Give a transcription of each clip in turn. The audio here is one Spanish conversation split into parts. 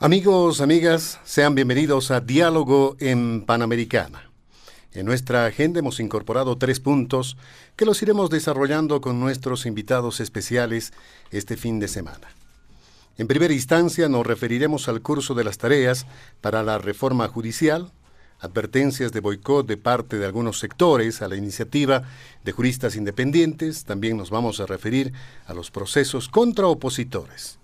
Amigos, amigas, sean bienvenidos a Diálogo en Panamericana. En nuestra agenda hemos incorporado tres puntos que los iremos desarrollando con nuestros invitados especiales este fin de semana. En primera instancia nos referiremos al curso de las tareas para la reforma judicial, advertencias de boicot de parte de algunos sectores a la iniciativa de juristas independientes, también nos vamos a referir a los procesos contra opositores.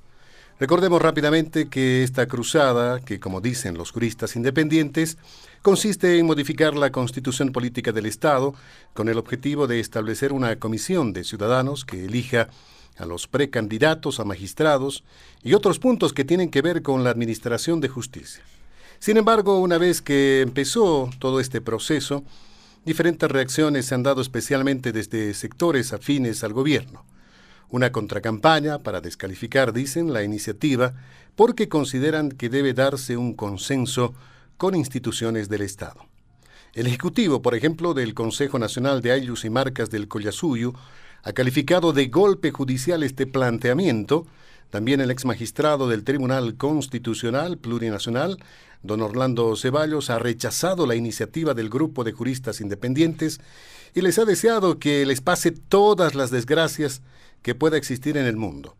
Recordemos rápidamente que esta cruzada, que como dicen los juristas independientes, consiste en modificar la constitución política del Estado con el objetivo de establecer una comisión de ciudadanos que elija a los precandidatos a magistrados y otros puntos que tienen que ver con la administración de justicia. Sin embargo, una vez que empezó todo este proceso, diferentes reacciones se han dado especialmente desde sectores afines al gobierno una contracampaña para descalificar, dicen, la iniciativa porque consideran que debe darse un consenso con instituciones del Estado. El Ejecutivo, por ejemplo, del Consejo Nacional de Ayllus y Marcas del Collasuyo, ha calificado de golpe judicial este planteamiento. También el ex magistrado del Tribunal Constitucional Plurinacional, don Orlando Ceballos, ha rechazado la iniciativa del grupo de juristas independientes y les ha deseado que les pase todas las desgracias que pueda existir en el mundo.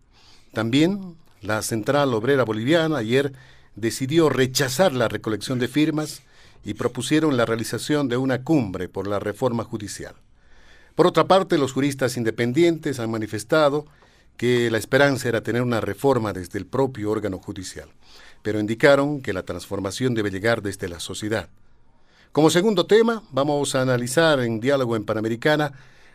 También la Central Obrera Boliviana ayer decidió rechazar la recolección de firmas y propusieron la realización de una cumbre por la reforma judicial. Por otra parte, los juristas independientes han manifestado que la esperanza era tener una reforma desde el propio órgano judicial, pero indicaron que la transformación debe llegar desde la sociedad. Como segundo tema, vamos a analizar en diálogo en Panamericana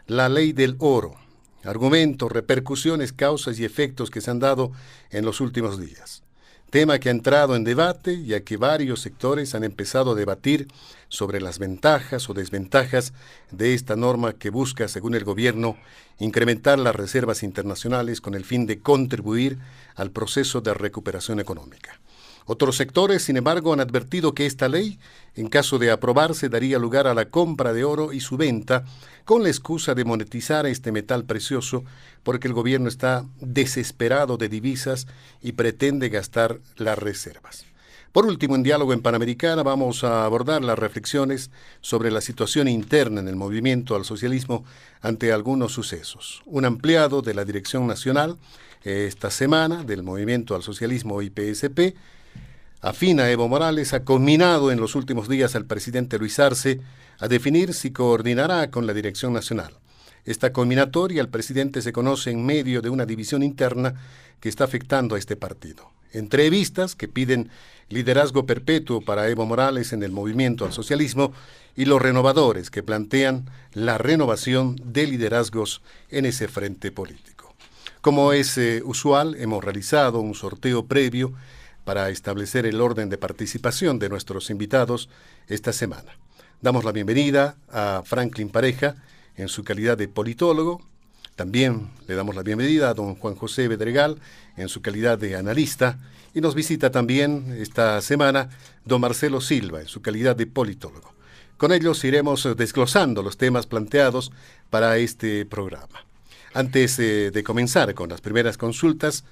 la ley del oro, argumentos, repercusiones, causas y efectos que se han dado en los últimos días. Tema que ha entrado en debate ya que varios sectores han empezado a debatir sobre las ventajas o desventajas de esta norma que busca, según el gobierno, incrementar las reservas internacionales con el fin de contribuir al proceso de recuperación económica. Otros sectores, sin embargo, han advertido que esta ley, en caso de aprobarse, daría lugar a la compra de oro y su venta con la excusa de monetizar este metal precioso porque el gobierno está desesperado de divisas y pretende gastar las reservas. Por último, en diálogo en Panamericana vamos a abordar las reflexiones sobre la situación interna en el movimiento al socialismo ante algunos sucesos. Un ampliado de la Dirección Nacional esta semana del movimiento al socialismo IPSP afina Evo Morales ha combinado en los últimos días al presidente Luis Arce a definir si coordinará con la Dirección Nacional. Esta combinatoria el presidente se conoce en medio de una división interna que está afectando a este partido. Entrevistas que piden liderazgo perpetuo para Evo Morales en el movimiento al socialismo y los renovadores que plantean la renovación de liderazgos en ese frente político. Como es eh, usual, hemos realizado un sorteo previo para establecer el orden de participación de nuestros invitados esta semana. Damos la bienvenida a Franklin Pareja en su calidad de politólogo. También le damos la bienvenida a don Juan José Bedregal en su calidad de analista. Y nos visita también esta semana don Marcelo Silva en su calidad de politólogo. Con ellos iremos desglosando los temas planteados para este programa. Antes eh, de comenzar con las primeras consultas,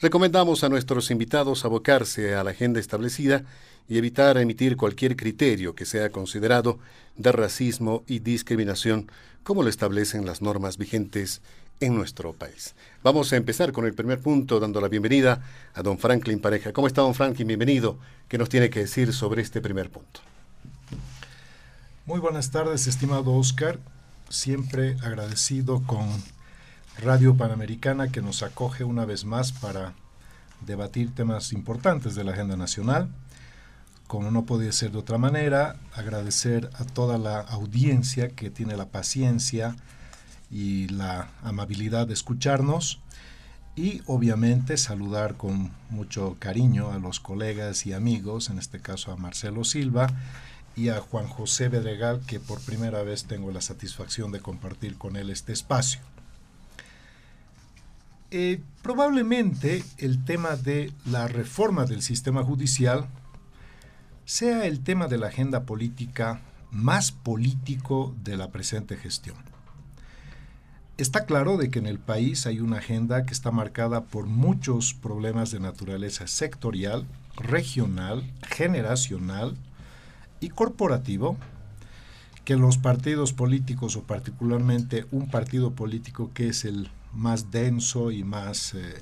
Recomendamos a nuestros invitados abocarse a la agenda establecida y evitar emitir cualquier criterio que sea considerado de racismo y discriminación, como lo establecen las normas vigentes en nuestro país. Vamos a empezar con el primer punto, dando la bienvenida a don Franklin Pareja. ¿Cómo está, don Franklin? Bienvenido. ¿Qué nos tiene que decir sobre este primer punto? Muy buenas tardes, estimado Oscar. Siempre agradecido con Radio Panamericana que nos acoge una vez más para debatir temas importantes de la agenda nacional. Como no podía ser de otra manera, agradecer a toda la audiencia que tiene la paciencia, y la amabilidad de escucharnos y obviamente saludar con mucho cariño a los colegas y amigos, en este caso a Marcelo Silva y a Juan José Bedregal, que por primera vez tengo la satisfacción de compartir con él este espacio. Eh, probablemente el tema de la reforma del sistema judicial sea el tema de la agenda política más político de la presente gestión. Está claro de que en el país hay una agenda que está marcada por muchos problemas de naturaleza sectorial, regional, generacional y corporativo, que los partidos políticos o particularmente un partido político que es el más denso y más eh,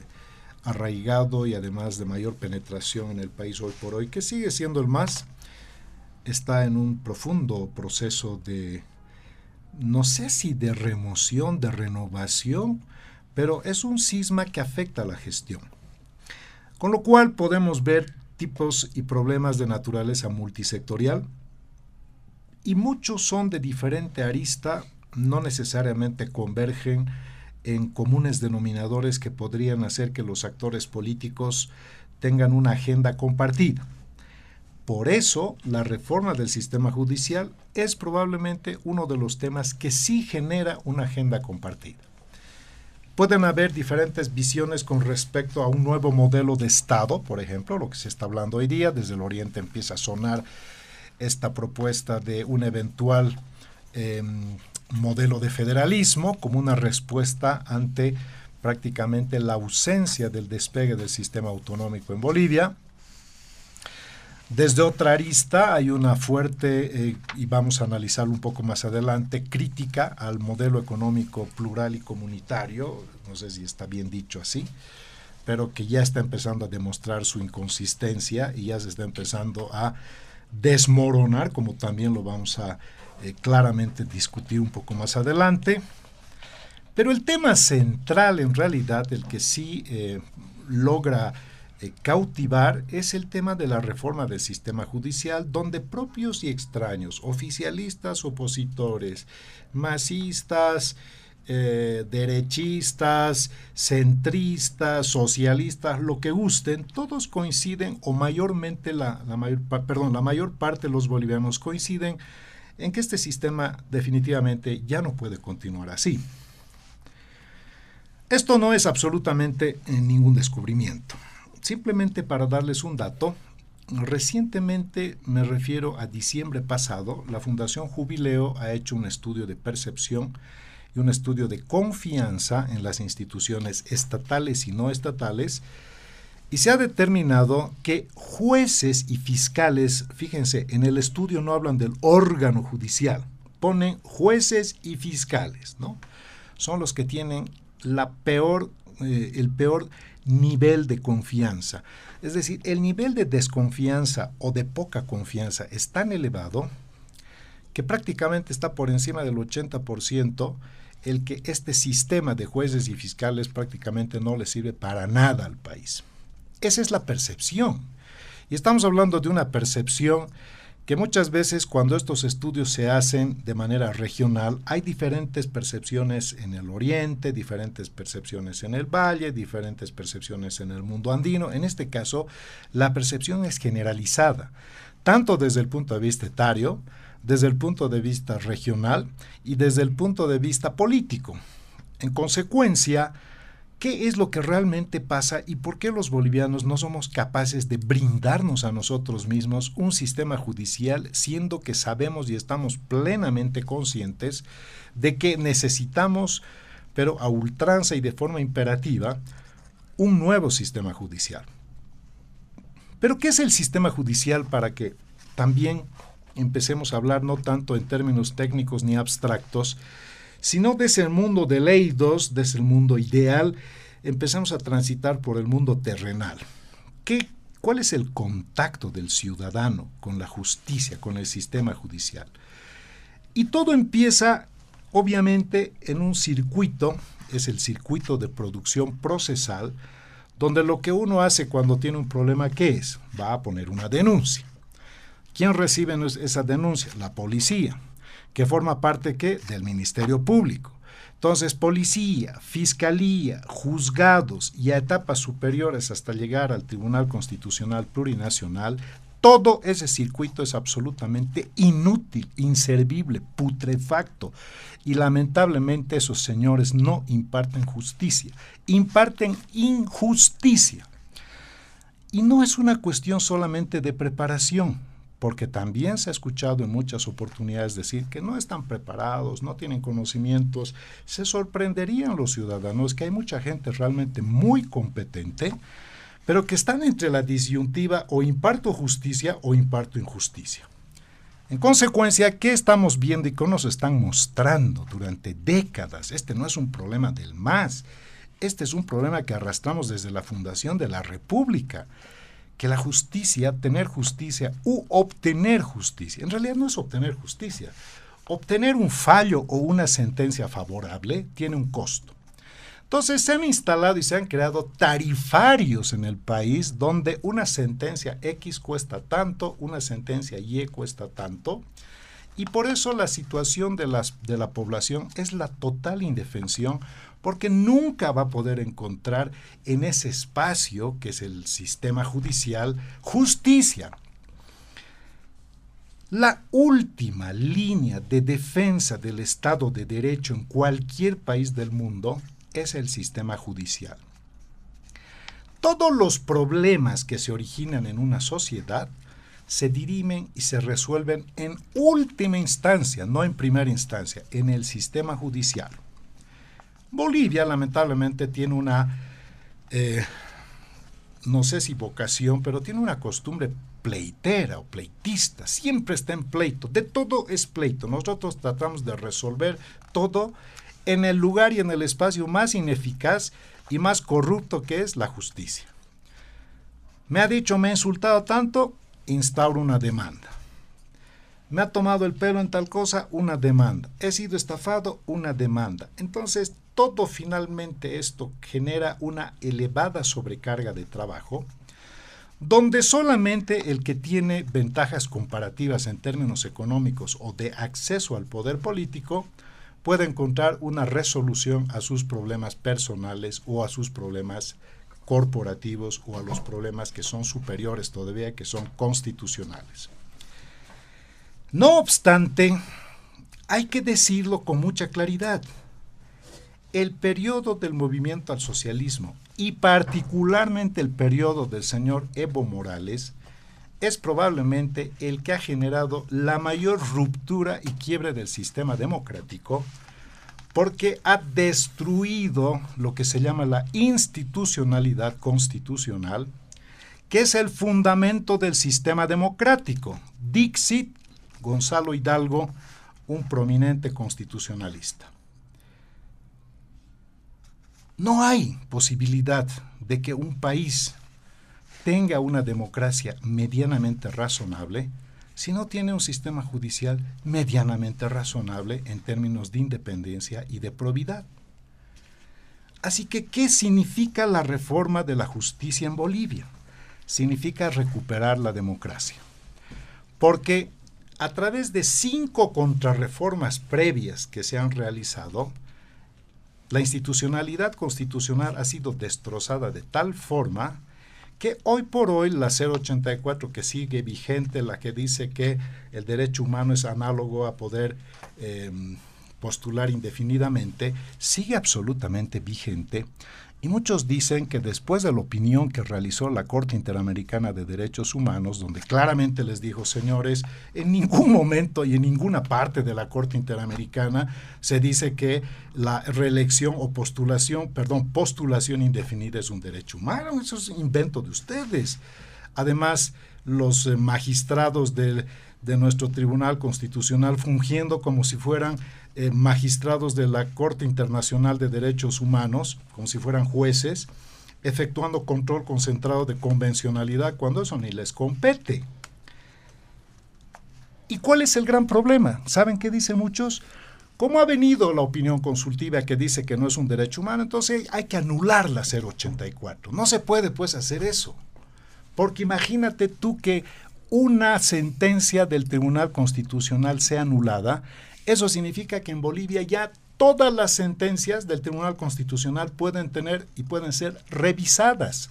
arraigado y además de mayor penetración en el país hoy por hoy, que sigue siendo el más, está en un profundo proceso de no sé si de remoción, de renovación, pero es un cisma que afecta a la gestión. Con lo cual podemos ver tipos y problemas de naturaleza multisectorial y muchos son de diferente arista, no necesariamente convergen en comunes denominadores que podrían hacer que los actores políticos tengan una agenda compartida. Por eso, la reforma del sistema judicial es probablemente uno de los temas que sí genera una agenda compartida. Pueden haber diferentes visiones con respecto a un nuevo modelo de Estado, por ejemplo, lo que se está hablando hoy día. Desde el Oriente empieza a sonar esta propuesta de un eventual em, modelo de federalismo como una respuesta ante prácticamente la ausencia del despegue del sistema autonómico en Bolivia. Desde otra arista hay una fuerte, eh, y vamos a analizarlo un poco más adelante, crítica al modelo económico plural y comunitario, no sé si está bien dicho así, pero que ya está empezando a demostrar su inconsistencia y ya se está empezando a desmoronar, como también lo vamos a eh, claramente discutir un poco más adelante. Pero el tema central en realidad, el que sí eh, logra eh, cautivar es el tema de la reforma del sistema judicial, donde propios y extraños, oficialistas, opositores, masistas, derechistas, centristas, socialistas, lo que gusten, todos coinciden, o mayormente la, mayor, perdón, la mayor parte de los bolivianos coinciden en que este sistema definitivamente ya no puede continuar así. Esto no es absolutamente eh, ningún descubrimiento. Simplemente para darles un dato, recientemente, me refiero a diciembre pasado, la Fundación Jubileo ha hecho un estudio de percepción y un estudio de confianza en las instituciones estatales y no estatales, y se ha determinado que jueces y fiscales, fíjense, en el estudio no hablan del órgano judicial, ponen jueces y fiscales, ¿no? Son los que tienen la peor, eh, el peor nivel de confianza. Es decir, el nivel de desconfianza o de poca confianza es tan elevado que prácticamente está por encima del 80% el que este sistema de jueces y fiscales prácticamente no le sirve para nada al país. Esa es la percepción. Y estamos hablando de una percepción que muchas veces cuando estos estudios se hacen de manera regional, hay diferentes percepciones en el oriente, diferentes percepciones en el valle, diferentes percepciones en el mundo andino. En este caso, la percepción es generalizada, tanto desde el punto de vista etario, desde el punto de vista regional y desde el punto de vista político. En consecuencia, ¿Qué es lo que realmente pasa y por qué los bolivianos no somos capaces de brindarnos a nosotros mismos un sistema judicial siendo que sabemos y estamos plenamente conscientes de que necesitamos, pero a ultranza y de forma imperativa, un nuevo sistema judicial. Pero ¿qué es el sistema judicial para que también empecemos a hablar no tanto en términos técnicos ni abstractos, sino desde el mundo de ley 2, desde el mundo ideal, empezamos a transitar por el mundo terrenal. ¿Qué, ¿Cuál es el contacto del ciudadano con la justicia, con el sistema judicial? Y todo empieza, obviamente, en un circuito, es el circuito de producción procesal, donde lo que uno hace cuando tiene un problema, ¿qué es? Va a poner una denuncia. ¿Quién recibe esa denuncia? La policía, que forma parte ¿qué? del Ministerio Público. Entonces, policía, fiscalía, juzgados y a etapas superiores hasta llegar al Tribunal Constitucional Plurinacional, todo ese circuito es absolutamente inútil, inservible, putrefacto. Y lamentablemente esos señores no imparten justicia, imparten injusticia. Y no es una cuestión solamente de preparación, porque también se ha escuchado en muchas oportunidades decir que no están preparados, no tienen conocimientos. Se sorprenderían los ciudadanos que hay mucha gente realmente muy competente pero que están entre la disyuntiva o imparto justicia o imparto injusticia. En consecuencia, ¿qué estamos viendo y qué nos están mostrando durante décadas? Este no es un problema del MAS, este es un problema que arrastramos desde la fundación de la República, que la justicia, tener justicia u obtener justicia, en realidad no es obtener justicia, obtener un fallo o una sentencia favorable tiene un costo. Entonces se han instalado y se han creado tarifarios en el país donde una sentencia X cuesta tanto, una sentencia Y cuesta tanto. Y por eso la situación de, de la población es la total indefensión, porque nunca va a poder encontrar en ese espacio que es el sistema judicial justicia. La última línea de defensa del Estado de Derecho en cualquier país del mundo es el sistema judicial. Todos los problemas que se originan en una sociedad se dirimen y se resuelven en última instancia, no en primera instancia, en el sistema judicial. Bolivia lamentablemente tiene una, eh, no sé si vocación, pero tiene una costumbre pleitera o pleitista, siempre está en pleito, de todo es pleito. Nosotros tratamos de resolver todo en el lugar y en el espacio más ineficaz y más corrupto que es la justicia. Me ha dicho, me ha insultado tanto, instauro una demanda. Me ha tomado el pelo en tal cosa, una demanda. He sido estafado, una demanda. Entonces, todo finalmente esto genera una elevada sobrecarga de trabajo, donde solamente el que tiene ventajas comparativas en términos económicos o de acceso al poder político puede encontrar una resolución a sus problemas personales o a sus problemas corporativos o a los problemas que son superiores todavía, que son constitucionales. No obstante, hay que decirlo con mucha claridad. El periodo del movimiento al socialismo y particularmente el periodo del señor Evo Morales es probablemente el que ha generado la mayor ruptura y quiebre del sistema democrático porque ha destruido lo que se llama la institucionalidad constitucional, que es el fundamento del sistema democrático. Dixit Gonzalo Hidalgo, un prominente constitucionalista. No hay posibilidad de que un país tenga una democracia medianamente razonable si no tiene un sistema judicial medianamente razonable en términos de independencia y de probidad. Así que, ¿qué significa la reforma de la justicia en Bolivia? Significa recuperar la democracia. Porque a través de cinco contrarreformas previas que se han realizado, la institucionalidad constitucional ha sido destrozada de tal forma que hoy por hoy la 084 que sigue vigente, la que dice que el derecho humano es análogo a poder em, postular indefinidamente, sigue absolutamente vigente y muchos dicen que después de la opinión que realizó la Corte Interamericana de Derechos Humanos, donde claramente les dijo, señores, en ningún momento y en ninguna parte de la Corte Interamericana se dice que la reelección o postulación, perdón, postulación indefinida es un derecho humano, eso es invento de ustedes. Además, los eh, magistrados de, de nuestro Tribunal Constitucional fungiendo como si fueran eh, magistrados de la Corte Internacional de Derechos Humanos, como si fueran jueces, efectuando control concentrado de convencionalidad cuando eso ni les compete. ¿Y cuál es el gran problema? ¿Saben qué dicen muchos? Como ha venido la opinión consultiva que dice que no es un derecho humano, entonces hay que anular la 084. No se puede pues hacer eso. Porque imagínate tú que una sentencia del Tribunal Constitucional sea anulada eso significa que en Bolivia ya todas las sentencias del Tribunal Constitucional pueden tener y pueden ser revisadas.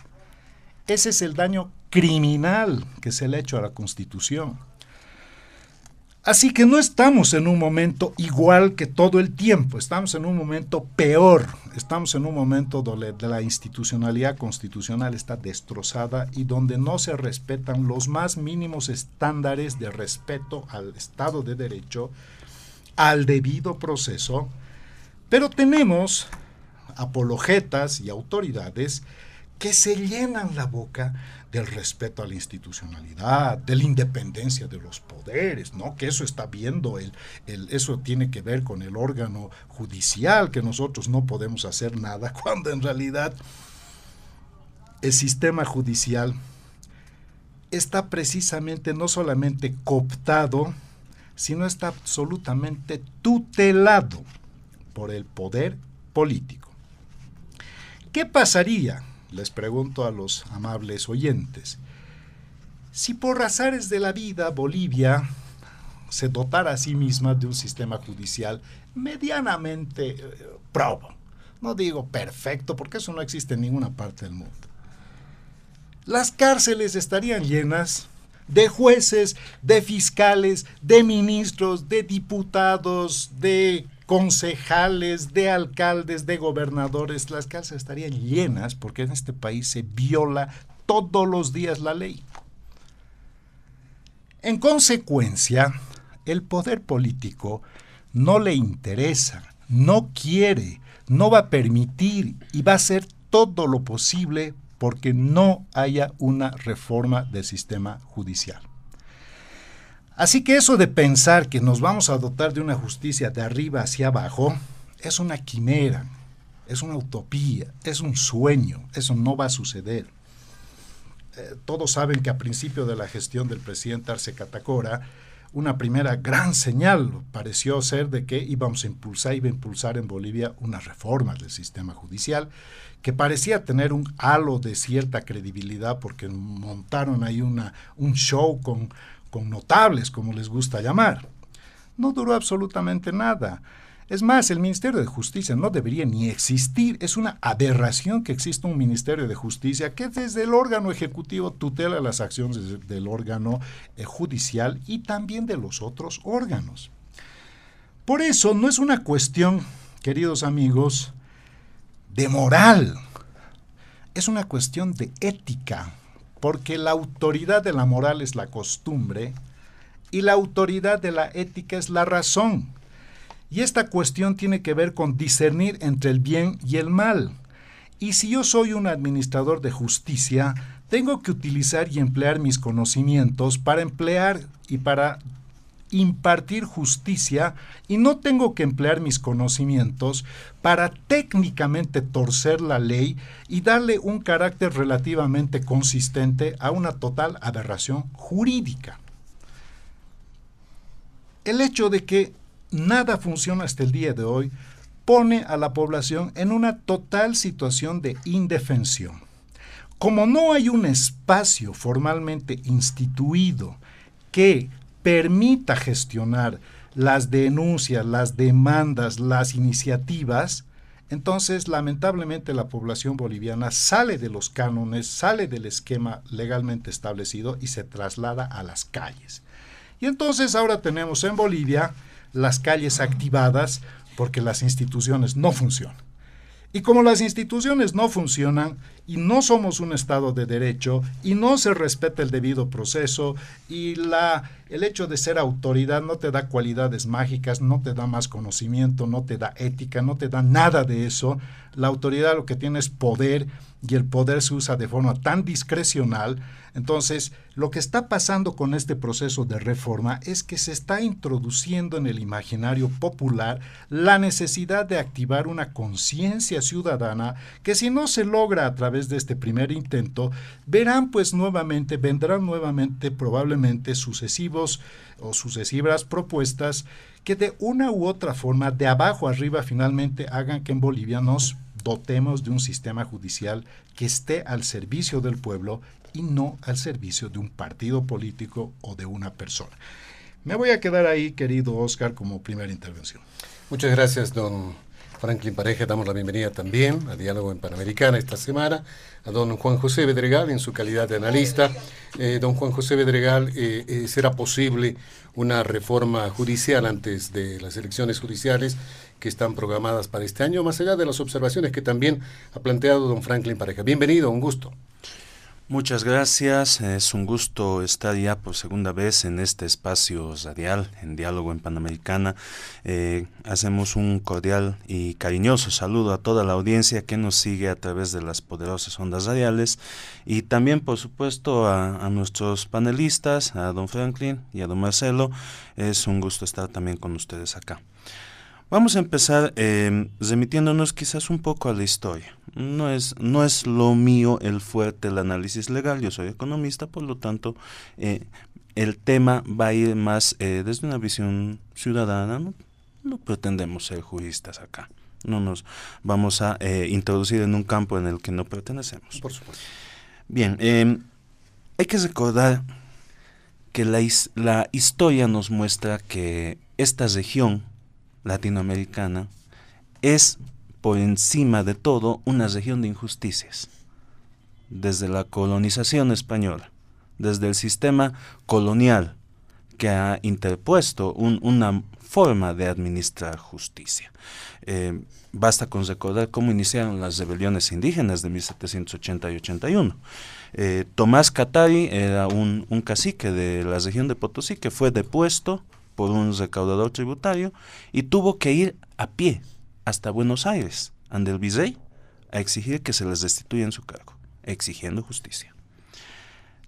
Ese es el daño criminal que se le ha hecho a la Constitución. Así que no estamos en un momento igual que todo el tiempo, estamos en un momento peor, estamos en un momento donde la institucionalidad constitucional está destrozada y donde no se respetan los más mínimos estándares de respeto al Estado de Derecho, al debido proceso, pero tenemos apologetas y autoridades que se llenan la boca del respeto a la institucionalidad, de la independencia de los poderes, ¿no? Que eso está viendo, el, el, eso tiene que ver con el órgano judicial, que nosotros no podemos hacer nada, cuando en realidad el sistema judicial está precisamente no solamente cooptado, sino está absolutamente tutelado por el poder político. ¿Qué pasaría, les pregunto a los amables oyentes, si por azares de la vida Bolivia se dotara a sí misma de un sistema judicial medianamente eh, probo? No digo perfecto, porque eso no existe en ninguna parte del mundo. Las cárceles estarían llenas de jueces, de fiscales, de ministros, de diputados, de concejales, de alcaldes, de gobernadores. Las casas estarían llenas porque en este país se viola todos los días la ley. En consecuencia, el poder político no le interesa, no quiere, no va a permitir y va a hacer todo lo posible porque no haya una reforma del sistema judicial. Así que eso de pensar que nos vamos a dotar de una justicia de arriba hacia abajo es una quimera, es una utopía, es un sueño, eso no va a suceder. Eh, todos saben que a principio de la gestión del presidente Arce Catacora, una primera gran señal pareció ser de que íbamos a impulsar, iba a impulsar en Bolivia una reforma del sistema judicial que parecía tener un halo de cierta credibilidad porque montaron ahí una, un show con, con notables, como les gusta llamar. No duró absolutamente nada. Es más, el Ministerio de Justicia no debería ni existir. Es una aberración que exista un Ministerio de Justicia que desde el órgano ejecutivo tutela las acciones del órgano eh, judicial y también de los otros órganos. Por eso no es una cuestión, queridos amigos, de moral. Es una cuestión de ética, porque la autoridad de la moral es la costumbre y la autoridad de la ética es la razón. Y esta cuestión tiene que ver con discernir entre el bien y el mal. Y si yo soy un administrador de justicia, tengo que utilizar y emplear mis conocimientos para emplear y para impartir justicia y no tengo que emplear mis conocimientos para técnicamente torcer la ley y darle un carácter relativamente consistente a una total aberración jurídica. El hecho de que nada funciona hasta el día de hoy pone a la población en una total situación de indefensión. Como no hay un espacio formalmente instituido que permita gestionar las denuncias, las demandas, las iniciativas, entonces lamentablemente la población boliviana sale de los cánones, sale del esquema legalmente establecido y se traslada a las calles. Y entonces ahora tenemos en Bolivia las calles activadas porque las instituciones no funcionan. Y como las instituciones no funcionan y no somos un Estado de Derecho y no se respeta el debido proceso y la, el hecho de ser autoridad no te da cualidades mágicas, no te da más conocimiento, no te da ética, no te da nada de eso, la autoridad lo que tiene es poder y el poder se usa de forma tan discrecional. Entonces, lo que está pasando con este proceso de reforma es que se está introduciendo en el imaginario popular la necesidad de activar una conciencia ciudadana que si no se logra a través de este primer intento, verán pues nuevamente, vendrán nuevamente probablemente sucesivos o sucesivas propuestas que de una u otra forma, de abajo arriba, finalmente hagan que en Bolivia nos dotemos de un sistema judicial que esté al servicio del pueblo y no al servicio de un partido político o de una persona. Me voy a quedar ahí, querido Oscar, como primera intervención. Muchas gracias, don Franklin Pareja. Damos la bienvenida también a Diálogo en Panamericana esta semana, a don Juan José Bedregal en su calidad de analista. Eh, don Juan José Bedregal, eh, eh, ¿será posible una reforma judicial antes de las elecciones judiciales que están programadas para este año, más allá de las observaciones que también ha planteado don Franklin Pareja? Bienvenido, un gusto. Muchas gracias, es un gusto estar ya por segunda vez en este espacio radial, en Diálogo en Panamericana. Eh, hacemos un cordial y cariñoso saludo a toda la audiencia que nos sigue a través de las poderosas ondas radiales y también, por supuesto, a, nuestros panelistas, a don Franklin y a don Marcelo. Es un gusto estar también con ustedes acá. Vamos a empezar eh, remitiéndonos quizás un poco a la historia. No es, no es lo mío el fuerte el análisis legal, yo soy economista, por lo tanto, eh, el tema va a ir más eh, desde una visión ciudadana, no, pretendemos ser juristas acá, no nos vamos a introducir en un campo en el que no pertenecemos. Por supuesto. Bien, em, hay que recordar que la, la historia nos muestra que esta región, latinoamericana es por encima de todo una región de injusticias. Desde la colonización española, desde el sistema colonial que ha interpuesto una forma de administrar justicia. Eh, basta con recordar cómo iniciaron las rebeliones indígenas de 1780 y 81. Eh, Tomás Catari era un, un cacique de la región de Potosí que fue depuesto por un recaudador tributario y tuvo que ir a pie hasta Buenos Aires, ante el virrey, a exigir que se les destituya en su cargo, exigiendo justicia.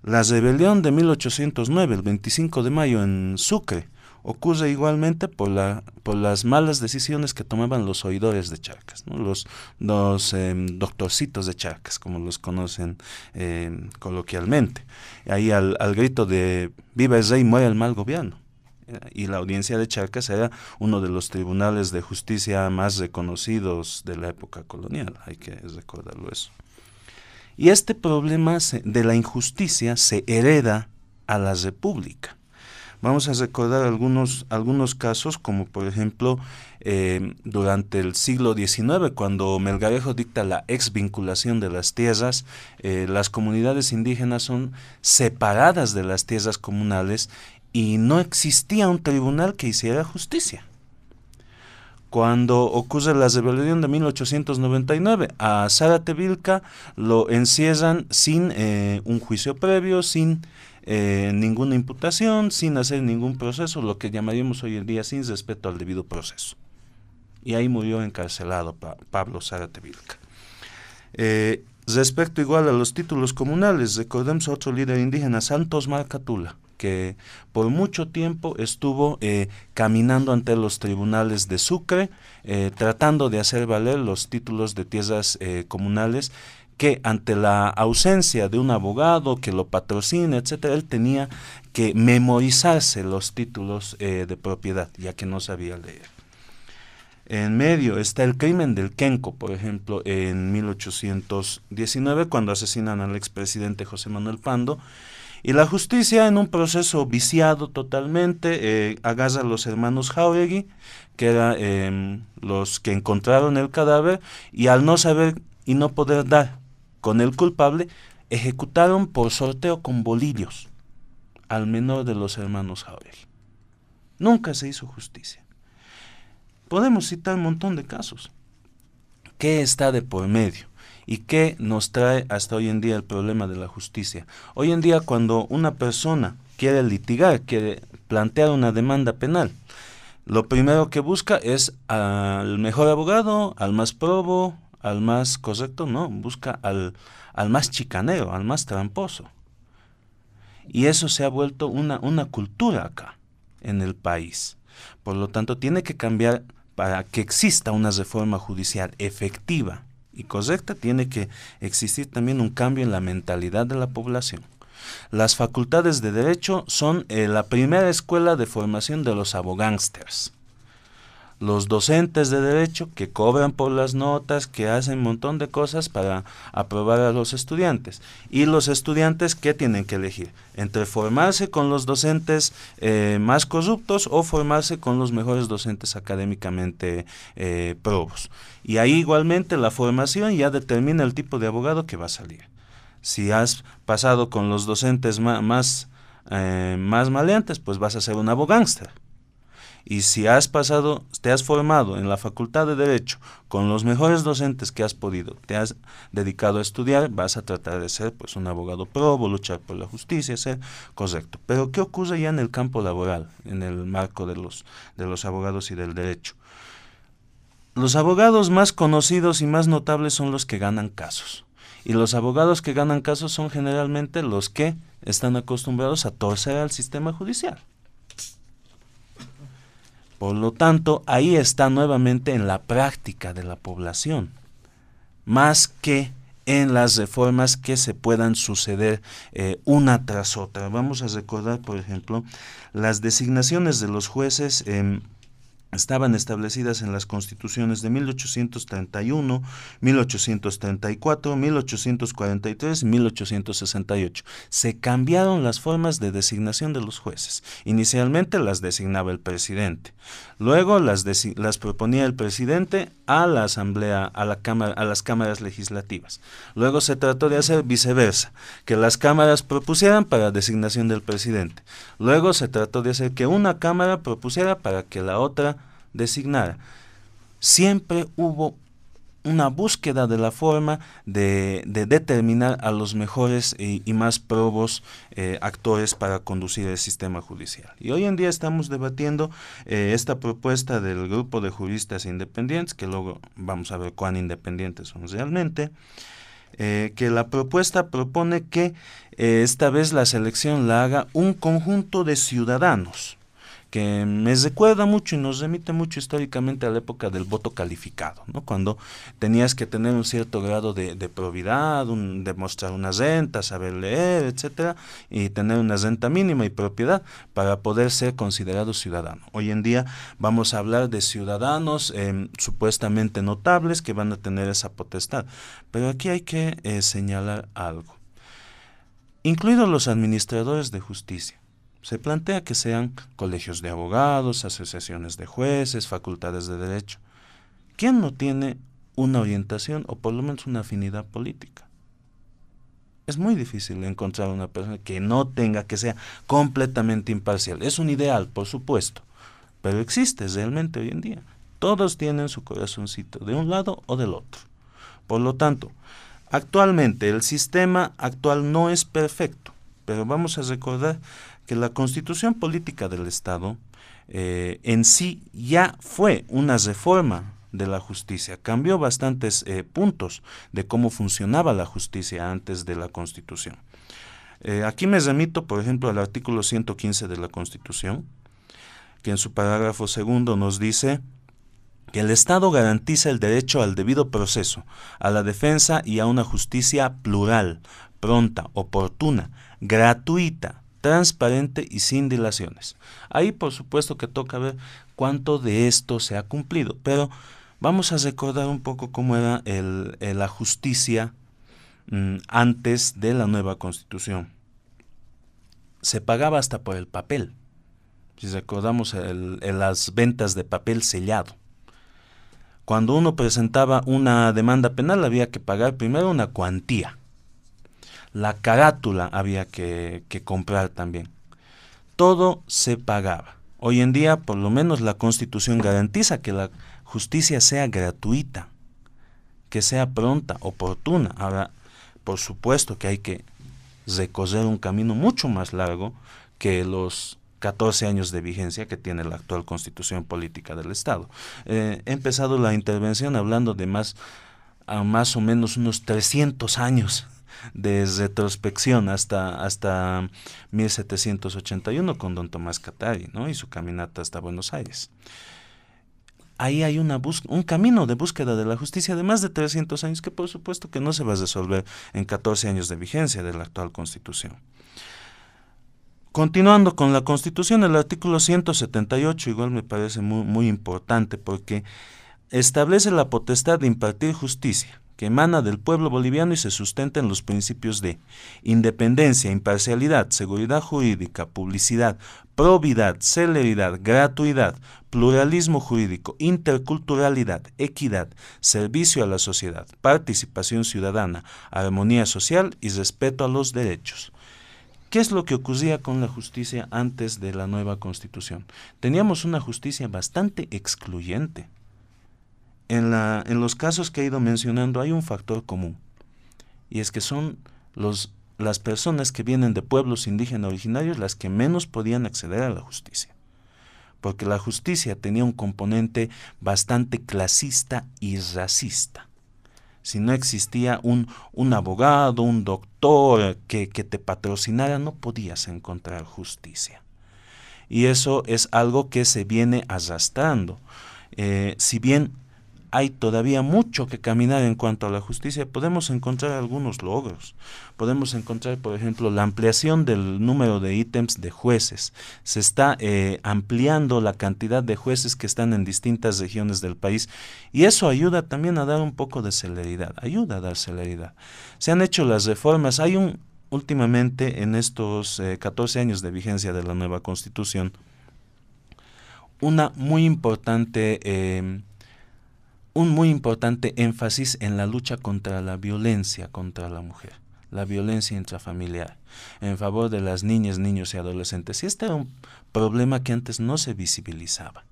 La rebelión de 1809, el 25 de mayo en Sucre, ocurre igualmente por, la, por las malas decisiones que tomaban los oidores de Charcas, los, em, doctorcitos de Charcas, como los conocen em, coloquialmente. Ahí al, al grito de viva el rey, muere el mal gobierno y la audiencia de Charcas era uno de los tribunales de justicia más reconocidos de la época colonial, hay que recordarlo eso. Y este problema de la injusticia se hereda a la República. Vamos a recordar algunos, algunos casos, como por ejemplo eh, durante el siglo XIX, cuando Melgarejo dicta la exvinculación de las tierras, eh, las comunidades indígenas son separadas de las tierras comunales y no existía un tribunal que hiciera justicia. Cuando ocurre la rebelión de 1899, a Zárate Vilca lo encierran sin eh, un juicio previo, sin eh, ninguna imputación, sin hacer ningún proceso, lo que llamaríamos hoy en día sin respeto al debido proceso. Y ahí murió encarcelado Pablo Zárate Vilca. Eh, respecto igual a los títulos comunales, recordemos a otro líder indígena, Santos Marcatula que por mucho tiempo estuvo eh, caminando ante los tribunales de Sucre, eh, tratando de hacer valer los títulos de tierras eh, comunales que ante la ausencia de un abogado que lo patrocine, etcétera, él tenía que memorizarse los títulos de propiedad, ya que no sabía leer. En medio está el crimen del Kenco, por ejemplo, en 1819, cuando asesinan al expresidente José Manuel Pando, y la justicia, en un proceso viciado totalmente, eh, agarra a los hermanos Jauregui, que eran em, los que encontraron el cadáver, y al no saber y no poder dar con el culpable, ejecutaron por sorteo con bolillos al menor de los hermanos Jauregui. Nunca se hizo justicia. Podemos citar un montón de casos. ¿Qué está de por medio? ¿Y qué nos trae hasta hoy en día el problema de la justicia? Hoy en día cuando una persona quiere litigar, quiere plantear una demanda penal, lo primero que busca es al mejor abogado, al más probo, al más correcto, no, busca al, al más chicanero, al más tramposo. Y eso se ha vuelto una, una cultura acá, en el país. Por lo tanto, tiene que cambiar para que exista una reforma judicial efectiva y correcta, tiene que existir también un cambio en la mentalidad de la población. Las facultades de derecho son eh, la primera escuela de formación de los abogánsters los docentes de derecho que cobran por las notas, que hacen un montón de cosas para aprobar a los estudiantes. Y los estudiantes que tienen que elegir entre formarse con los docentes eh, más corruptos o formarse con los mejores docentes académicamente eh, probos. Y ahí igualmente la formación ya determina el tipo de abogado que va a salir. Si has pasado con los docentes más, más, eh, más maleantes, pues vas a ser un abogánster y si has pasado, te has formado en la Facultad de Derecho con los mejores docentes que has podido, te has dedicado a estudiar, vas a tratar de ser pues un abogado probo, luchar por la justicia, ser correcto. Pero ¿qué ocurre ya en el campo laboral, en el marco de los, de los abogados y del derecho? Los abogados más conocidos y más notables son los que ganan casos. Y los abogados que ganan casos son generalmente los que están acostumbrados a torcer al sistema judicial. Por lo tanto, ahí está nuevamente en la práctica de la población, más que en las reformas que se puedan suceder eh, una tras otra. Vamos a recordar, por ejemplo, las designaciones de los jueces estaban establecidas en las constituciones de 1831, 1834, 1843 y 1868. Se cambiaron las formas de designación de los jueces. Inicialmente las designaba el presidente. Luego las, las proponía el presidente a la asamblea, a, la cámara, a las cámaras legislativas. Luego se trató de hacer viceversa, que las cámaras propusieran para designación del presidente. Luego se trató de hacer que una cámara propusiera para que la otra designara. Siempre hubo una búsqueda de la forma de, determinar a los mejores y, más probos eh, actores para conducir el sistema judicial. Y hoy en día estamos debatiendo eh, esta propuesta del grupo de juristas independientes, que luego vamos a ver cuán independientes son realmente, eh, que la propuesta propone que esta vez la selección la haga un conjunto de ciudadanos que me recuerda mucho y nos remite mucho históricamente a la época del voto calificado, ¿no? cuando tenías que tener un cierto grado de, probidad, demostrar una renta, saber leer, etcétera, y tener una renta mínima y propiedad para poder ser considerado ciudadano. Hoy en día vamos a hablar de ciudadanos em, supuestamente notables que van a tener esa potestad, pero aquí hay que eh, señalar algo, incluidos los administradores de justicia se plantea que sean colegios de abogados, asociaciones de jueces, facultades de derecho. ¿Quién no tiene una orientación o por lo menos una afinidad política? Es muy difícil encontrar una persona que no tenga, que sea completamente imparcial. Es un ideal, por supuesto, pero existe realmente hoy en día. Todos tienen su corazoncito de un lado o del otro. Por lo tanto, actualmente el sistema actual no es perfecto, pero vamos a recordar que la constitución política del Estado eh, en sí ya fue una reforma de la justicia. Cambió bastantes eh, puntos de cómo funcionaba la justicia antes de la constitución. Eh, aquí me remito, por ejemplo, al artículo 115 de la constitución, que en su parágrafo segundo nos dice que el Estado garantiza el derecho al debido proceso, a la defensa y a una justicia plural, pronta, oportuna, gratuita, transparente y sin dilaciones. Ahí por supuesto que toca ver cuánto de esto se ha cumplido, pero vamos a recordar un poco cómo era la justicia mm, antes de la nueva constitución. Se pagaba hasta por el papel, si recordamos las ventas de papel sellado. Cuando uno presentaba una demanda penal había que pagar primero una cuantía la carátula había que, comprar también. Todo se pagaba. Hoy en día, por lo menos la Constitución garantiza que la justicia sea gratuita, que sea pronta, oportuna. Ahora, por supuesto que hay que recorrer un camino mucho más largo que los 14 años de vigencia que tiene la actual constitución política del Estado. Eh, he empezado la intervención hablando de más, a más o menos unos 300 años de retrospección hasta, hasta 1781 con don Tomás Catari ¿no? y su caminata hasta Buenos Aires. Ahí hay una un camino de búsqueda de la justicia de más de 300 años que por supuesto que no se va a resolver en 14 años de vigencia de la actual constitución. Continuando con la Constitución, el artículo 178 igual me parece muy, muy importante porque establece la potestad de impartir justicia que emana del pueblo boliviano y se sustenta en los principios de independencia, imparcialidad, seguridad jurídica, publicidad, probidad, celeridad, gratuidad, pluralismo jurídico, interculturalidad, equidad, servicio a la sociedad, participación ciudadana, armonía social y respeto a los derechos. ¿Qué es lo que ocurría con la justicia antes de la nueva constitución? Teníamos una justicia bastante excluyente. En, la, en los casos que he ido mencionando hay un factor común, y es que son los, las personas que vienen de pueblos indígenas originarios las que menos podían acceder a la justicia, porque la justicia tenía un componente bastante clasista y racista si no existía un, un abogado, un doctor que, que, te patrocinara, no podías encontrar justicia. Y eso es algo que se viene arrastrando. Eh, si bien hay todavía mucho que caminar en cuanto a la justicia, podemos encontrar algunos logros. Podemos encontrar, por ejemplo, la ampliación del número de ítems de jueces. Se está eh, ampliando la cantidad de jueces que están en distintas regiones del país y eso ayuda también a dar un poco de celeridad, ayuda a dar celeridad. Se han hecho las reformas, hay un, últimamente en estos 14 eh, años de vigencia de la nueva constitución, una muy importante... Eh, un muy importante énfasis en la lucha contra la violencia contra la mujer, la violencia intrafamiliar, en favor de las niñas, niños y adolescentes. Y este era un problema que antes no se visibilizaba.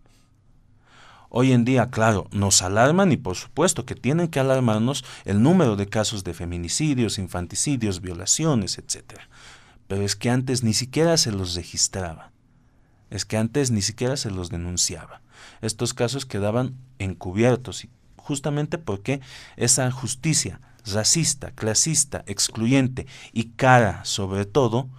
Hoy en día, claro, nos alarman y por supuesto que tienen que alarmarnos el número de casos de feminicidios, infanticidios, violaciones, etc. Pero es que antes ni siquiera se los registraba. Es que antes ni siquiera se los denunciaba estos casos quedaban encubiertos, justamente porque esa justicia racista, clasista, excluyente y cara sobre todo,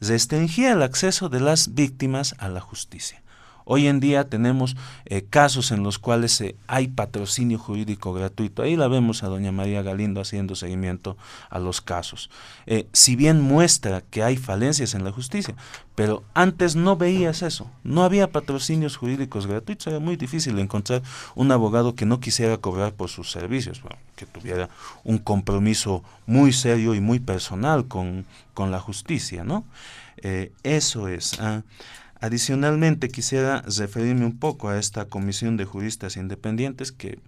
restringía el acceso de las víctimas a la justicia. Hoy en día tenemos eh, casos en los cuales eh, hay patrocinio jurídico gratuito. Ahí la vemos a doña María Galindo haciendo seguimiento a los casos. Eh, si bien muestra que hay falencias en la justicia, pero antes no veías eso. No había patrocinios jurídicos gratuitos. Era muy difícil encontrar un abogado que no quisiera cobrar por sus servicios, que tuviera un compromiso muy serio y muy personal con, con la justicia, ¿no? eso es. Ah, Adicionalmente, quisiera referirme un poco a esta comisión de juristas independientes que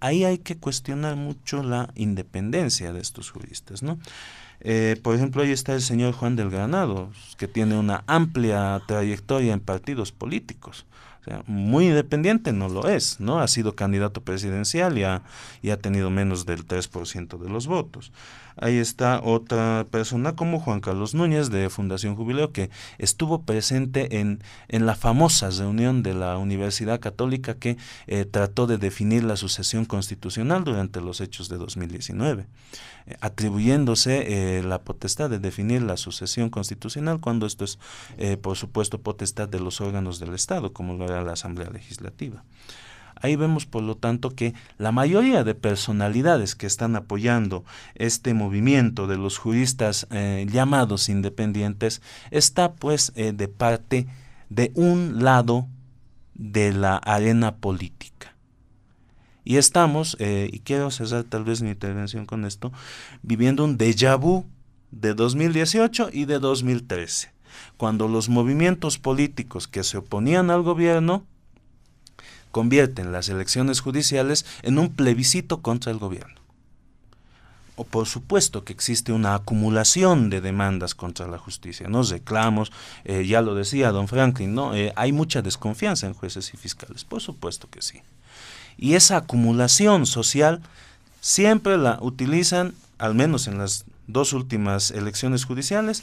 ahí hay que cuestionar mucho la independencia de estos juristas, ¿no? Eh, por ejemplo, ahí está el señor Juan del Granado, que tiene una amplia trayectoria en partidos políticos. O sea, muy independiente no lo es, ¿no? Ha sido candidato presidencial y ha, y ha tenido menos del 3% de los votos. Ahí está otra persona como Juan Carlos Núñez de Fundación Jubileo que estuvo presente en, en la famosa reunión de la Universidad Católica que eh, trató de definir la sucesión constitucional durante los hechos de 2019, eh, atribuyéndose eh, la potestad de definir la sucesión constitucional cuando esto es, por supuesto, potestad de los órganos del Estado, como lo era la Asamblea Legislativa. Ahí vemos, por lo tanto, que la mayoría de personalidades que están apoyando este movimiento de los juristas eh, llamados independientes está pues eh, de parte de un lado de la arena política. Y estamos, eh, y quiero cerrar tal vez mi intervención con esto, viviendo un déjà vu de 2018 y de 2013, cuando los movimientos políticos que se oponían al gobierno convierten las elecciones judiciales en un plebiscito contra el gobierno. por supuesto que existe una acumulación de demandas contra la justicia, ¿no? Reclamos, eh, ya lo decía don Franklin, ¿no? Eh, hay mucha desconfianza en jueces y fiscales, por supuesto que sí. Y esa acumulación social siempre la utilizan, al menos en las dos últimas elecciones judiciales,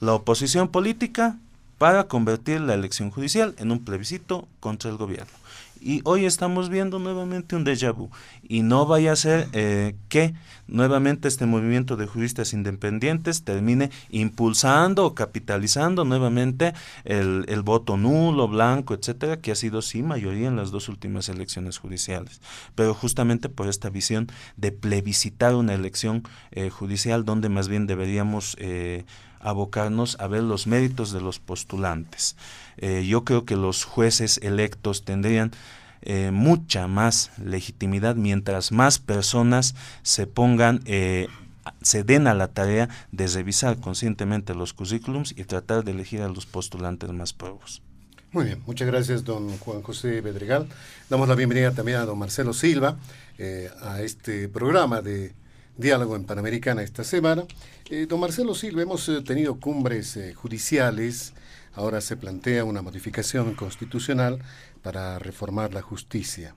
la oposición política para convertir la elección judicial en un plebiscito contra el gobierno. Y hoy estamos viendo nuevamente un déjà vu. Y no vaya a ser eh, que nuevamente este movimiento de juristas independientes termine impulsando o capitalizando nuevamente el, el, voto nulo, blanco, etcétera, que ha sido sí mayoría en las dos últimas elecciones judiciales. Pero justamente por esta visión de plebiscitar una elección eh, judicial donde más bien deberíamos eh, abocarnos a ver los méritos de los postulantes. Eh, yo creo que los jueces electos tendrían eh, mucha más legitimidad mientras más personas se pongan, eh, se den a la tarea de revisar conscientemente los currículums y tratar de elegir a los postulantes más probos. Muy bien, muchas gracias don Juan José Bedregal. Damos la bienvenida también a don Marcelo Silva a este programa de diálogo en Panamericana esta semana. Eh, don Marcelo Silva, hemos eh, tenido cumbres eh, judiciales, ahora se plantea una modificación constitucional para reformar la justicia.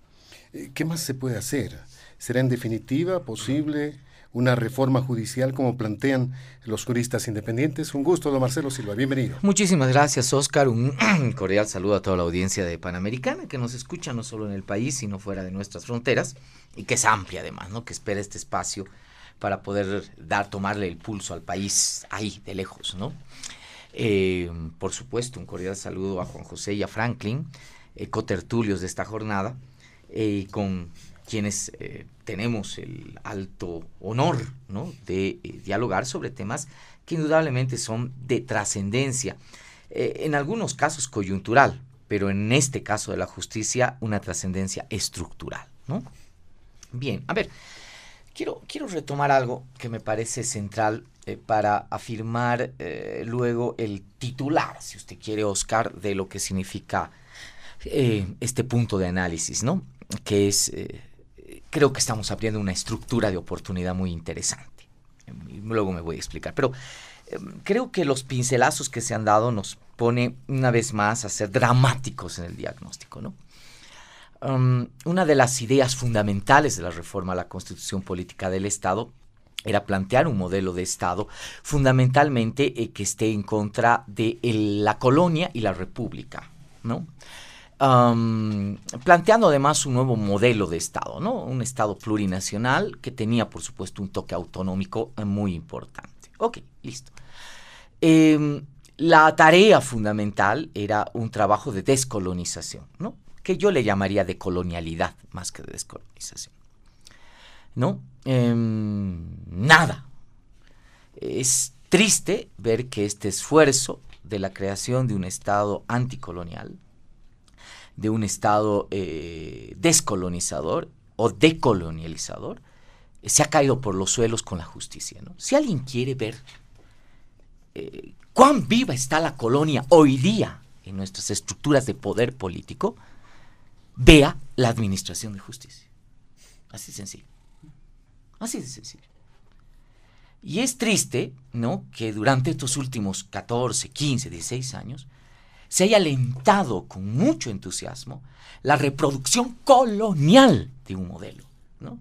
¿Qué más se puede hacer? ¿Será en definitiva posible una reforma judicial como plantean los juristas independientes? Un gusto, don Marcelo Silva, bienvenido. Muchísimas gracias, Oscar. Un cordial saludo a toda la audiencia de Panamericana que nos escucha no solo en el país, sino fuera de nuestras fronteras y que es amplia además, ¿no? que espera este espacio para poder dar, tomarle el pulso al país ahí, de lejos, ¿no? Eh, por supuesto, un cordial saludo a Juan José y a Franklin, eh, cotertulios de esta jornada, eh, con quienes tenemos el alto honor ¿no? de dialogar sobre temas que indudablemente son de trascendencia, en algunos casos coyuntural, pero en este caso de la justicia una trascendencia estructural. ¿no? Bien, a ver, Quiero, quiero retomar algo que me parece central eh, para afirmar eh, luego el titular, si usted quiere, Oscar, de lo que significa eh, este punto de análisis, ¿no? Que es, creo que estamos abriendo una estructura de oportunidad muy interesante. Luego me voy a explicar, pero creo que los pincelazos que se han dado nos pone una vez más a ser dramáticos en el diagnóstico, ¿no? Una de las ideas fundamentales de la reforma a la constitución política del Estado era plantear un modelo de Estado fundamentalmente eh, que esté en contra de la colonia y la república, ¿no? Planteando además un nuevo modelo de Estado, ¿no? Un Estado plurinacional que tenía, por supuesto, un toque autonómico eh, muy importante. Ok, listo. Em, la tarea fundamental era un trabajo de descolonización, ¿no? Que yo le llamaría de colonialidad más que de descolonización. ¿No? Em, nada. Es triste ver que este esfuerzo de la creación de un Estado anticolonial, de un Estado eh, descolonizador o decolonializador, se ha caído por los suelos con la justicia. ¿no? Si alguien quiere ver eh, cuán viva está la colonia hoy día en nuestras estructuras de poder político, vea la administración de justicia. Así de sencillo. Así de sencillo. Y es triste, ¿no? Que durante estos últimos 14, 15, 16 años se haya alentado con mucho entusiasmo la reproducción colonial de un modelo, ¿no?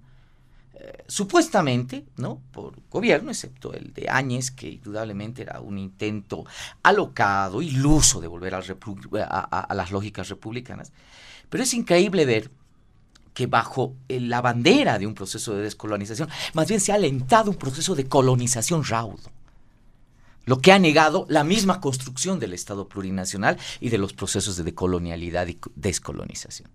Eh, supuestamente, ¿no? Por gobierno, excepto el de Áñez, que indudablemente era un intento alocado, iluso de volver a las lógicas republicanas, pero es increíble ver que bajo eh, la bandera de un proceso de descolonización, más bien se ha alentado un proceso de colonización raudo, lo que ha negado la misma construcción del Estado plurinacional y de los procesos de decolonialidad y descolonización.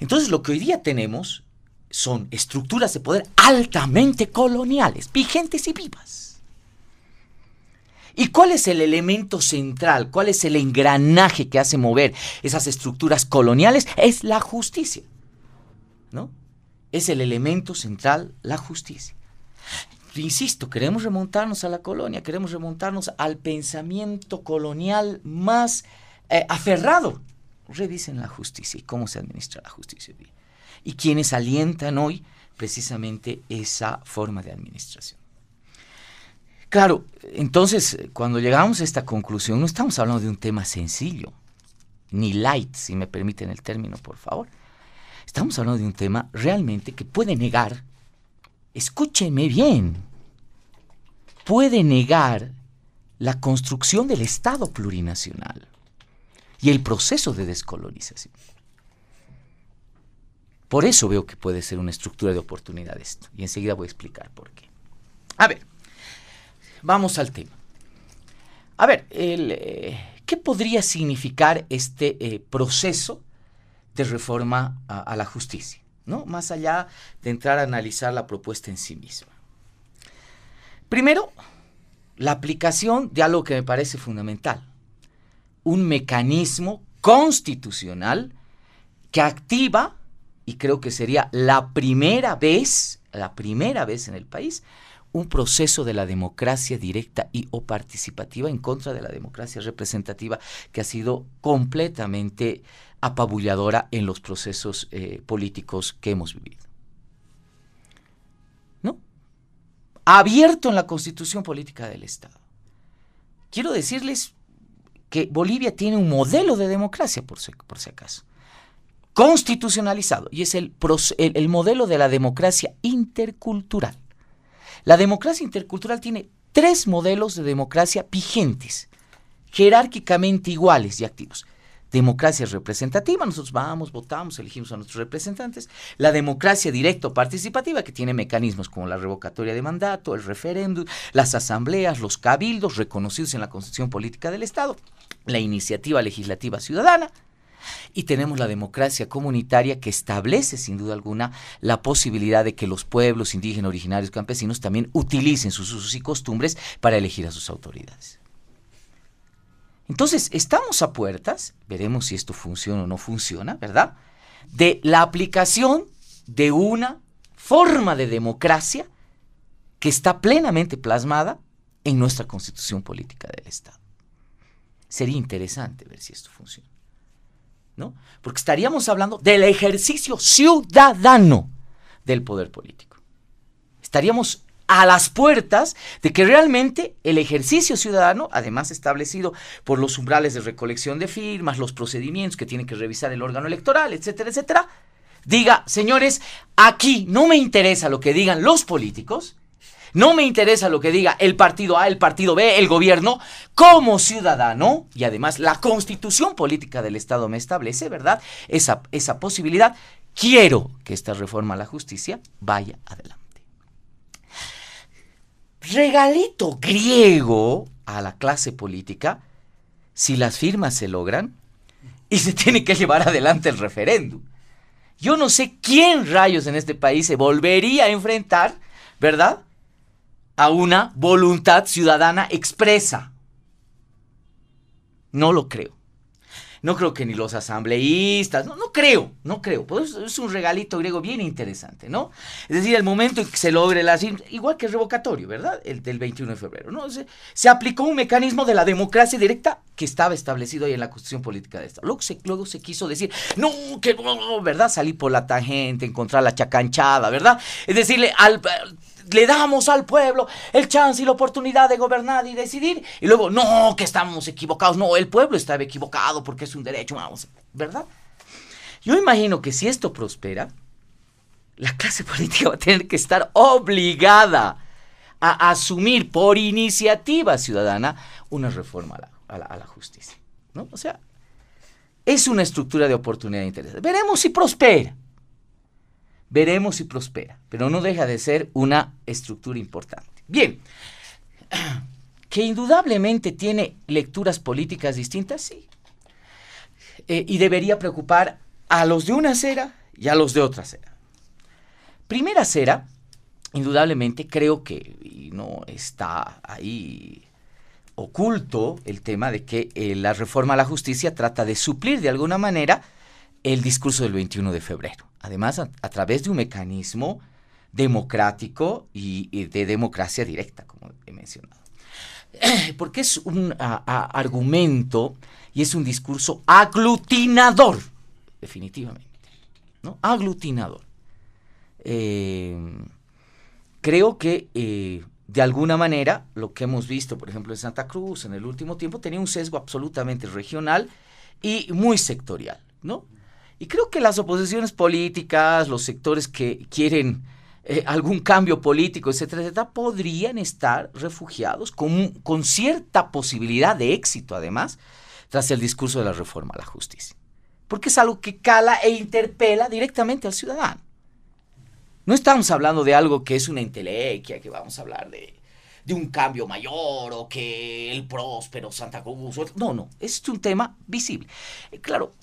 Entonces lo que hoy día tenemos son estructuras de poder altamente coloniales, vigentes y vivas ¿Y cuál es el elemento central? ¿Cuál es el engranaje que hace mover esas estructuras coloniales? Es la justicia. ¿No? Es el elemento central la justicia. Insisto, queremos remontarnos a la colonia, queremos remontarnos al pensamiento colonial más eh, aferrado. Revisen la justicia y cómo se administra la justicia hoy. Y quienes alientan hoy precisamente esa forma de administración. Claro, entonces, cuando llegamos a esta conclusión, no estamos hablando de un tema sencillo, ni light, si me permiten el término, por favor. Estamos hablando de un tema realmente que puede negar, escúchenme bien, puede negar la construcción del Estado plurinacional y el proceso de descolonización. Por eso veo que puede ser una estructura de oportunidad esto. Y enseguida voy a explicar por qué. A ver, vamos al tema. A ver, eh, ¿qué podría significar este eh, proceso de reforma a, la justicia? ¿no? Más allá de entrar a analizar la propuesta en sí misma. Primero, la aplicación de algo que me parece fundamental, un mecanismo constitucional que activa, y creo que sería la primera vez, la primera vez en el país, un proceso de la democracia directa y o participativa en contra de la democracia representativa que ha sido completamente apabulladora en los procesos eh, políticos que hemos vivido. ¿No? Abierto en la constitución política del Estado. Quiero decirles que Bolivia tiene un modelo de democracia, por si, por si acaso, constitucionalizado, y es el, el modelo de la democracia intercultural. La democracia intercultural tiene tres modelos de democracia vigentes, jerárquicamente iguales y activos. Democracia representativa, nosotros vamos, votamos, elegimos a nuestros representantes. La democracia directo participativa, que tiene mecanismos como la revocatoria de mandato, el referéndum, las asambleas, los cabildos reconocidos en la Constitución Política del Estado, la iniciativa legislativa ciudadana, y tenemos la democracia comunitaria que establece sin duda alguna la posibilidad de que los pueblos indígenas, originarios, campesinos también utilicen sus usos y costumbres para elegir a sus autoridades. Entonces, estamos a puertas, veremos si esto funciona o no funciona, ¿verdad? De la aplicación de una forma de democracia que está plenamente plasmada en nuestra constitución política del Estado. Sería interesante ver si esto funciona. ¿No? Porque estaríamos hablando del ejercicio ciudadano del poder político. Estaríamos a las puertas de que realmente el ejercicio ciudadano, además establecido por los umbrales de recolección de firmas, los procedimientos que tiene que revisar el órgano electoral, etcétera, etcétera, diga, señores, aquí no me interesa lo que digan los políticos, no me interesa lo que diga el partido A, el partido B, el gobierno, como ciudadano, y además la constitución política del Estado me establece, ¿verdad? Esa, esa posibilidad. Quiero que esta reforma a la justicia vaya adelante. Regalito griego a la clase política si las firmas se logran y se tiene que llevar adelante el referéndum. Yo no sé quién rayos en este país se volvería a enfrentar, ¿verdad? A una voluntad ciudadana expresa. No lo creo. No creo que ni los asambleístas, no, no creo, no creo. Pues es un regalito griego bien interesante, ¿no? Es decir, el momento en que se logre la igual que el revocatorio, ¿verdad? El del 21 de febrero, ¿no? Se, se, aplicó un mecanismo de la democracia directa que estaba establecido ahí en la Constitución Política de Estado. Luego se, luego se quiso decir, no, que no, ¿verdad? Salir por la tangente, encontrar la chacanchada, ¿verdad? Es decirle al le damos al pueblo el chance y la oportunidad de gobernar y decidir. Y luego, no, que estamos equivocados. No, el pueblo estaba equivocado porque es un derecho, ¿verdad? Yo imagino que si esto prospera, la clase política va a tener que estar obligada a asumir por iniciativa ciudadana una reforma a la, justicia. ¿no? O sea, es una estructura de oportunidad interesante. Veremos si prospera. Veremos si prospera, pero no deja de ser una estructura importante. Bien, que indudablemente tiene lecturas políticas distintas, sí. Eh, y debería preocupar a los de una acera y a los de otra acera. Primera acera, indudablemente creo que no está ahí oculto el tema de que eh, la reforma a la justicia trata de suplir de alguna manera el discurso del 21 de febrero además a, través de un mecanismo democrático y, de democracia directa, como he mencionado. Porque es un argumento y es un discurso aglutinador, definitivamente, ¿no? Aglutinador. eh, creo que eh, de alguna manera lo que hemos visto, por ejemplo, en Santa Cruz en el último tiempo, tenía un sesgo absolutamente regional y muy sectorial, ¿no? Y creo que las oposiciones políticas, los sectores que quieren eh, algún cambio político, etcétera, etcétera, podrían estar refugiados con, con cierta posibilidad de éxito, además, tras el discurso de la reforma a la justicia. Porque es algo que cala e interpela directamente al ciudadano. No estamos hablando de algo que es una entelequia, que vamos a hablar de, de un cambio mayor o que el próspero Santa Cruz. No, no, es un tema visible. Eh, claro,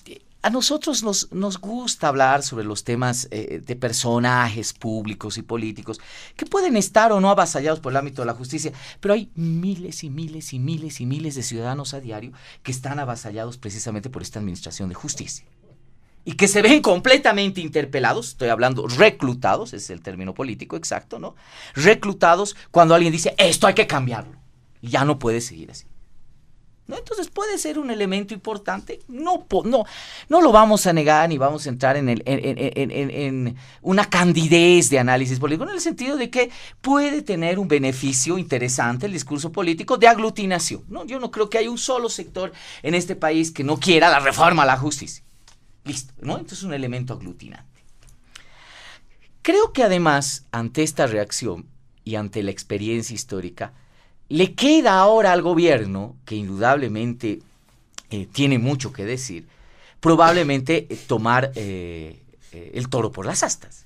a nosotros nos, nos, gusta hablar sobre los temas eh, de personajes públicos y políticos que pueden estar o no avasallados por el ámbito de la justicia, pero hay miles y miles y miles y miles de ciudadanos a diario que están avasallados precisamente por esta administración de justicia y que se ven completamente interpelados, estoy hablando reclutados, es el término político exacto, ¿no? Reclutados cuando alguien dice, esto hay que cambiarlo, y ya no puede seguir así. Entonces puede ser un elemento importante, no, no, no lo vamos a negar ni vamos a entrar en, una candidez de análisis político, en el sentido de que puede tener un beneficio interesante el discurso político de aglutinación. ¿no? Yo no creo que haya un solo sector en este país que no quiera la reforma a la justicia. Listo, ¿no? Entonces es un elemento aglutinante. Creo que además, ante esta reacción y ante la experiencia histórica, le queda ahora al gobierno, que indudablemente eh, tiene mucho que decir, probablemente eh, tomar eh, el toro por las astas.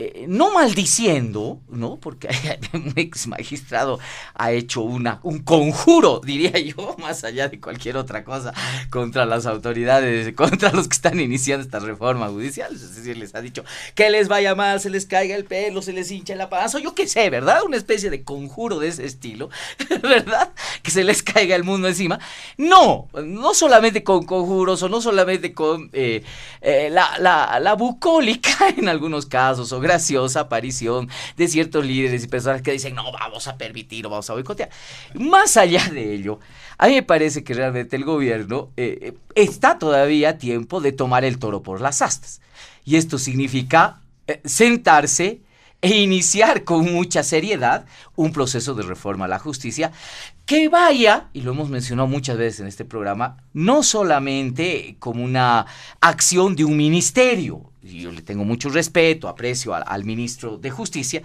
Eh, no maldiciendo, ¿no? Porque un ex magistrado ha hecho una, un conjuro, diría yo, más allá de cualquier otra cosa, contra las autoridades, contra los que están iniciando esta reforma judicial. Es decir, les ha dicho que les vaya mal, se les caiga el pelo, se les hincha la panza, yo qué sé, ¿verdad? Una especie de conjuro de ese estilo, ¿verdad? Que se les caiga el mundo encima. No, no solamente con conjuros o no solamente con eh, eh, la, la, bucólica en algunos casos, o graciosa aparición de ciertos líderes y personas que dicen, no, vamos a permitir o vamos a boicotear. Más allá de ello, a mí me parece que realmente el gobierno eh, eh, está todavía a tiempo de tomar el toro por las astas. Y esto significa eh, sentarse e iniciar con mucha seriedad un proceso de reforma a la justicia que vaya, y lo hemos mencionado muchas veces en este programa, no solamente como una acción de un ministerio, yo le tengo mucho respeto, aprecio al, ministro de Justicia,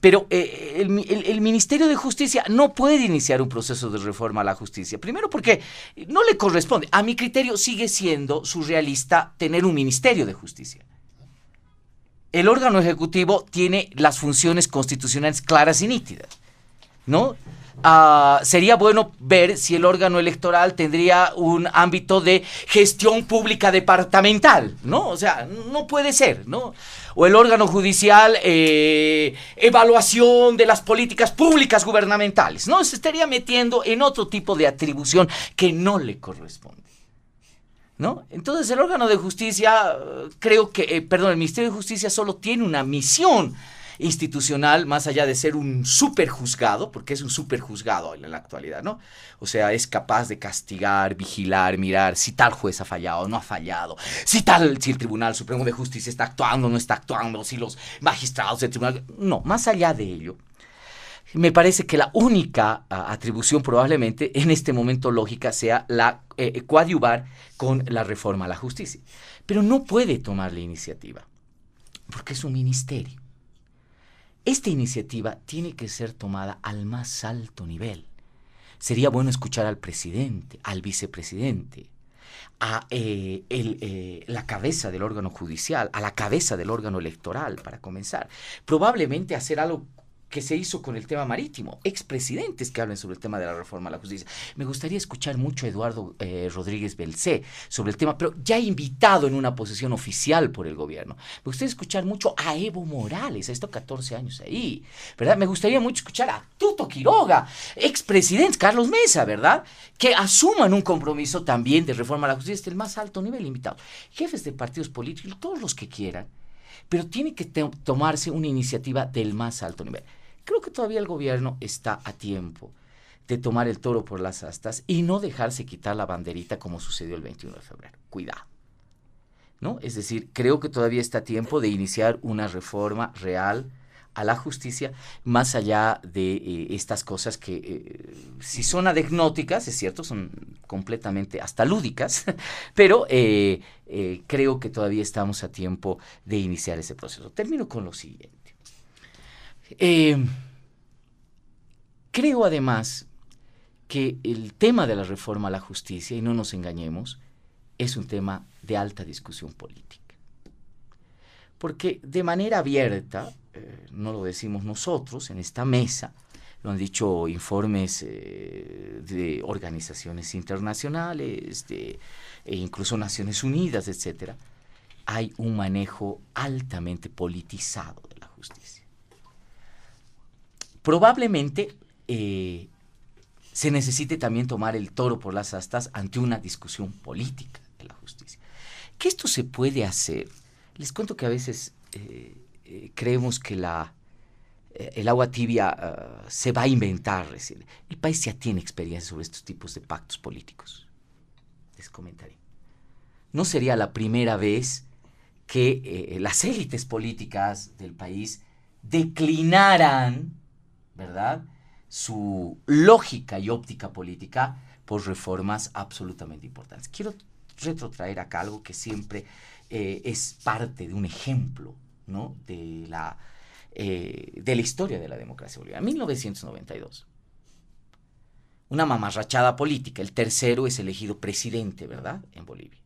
pero eh, el, Ministerio de Justicia no puede iniciar un proceso de reforma a la justicia. Primero porque no le corresponde. A mi criterio sigue siendo surrealista tener un Ministerio de Justicia. El órgano ejecutivo tiene las funciones constitucionales claras y nítidas. ¿No? Ah, sería bueno ver si el órgano electoral tendría un ámbito de gestión pública departamental, ¿no? O sea, no puede ser, ¿no? O el órgano judicial, eh, evaluación de las políticas públicas gubernamentales, ¿no? Se estaría metiendo en otro tipo de atribución que no le corresponde. ¿No? Entonces el órgano de justicia, creo que, eh, perdón, el Ministerio de Justicia solo tiene una misión institucional, más allá de ser un superjuzgado, porque es un superjuzgado en la actualidad, ¿no? O sea, es capaz de castigar, vigilar, mirar si tal juez ha fallado o no ha fallado, si tal, si el Tribunal Supremo de Justicia está actuando o no está actuando, si los magistrados del Tribunal... No, más allá de ello, me parece que la única atribución probablemente en este momento lógica sea la eh, coadyuvar con la reforma a la justicia. Pero no puede tomar la iniciativa, porque es un ministerio. Esta iniciativa tiene que ser tomada al más alto nivel. Sería bueno escuchar al presidente, al vicepresidente, a eh, eh, la cabeza del órgano judicial, a la cabeza del órgano electoral, para comenzar. Probablemente hacer algo que se hizo con el tema marítimo, expresidentes que hablen sobre el tema de la reforma a la justicia. Me gustaría escuchar mucho a Eduardo eh, Rodríguez Belcé sobre el tema, pero ya invitado en una posición oficial por el gobierno. Me gustaría escuchar mucho a Evo Morales, ha estado 14 años ahí, ¿verdad? Me gustaría mucho escuchar a Tuto Quiroga, expresidente Carlos Mesa, ¿verdad? Que asuman un compromiso también de reforma a la justicia, este el más alto nivel invitado. Jefes de partidos políticos, todos los que quieran, pero tiene que tomarse una iniciativa del más alto nivel. Creo que todavía el gobierno está a tiempo de tomar el toro por las astas y no dejarse quitar la banderita como sucedió el 21 de febrero. Cuidado. ¿no? Es decir, creo que todavía está tiempo de iniciar una reforma real a la justicia, más allá de eh, estas cosas que, eh, si son adegnóticas, es cierto, son completamente hasta lúdicas, pero eh, creo que todavía estamos a tiempo de iniciar ese proceso. Termino con lo siguiente. Creo además que el tema de la reforma a la justicia, y no nos engañemos, es un tema de alta discusión política. Porque de manera abierta, eh, no lo decimos nosotros en esta mesa, lo han dicho informes eh, de organizaciones internacionales, de, e incluso Naciones Unidas, etc., hay un manejo altamente politizado de la justicia. Probablemente eh, se necesite también tomar el toro por las astas ante una discusión política de la justicia. ¿Que esto se puede hacer? Les cuento que a veces eh, creemos que la, eh, el agua tibia ah, se va a inventar recién. El país ya tiene experiencia sobre estos tipos de pactos políticos. Les comentaré. No sería la primera vez que eh, las élites políticas del país declinaran, ¿verdad?, su lógica y óptica política por reformas absolutamente importantes. Quiero retrotraer acá algo que siempre es parte de un ejemplo de, la, eh, de la historia de la democracia boliviana. 1992. Una mamarrachada política. El tercero es elegido presidente, ¿verdad? En Bolivia.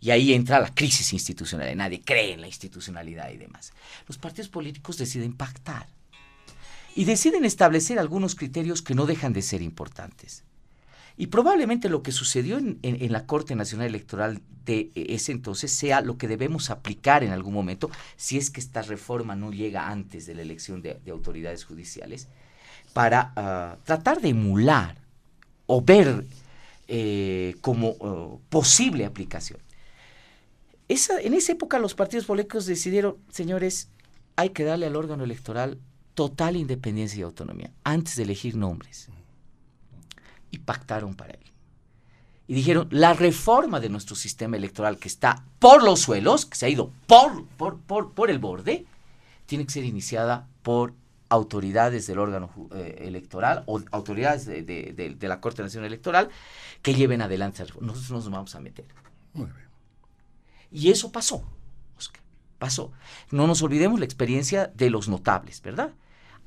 Y ahí entra la crisis institucional. Nadie cree en la institucionalidad y demás. Los partidos políticos deciden pactar. Y deciden establecer algunos criterios que no dejan de ser importantes. Y probablemente lo que sucedió en, la Corte Nacional Electoral de ese entonces sea lo que debemos aplicar en algún momento, si es que esta reforma no llega antes de la elección de, autoridades judiciales, para ah, tratar de emular o ver eh, como oh, posible aplicación. en esa época los partidos políticos decidieron, señores, hay que darle al órgano electoral total independencia y autonomía antes de elegir nombres y pactaron para él. Y dijeron, la reforma de nuestro sistema electoral que está por los suelos, que se ha ido por, por, por, el borde, tiene que ser iniciada por autoridades del órgano eh, electoral o autoridades de, la Corte Nacional Electoral que lleven adelante. Nosotros nos vamos a meter. Muy bien. Y eso pasó. Pasó. No nos olvidemos la experiencia de los notables, ¿verdad?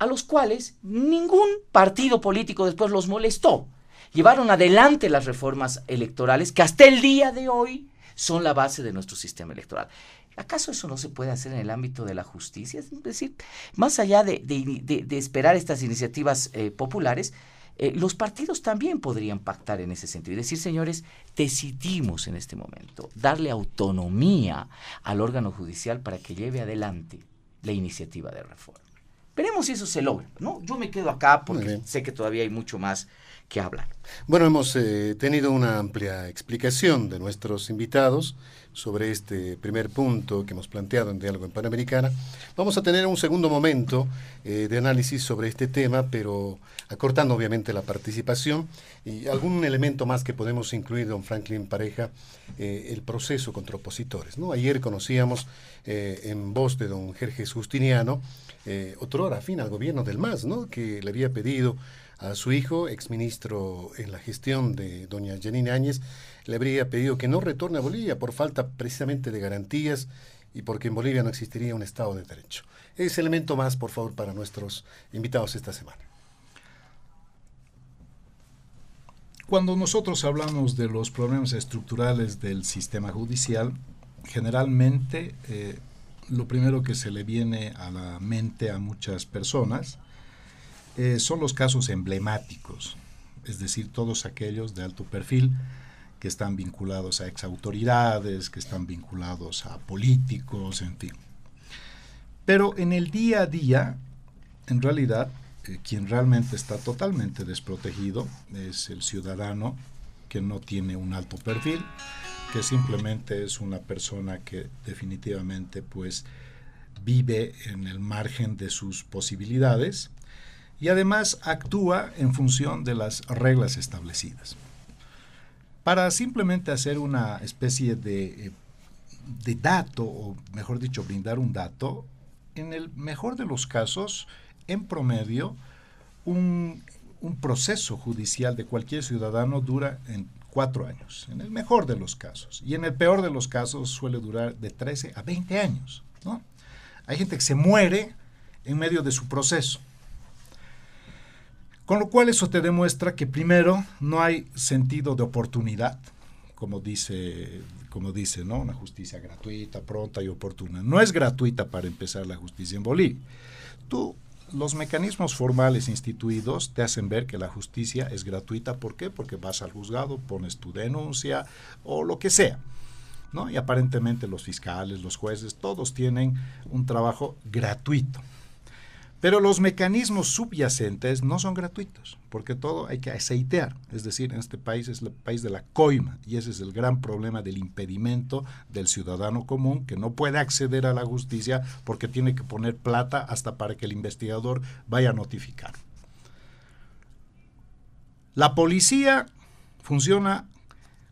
A los cuales ningún partido político después los molestó llevaron adelante las reformas electorales que hasta el día de hoy son la base de nuestro sistema electoral. ¿Acaso eso no se puede hacer en el ámbito de la justicia? Es decir, más allá de, esperar estas iniciativas eh, populares, eh, los partidos también podrían pactar en ese sentido y decir, señores, decidimos en este momento darle autonomía al órgano judicial para que lleve adelante la iniciativa de reforma. Veremos si eso se logra, ¿no? Yo me quedo acá porque sé que todavía hay mucho más que hablar. Bueno, hemos eh, tenido una amplia explicación de nuestros invitados sobre este primer punto que hemos planteado en Diálogo en Panamericana. Vamos a tener un segundo momento eh, de análisis sobre este tema, pero acortando obviamente la participación y algún elemento más que podemos incluir, don Franklin Pareja, eh, el proceso contra opositores. ¿no? Ayer conocíamos en voz de don Jerjes Justiniano, otro hora afín al gobierno del MAS, ¿no? que le había pedido a su hijo, exministro en la gestión de doña Janine Áñez, le habría pedido que no retorne a Bolivia por falta precisamente de garantías y porque en Bolivia no existiría un Estado de Derecho. Ese elemento más, por favor, para nuestros invitados esta semana. Cuando nosotros hablamos de los problemas estructurales del sistema judicial, generalmente eh, lo primero que se le viene a la mente a muchas personas eh, son los casos emblemáticos, es decir, todos aquellos de alto perfil que están vinculados a exautoridades, que están vinculados a políticos, en fin. Pero en el día a día, en realidad, eh, quien realmente está totalmente desprotegido es el ciudadano que no tiene un alto perfil, que simplemente es una persona que definitivamente pues vive en el margen de sus posibilidades y además actúa en función de las reglas establecidas. Para simplemente hacer una especie de, eh, de dato, o mejor dicho, brindar un dato, en el mejor de los casos, en promedio, un, un proceso judicial de cualquier ciudadano dura en cuatro años, en el mejor de los casos. Y en el peor de los casos suele durar de 13 a 20 años. ¿no? Hay gente que se muere en medio de su proceso. Con lo cual eso te demuestra que primero no hay sentido de oportunidad, como dice, como dice, ¿no? Una justicia gratuita, pronta y oportuna. No es gratuita para empezar la justicia en Bolivia. Tú, los mecanismos formales instituidos te hacen ver que la justicia es gratuita. ¿Por qué? Porque vas al juzgado, pones tu denuncia o lo que sea. ¿no? Y aparentemente los fiscales, los jueces, todos tienen un trabajo gratuito. Pero los mecanismos subyacentes no son gratuitos, porque todo hay que aceitear. Es decir, en este país es el país de la coima, y ese es el gran problema del impedimento del ciudadano común que no puede acceder a la justicia porque tiene que poner plata hasta para que el investigador vaya a notificar. La policía funciona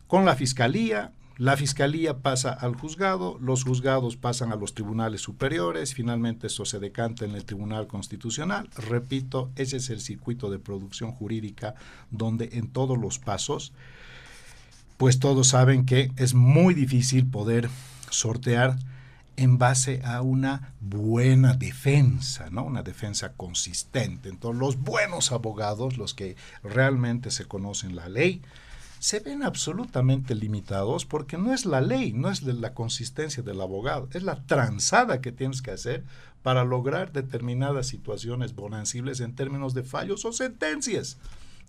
con la fiscalía, la fiscalía pasa al juzgado, los juzgados pasan a los tribunales superiores, finalmente eso se decanta en el Tribunal Constitucional. Repito, ese es el circuito de producción jurídica donde en todos los pasos, pues todos saben que es muy difícil poder sortear en base a una buena defensa, ¿no? Una defensa consistente. Entonces, los buenos abogados, los que realmente se conocen la ley, se ven absolutamente limitados porque no es la ley, no es la consistencia del abogado, es la transada que tienes que hacer para lograr determinadas situaciones bonancibles en términos de fallos o sentencias.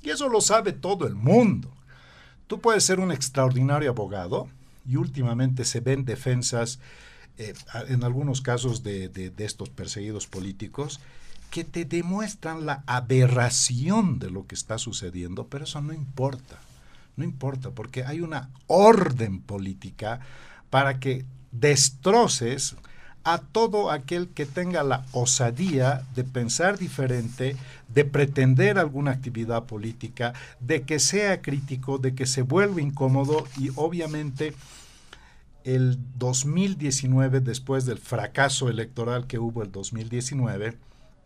Y eso lo sabe todo el mundo. Tú puedes ser un extraordinario abogado y últimamente se ven defensas, eh, en algunos casos de, de estos perseguidos políticos, que te demuestran la aberración de lo que está sucediendo, pero eso no importa. No importa, porque hay una orden política para que destroces a todo aquel que tenga la osadía de pensar diferente, de pretender alguna actividad política, de que sea crítico, de que se vuelva incómodo y obviamente el 2019, después del fracaso electoral que hubo el 2019,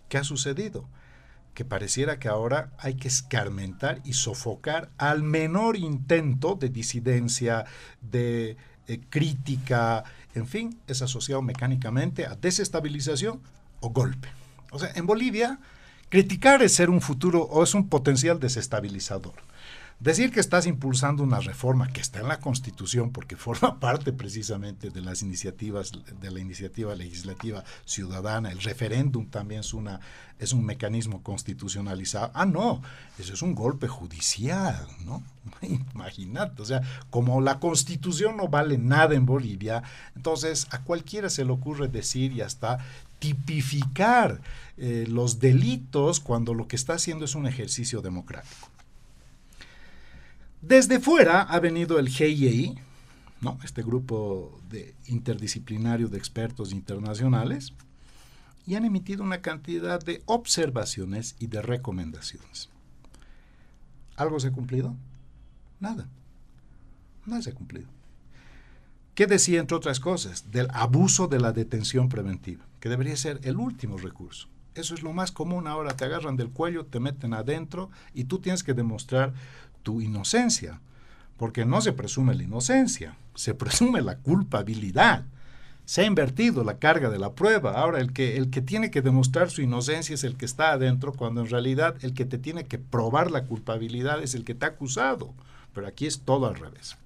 ¿qué ha sucedido? Que pareciera que ahora hay que escarmentar y sofocar al menor intento de disidencia, de eh, crítica, en fin, es asociado mecánicamente a desestabilización o golpe. O sea, en Bolivia, criticar es ser un futuro o es un potencial desestabilizador. Decir que estás impulsando una reforma que está en la Constitución porque forma parte precisamente de las iniciativas de la iniciativa legislativa ciudadana, el referéndum también es una es un mecanismo constitucionalizado. Ah, no, eso es un golpe judicial, ¿no? Imagínate, o sea, como la Constitución no vale nada en Bolivia, entonces a cualquiera se le ocurre decir y hasta tipificar eh, los delitos cuando lo que está haciendo es un ejercicio democrático. Desde fuera ha venido el GIEI, ¿no? este grupo de interdisciplinario de expertos internacionales, y han emitido una cantidad de observaciones y de recomendaciones. ¿Algo se ha cumplido? Nada. Nada se ha cumplido. ¿Qué decía, entre otras cosas? Del abuso de la detención preventiva, que debería ser el último recurso. Eso es lo más común ahora. Te agarran del cuello, te meten adentro y tú tienes que demostrar tu inocencia, porque no se presume la inocencia, se presume la culpabilidad. Se ha invertido la carga de la prueba. Ahora el que, el que tiene que demostrar su inocencia es el que está adentro, cuando en realidad el que te tiene que probar la culpabilidad es el que te ha acusado. Pero aquí es todo al revés.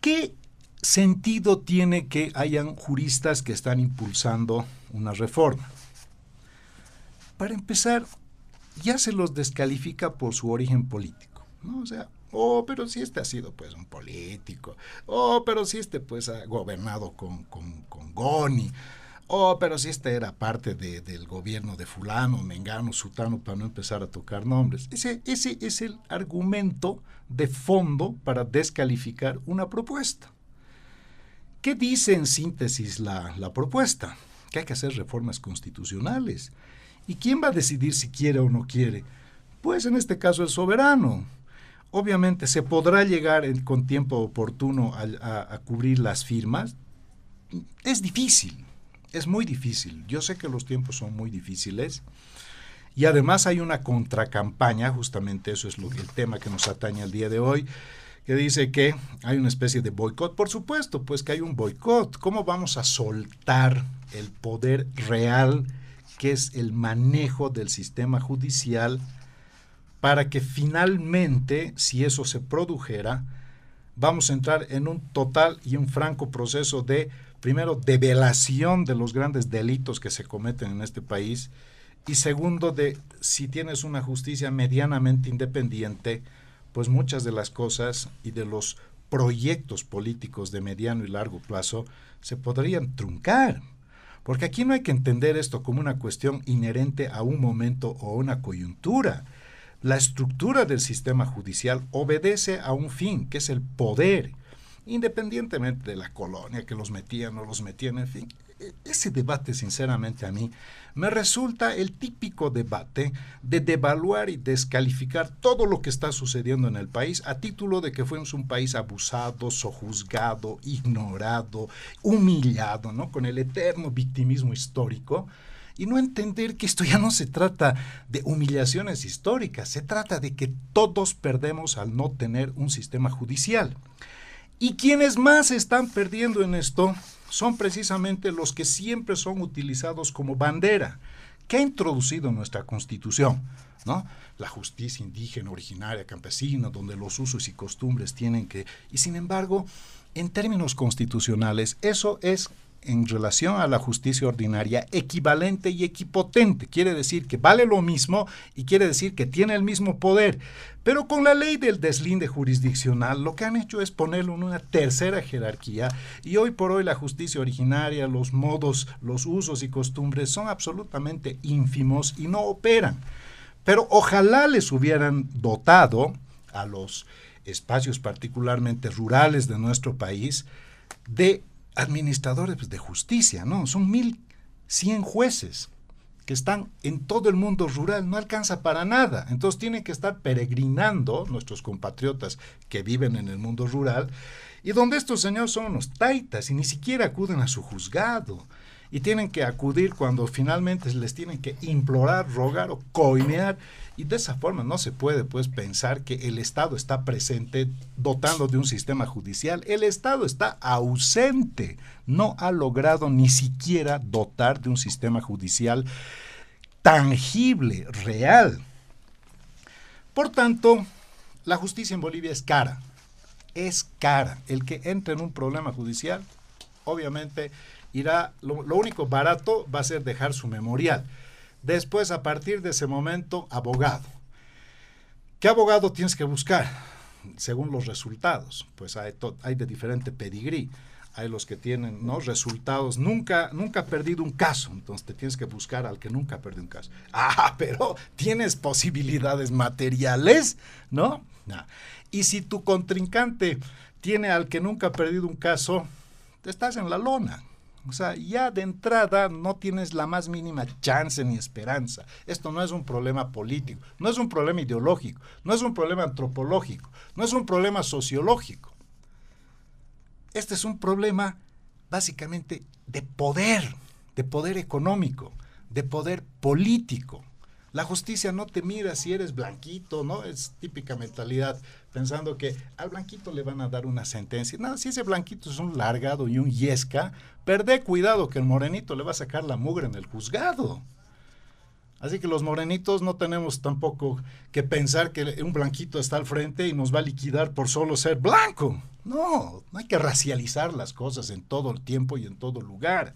¿Qué sentido tiene que hayan juristas que están impulsando una reforma? Para empezar, ya se los descalifica por su origen político. O sea, oh, pero si este ha sido pues un político, oh, pero si este pues ha gobernado con, con, con Goni, oh, pero si este era parte de, del gobierno de fulano, mengano, sutano, para no empezar a tocar nombres. Ese, ese es el argumento de fondo para descalificar una propuesta. ¿Qué dice en síntesis la, la propuesta? Que hay que hacer reformas constitucionales ¿Y quién va a decidir si quiere o no quiere? Pues en este caso el soberano. Obviamente se podrá llegar con tiempo oportuno a, cubrir las firmas. Es difícil, es muy difícil. Yo sé que los tiempos son muy difíciles. Y además hay una contracampaña, justamente eso es el tema que nos atañe el día de hoy, que dice que hay una especie de boicot. Por supuesto, pues que hay un boicot. ¿Cómo vamos a soltar el poder real que es el manejo del sistema judicial para que finalmente, si eso se produjera, vamos a entrar en un total y un franco proceso de, primero, develación de los grandes delitos que se cometen en este país y segundo, de si tienes una justicia medianamente independiente, pues muchas de las cosas y de los proyectos políticos de mediano y largo plazo se podrían truncar. Porque aquí no hay que entender esto como una cuestión inherente a un momento o una coyuntura. La estructura del sistema judicial obedece a un fin, que es el poder, independientemente de la colonia que los metían o los metían, en fin. Ese debate, sinceramente, a mí me resulta el típico debate de devaluar y descalificar todo lo que está sucediendo en el país a título de que fuimos un país abusado, sojuzgado, ignorado, humillado, ¿no? Con el eterno victimismo histórico y no entender que esto ya no se trata de humillaciones históricas, se trata de que todos perdemos al no tener un sistema judicial. Y quienes más están perdiendo en esto son precisamente los que siempre son utilizados como bandera. que ha introducido nuestra constitución? ¿no? La justicia indígena, originaria, campesina, donde los usos y costumbres tienen que... Y sin embargo, en términos constitucionales, eso es en relación a la justicia ordinaria equivalente y equipotente. Quiere decir que vale lo mismo y quiere decir que tiene el mismo poder. Pero con la ley del deslinde jurisdiccional lo que han hecho es ponerlo en una tercera jerarquía y hoy por hoy la justicia originaria, los modos, los usos y costumbres son absolutamente ínfimos y no operan. Pero ojalá les hubieran dotado a los espacios particularmente rurales de nuestro país de administradores de justicia, ¿no? Son 1.100 jueces que están en todo el mundo rural, no alcanza para nada. Entonces tienen que estar peregrinando nuestros compatriotas que viven en el mundo rural, y donde estos señores son unos taitas y ni siquiera acuden a su juzgado. Y tienen que acudir cuando finalmente les tienen que implorar, rogar o coimear y de esa forma no se puede pues pensar que el Estado está presente dotando de un sistema judicial. El Estado está ausente, no ha logrado ni siquiera dotar de un sistema judicial tangible, real. Por tanto, la justicia en Bolivia es cara, es cara. El que entre en un problema judicial, obviamente, irá, lo, lo único barato va a ser dejar su memorial Después, a partir de ese momento, abogado. ¿Qué abogado tienes que buscar? Según los resultados. Pues hay, de diferente pedigrí. Hay los que tienen ¿no? resultados. Nunca, nunca ha perdido un caso. Entonces te tienes que buscar al que nunca ha perdido un caso. Ah, pero tienes posibilidades materiales, ¿no? Y si tu contrincante tiene al que nunca ha perdido un caso, te estás en la lona. O sea, ya de entrada no tienes la más mínima chance ni esperanza. Esto no es un problema político, no es un problema ideológico, no es un problema antropológico, no es un problema sociológico. Este es un problema básicamente de poder, de poder económico, de poder político. La justicia no te mira si eres blanquito, ¿no? Es típica mentalidad, pensando que al blanquito le van a dar una sentencia. No, si ese blanquito es un largado y un yesca, perde cuidado que el morenito le va a sacar la mugre en el juzgado. Así que los morenitos no tenemos tampoco que pensar que un blanquito está al frente y nos va a liquidar por solo ser blanco. No, no hay que racializar las cosas en todo el tiempo y en todo lugar.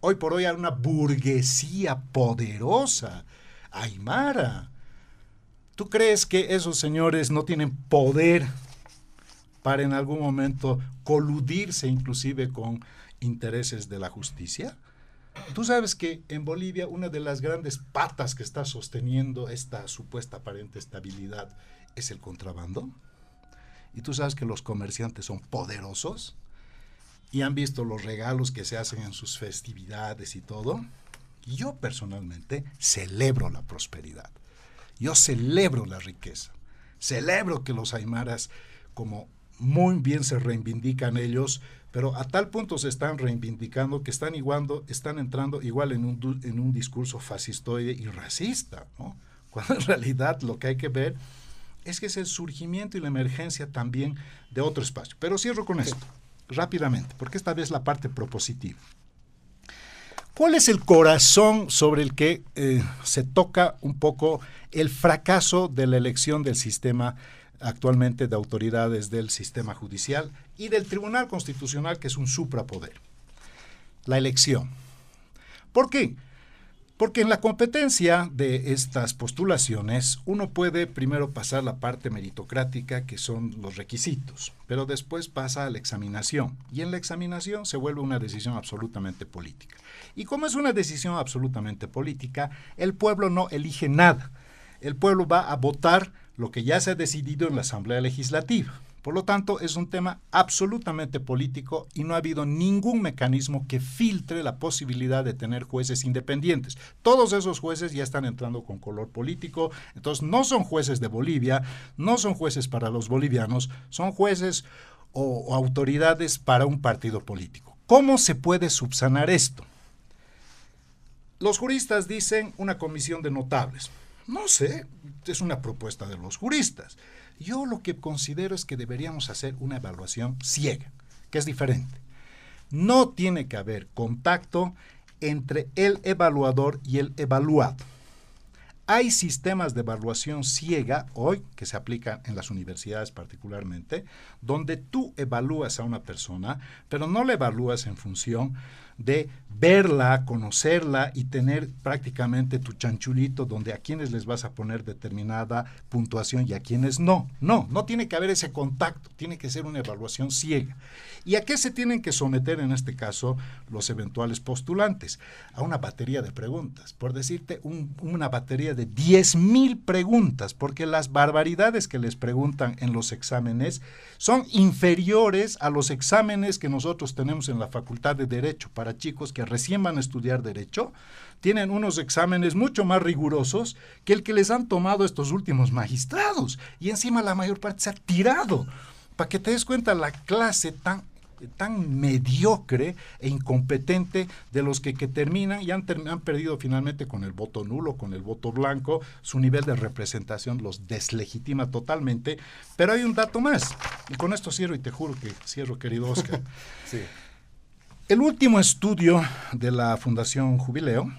Hoy por hoy hay una burguesía poderosa Aymara. ¿Tú crees que esos señores no tienen poder para en algún momento coludirse inclusive con intereses de la justicia? Tú sabes que en Bolivia una de las grandes patas que está sosteniendo esta supuesta aparente estabilidad es el contrabando. Y tú sabes que los comerciantes son poderosos y han visto los regalos que se hacen en sus festividades y todo. Yo personalmente celebro la prosperidad. Yo celebro la riqueza. celebro que los aymaras, como muy bien se reivindican ellos, pero a tal punto se están reivindicando que están, iguando, están entrando igual en un, en un discurso fascistoide y racista, ¿no? cuando en realidad lo que hay que ver es que es el surgimiento y la emergencia también de otro espacio. Pero cierro con esto, rápidamente, porque esta vez la parte propositiva. ¿Cuál es el corazón sobre el que eh, se toca un poco el fracaso de la elección del sistema actualmente de autoridades del sistema judicial y del Tribunal Constitucional, que es un suprapoder? La elección. ¿Por qué? Porque en la competencia de estas postulaciones uno puede primero pasar la parte meritocrática, que son los requisitos, pero después pasa a la examinación. Y en la examinación se vuelve una decisión absolutamente política. Y como es una decisión absolutamente política, el pueblo no elige nada. El pueblo va a votar lo que ya se ha decidido en la Asamblea Legislativa. Por lo tanto, es un tema absolutamente político y no ha habido ningún mecanismo que filtre la posibilidad de tener jueces independientes. Todos esos jueces ya están entrando con color político, entonces no son jueces de Bolivia, no son jueces para los bolivianos, son jueces o, o autoridades para un partido político. ¿Cómo se puede subsanar esto? Los juristas dicen una comisión de notables. No sé, es una propuesta de los juristas. Yo lo que considero es que deberíamos hacer una evaluación ciega, que es diferente. No tiene que haber contacto entre el evaluador y el evaluado. Hay sistemas de evaluación ciega hoy que se aplican en las universidades particularmente, donde tú evalúas a una persona, pero no la evalúas en función de verla, conocerla y tener prácticamente tu chanchulito donde a quienes les vas a poner determinada puntuación y a quienes no. No, no tiene que haber ese contacto, tiene que ser una evaluación ciega. ¿Y a qué se tienen que someter en este caso los eventuales postulantes? A una batería de preguntas, por decirte, una batería de 10.000 preguntas, porque las barbaridades que les preguntan en los exámenes son inferiores a los exámenes que nosotros tenemos en la Facultad de Derecho para chicos que recién van a estudiar Derecho. Tienen unos exámenes mucho más rigurosos que el que les han tomado estos últimos magistrados. Y encima la mayor parte se ha tirado. Para que te des cuenta la clase tan tan mediocre e incompetente de los que, que terminan y han, han, perdido finalmente con el voto nulo, con el voto blanco, su nivel de representación los deslegitima totalmente. Pero hay un dato más, y con esto cierro y te juro que cierro, querido Oscar. sí. El último estudio de la Fundación Jubileo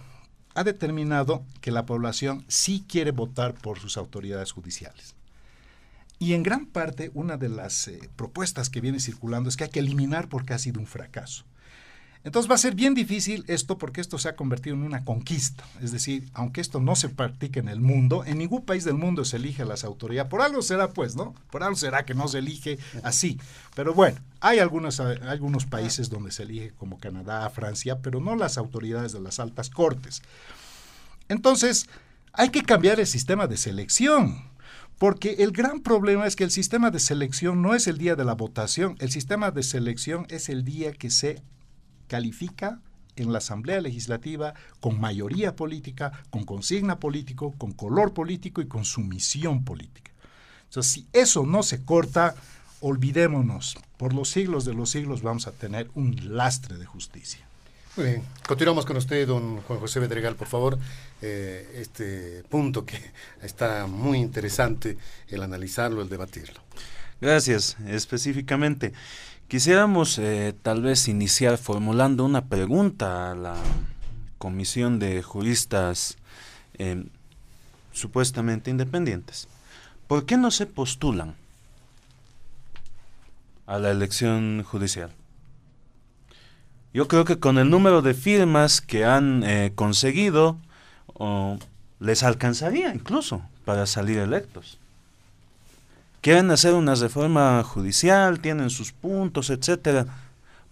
ha determinado que la población sí quiere votar por sus autoridades judiciales. Y en gran parte una de las eh, propuestas que viene circulando es que hay que eliminar porque ha sido un fracaso. Entonces va a ser bien difícil esto porque esto se ha convertido en una conquista. Es decir, aunque esto no se practique en el mundo, en ningún país del mundo se elige a las autoridades. Por algo será, pues, ¿no? Por algo será que no se elige así. Pero bueno, hay algunos, algunos países donde se elige como Canadá, Francia, pero no las autoridades de las altas cortes. Entonces, hay que cambiar el sistema de selección. Porque el gran problema es que el sistema de selección no es el día de la votación, el sistema de selección es el día que se califica en la Asamblea Legislativa con mayoría política, con consigna político, con color político y con sumisión política. Entonces, si eso no se corta, olvidémonos, por los siglos de los siglos vamos a tener un lastre de justicia. Muy bien, continuamos con usted, don Juan José Bedregal, por favor. Eh, este punto que está muy interesante el analizarlo, el debatirlo. Gracias. Específicamente, quisiéramos eh, tal vez iniciar formulando una pregunta a la comisión de juristas eh, supuestamente independientes. ¿Por qué no se postulan a la elección judicial? Yo creo que con el número de firmas que han eh, conseguido, les alcanzaría incluso para salir electos. Quieren hacer una reforma judicial, tienen sus puntos, etcétera.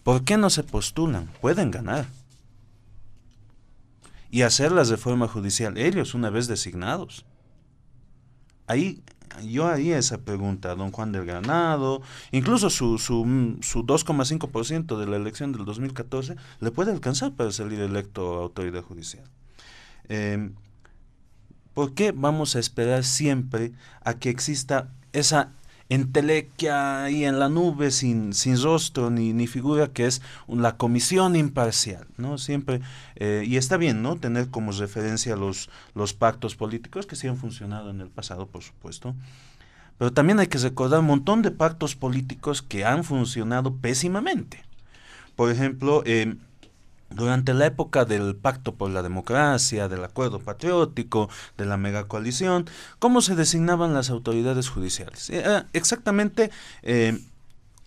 ¿Por qué no se postulan? Pueden ganar. Y hacer la reforma judicial ellos una vez designados. Ahí yo haría esa pregunta a don Juan del Granado, incluso su, su, su 2,5% de la elección del 2014 le puede alcanzar para salir electo a autoridad judicial. Eh, ¿Por qué vamos a esperar siempre a que exista esa entelequia ahí en la nube sin, sin rostro ni, ni figura que es la comisión imparcial, ¿no? Siempre, eh, y está bien, ¿no? Tener como referencia los, los pactos políticos que sí han funcionado en el pasado, por supuesto, pero también hay que recordar un montón de pactos políticos que han funcionado pésimamente. Por ejemplo, eh, durante la época del Pacto por la Democracia, del Acuerdo Patriótico, de la megacoalición, ¿cómo se designaban las autoridades judiciales? Era exactamente eh,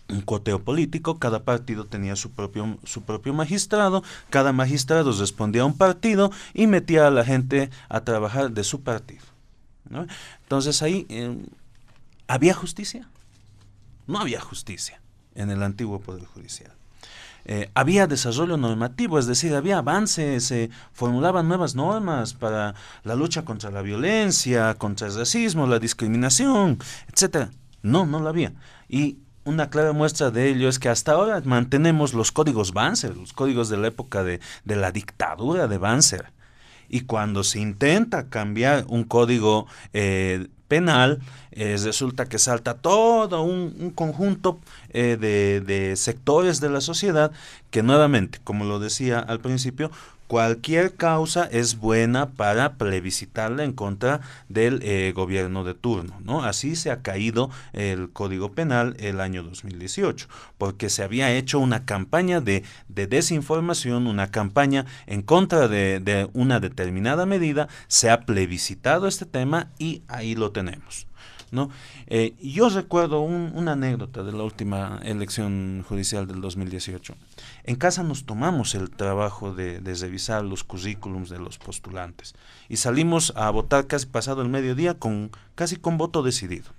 un coteo político, cada partido tenía su propio, su propio magistrado, cada magistrado respondía a un partido y metía a la gente a trabajar de su partido. Entonces ahí, eh, ¿había justicia? No había justicia en el antiguo Poder Judicial. Eh, había desarrollo normativo, es decir, había avances, se formulaban nuevas normas para la lucha contra la violencia, contra el racismo, la discriminación, etcétera. No, no lo había. Y una clara muestra de ello es que hasta ahora mantenemos los códigos Banzer, los códigos de la época de, de la dictadura de Banzer. Y cuando se intenta cambiar un código eh, penal, resulta que salta todo un, conjunto eh, de, sectores de la sociedad que nuevamente, como lo decía al principio, cualquier causa es buena para plebiscitarla en contra del eh, gobierno de turno. ¿no? Así se ha caído el Código Penal el año 2018, porque se había hecho una campaña de, de desinformación, una campaña en contra de, una determinada medida, se ha plebiscitado este tema y ahí lo tenemos. ¿no? Eh, yo recuerdo una anécdota de la última elección judicial del 2018. En casa nos tomamos el trabajo de, revisar los currículums de los postulantes y salimos a votar casi pasado el mediodía con casi con voto decidido.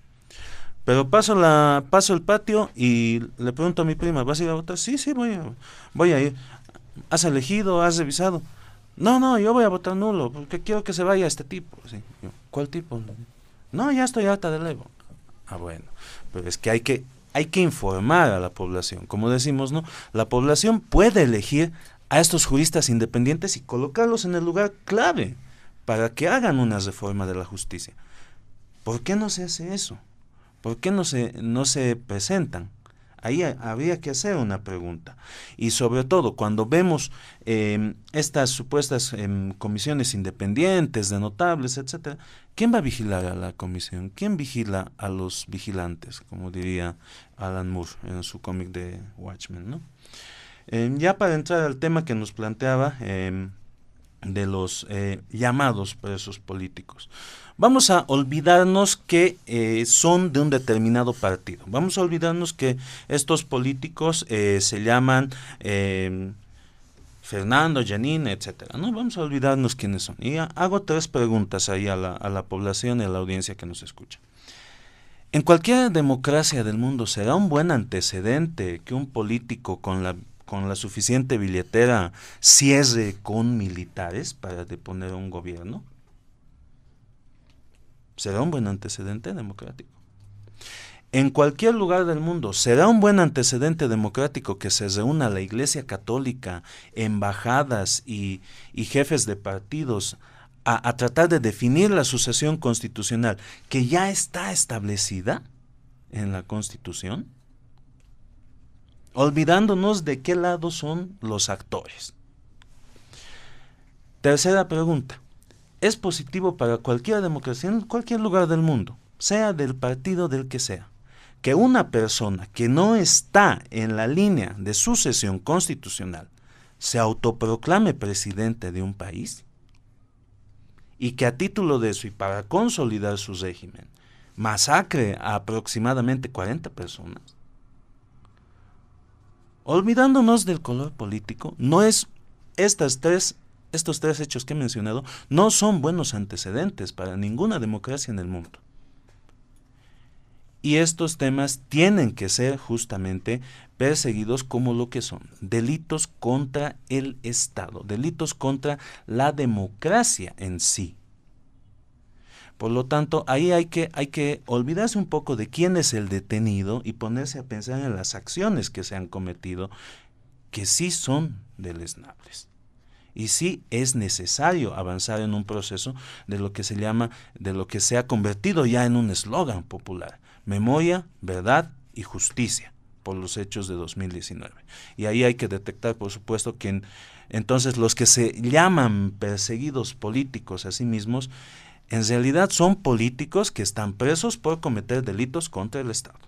Pero paso la paso el patio y le pregunto a mi prima, ¿vas a ir a votar? Sí, sí, voy a, voy a ir. ¿Has elegido? ¿Has revisado? No, no, yo voy a votar nulo, porque quiero que se vaya este tipo. ¿Cuál tipo? No, ya estoy harta del Evo. Ah, bueno, pero es que hay que hay que informar a la población. Como decimos, ¿no? La población puede elegir a estos juristas independientes y colocarlos en el lugar clave para que hagan una reforma de la justicia. ¿Por qué no se hace eso? ¿Por qué no se, no se presentan? Ahí habría que hacer una pregunta. Y sobre todo, cuando vemos em, estas supuestas em, comisiones independientes de notables, etcétera, ¿quién va a vigilar a la comisión? ¿Quién vigila a los vigilantes? Como diría Alan Moore en su cómic de Watchmen, ¿no? Em, ya para entrar al tema que nos planteaba de los eh, llamados presos políticos vamos a olvidarnos que eh, son de un determinado partido. Vamos a olvidarnos que estos políticos eh, se llaman em, Fernando, Janine, etcétera. ¿no? Vamos a olvidarnos quiénes son. Y hago tres preguntas ahí a la, a la población y a la audiencia que nos escucha. En cualquier democracia del mundo será un buen antecedente que un político con la con la suficiente billetera cierre con militares para deponer un gobierno será un buen antecedente democrático. En cualquier lugar del mundo, ¿será un buen antecedente democrático que se reúna la Iglesia Católica, embajadas y, jefes de partidos a, tratar de definir la sucesión constitucional que ya está establecida en la Constitución? Olvidándonos de qué lado son los actores. Tercera pregunta es positivo para cualquier democracia en cualquier lugar del mundo, sea del partido del que sea, que una persona que no está en la línea de sucesión constitucional se autoproclame presidente de un país y que a título de eso y para consolidar su régimen masacre a aproximadamente 40 personas. Olvidándonos del color político, no es estas tres estos tres hechos que he mencionado no son buenos antecedentes para ninguna democracia en el mundo. Y estos temas tienen que ser justamente perseguidos como lo que son, delitos contra el Estado, delitos contra la democracia en sí. Por lo tanto, ahí hay que, hay que olvidarse un poco de quién es el detenido y ponerse a pensar en las acciones que se han cometido, que sí son deleznables. Y sí es necesario avanzar en un proceso de lo que se llama, de lo que se ha convertido ya en un eslogan popular, memoria, verdad y justicia por los hechos de 2019. Y ahí hay que detectar, por supuesto, que entonces los que se llaman perseguidos políticos a sí mismos, en realidad son políticos que están presos por cometer delitos contra el Estado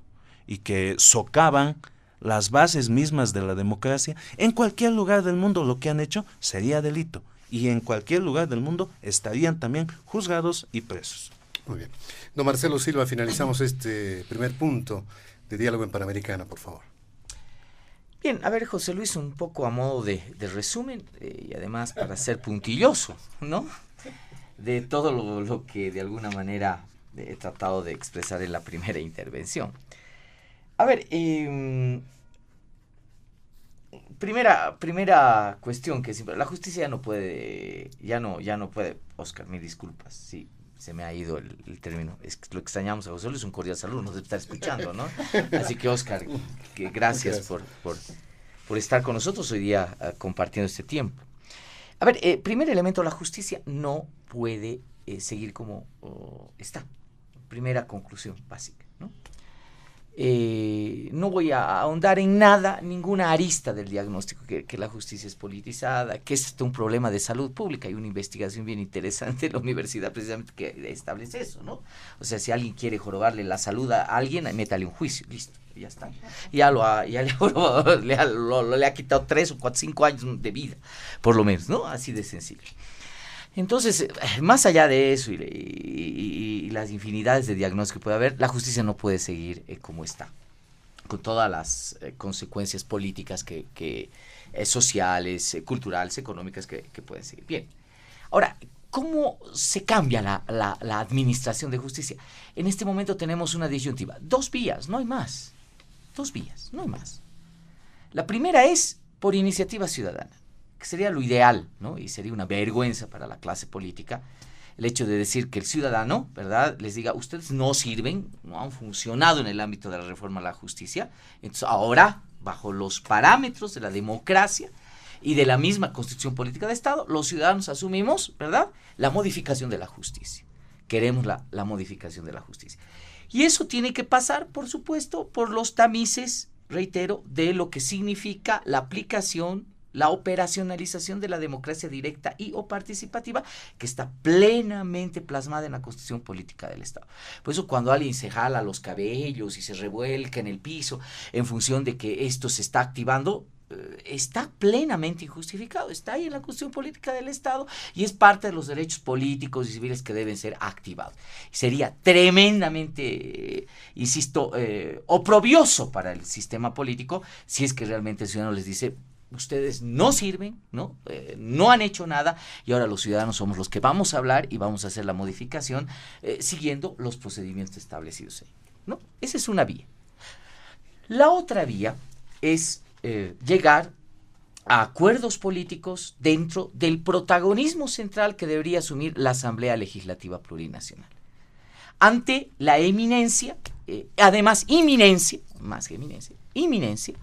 y que socavan las bases mismas de la democracia. En cualquier lugar del mundo lo que han hecho sería delito y en cualquier lugar del mundo estarían también juzgados y presos. Muy bien. Don Marcelo Silva, finalizamos este primer punto de diálogo en Panamericana, por favor. Bien, a ver, José Luis, un poco a modo de, resumen eh, y además para ser puntilloso, ¿no? De todo lo, que de alguna manera he tratado de expresar en la primera intervención. A ver, em, primera, primera cuestión que siempre, la justicia ya no puede, ya no, ya no puede, Oscar, mil disculpas, sí, se me ha ido el, término. Es que lo extrañamos a José Luis, un cordial saludo, nos debe estar escuchando, ¿no? Así que, Oscar, que gracias, Por, por, estar con nosotros hoy día ah, compartiendo este tiempo. A ver, eh, primer elemento, la justicia no puede eh, seguir como oh, está. Primera conclusión básica, ¿no? Eh, no voy a ahondar en nada, ninguna arista del diagnóstico, que, la justicia es politizada, que es un problema de salud pública. Hay una investigación bien interesante en la universidad precisamente que establece eso, ¿no? O sea, si alguien quiere jorobarle la salud a alguien, métale un juicio, listo, ya está. Ya, lo ha, le, le ha quitado tres o cuatro, cinco años de vida, por lo menos, ¿no? Así de sencillo. Entonces, eh, más allá de eso y, las infinidades de diagnósticos que puede haber, la justicia no puede seguir eh, como está, con todas las eh, consecuencias políticas, que, sociales, culturales, económicas que, pueden seguir. Bien, ahora, ¿cómo se cambia la, la administración de justicia? En este momento tenemos una disyuntiva, dos vías, no hay más, dos vías, no hay más. La primera es por iniciativa ciudadana que sería lo ideal, ¿no? Y sería una vergüenza para la clase política el hecho de decir que el ciudadano, ¿verdad?, les diga, ustedes no sirven, no han funcionado en el ámbito de la reforma a la justicia, entonces ahora, bajo los parámetros de la democracia y de la misma constitución política de Estado, los ciudadanos asumimos, ¿verdad?, la modificación de la justicia. Queremos la, la modificación de la justicia. Y eso tiene que pasar, por supuesto, por los tamices, reitero, de lo que significa la aplicación la operacionalización de la democracia directa y o participativa que está plenamente plasmada en la constitución política del Estado. Por eso cuando alguien se jala los cabellos y se revuelca en el piso en función de que esto se está activando, eh, está plenamente injustificado, está ahí en la constitución política del Estado y es parte de los derechos políticos y civiles que deben ser activados. Sería tremendamente, insisto, eh, oprobioso para el sistema político si es que realmente el ciudadano les dice, ustedes no sirven, ¿no? Eh, no han hecho nada y ahora los ciudadanos somos los que vamos a hablar y vamos a hacer la modificación eh, siguiendo los procedimientos establecidos ahí, ¿no? Esa es una vía. La otra vía es eh, llegar a acuerdos políticos dentro del protagonismo central que debería asumir la Asamblea Legislativa Plurinacional. Ante la eminencia, además inminencia, más que eminencia, inminencia,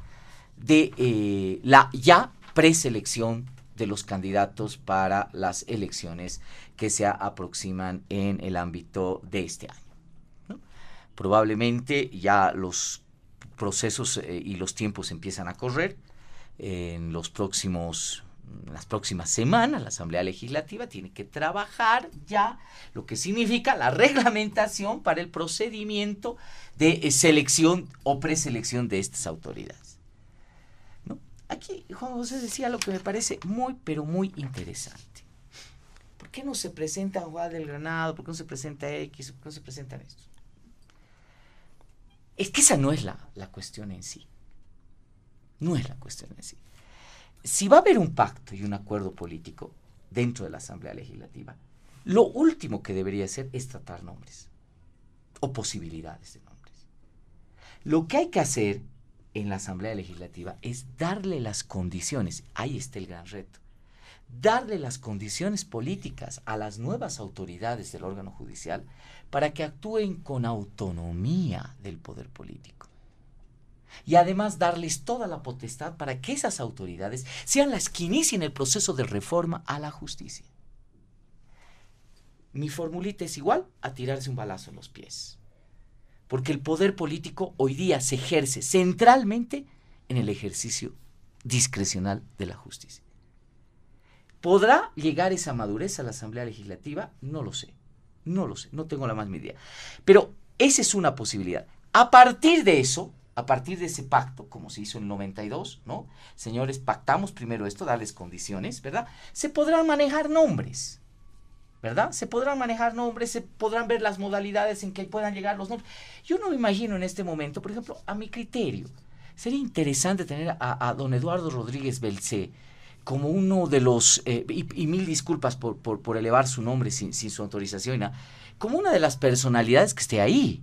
de eh, la ya preselección de los candidatos para las elecciones que se aproximan en el ámbito de este año. Probablemente ya los procesos eh, y los tiempos empiezan a correr. En los próximos las próximas semanas la Asamblea Legislativa tiene que trabajar ya lo que significa la reglamentación para el procedimiento de selección o preselección de estas autoridades. Aquí Juan José decía lo que me parece muy, pero muy interesante. ¿Por qué no se presenta Juan del Granado? ¿Por qué no se presenta X? ¿Por qué no se presentan estos? Es que esa no es la, la cuestión en sí. No es la cuestión en sí. Si va a haber un pacto y un acuerdo político dentro de la Asamblea Legislativa, lo último que debería hacer es tratar nombres o posibilidades de nombres. Lo que hay que hacer en la Asamblea Legislativa es darle las condiciones, ahí está el gran reto, darle las condiciones políticas a las nuevas autoridades del órgano judicial para que actúen con autonomía del poder político. Y además darles toda la potestad para que esas autoridades sean las que inicien el proceso de reforma a la justicia. Mi formulita es igual a tirarse un balazo en los pies. Porque el poder político hoy día se ejerce centralmente en el ejercicio discrecional de la justicia. ¿Podrá llegar esa madurez a la Asamblea Legislativa? No lo sé. No lo sé, no tengo la más idea. Pero esa es una posibilidad. A partir de eso, a partir de ese pacto, como se hizo en el 92, ¿no? Señores, pactamos primero esto, darles condiciones, ¿verdad? Se podrán manejar nombres, ¿verdad? Se podrán manejar nombres, se podrán ver las modalidades en que puedan llegar los nombres. Yo no me imagino en este momento, por ejemplo, a mi criterio, sería interesante tener a, don Eduardo Rodríguez Belcé como uno de los, eh, y, mil disculpas por, por, elevar su nombre sin, sin su autorización, como una de las personalidades que esté ahí.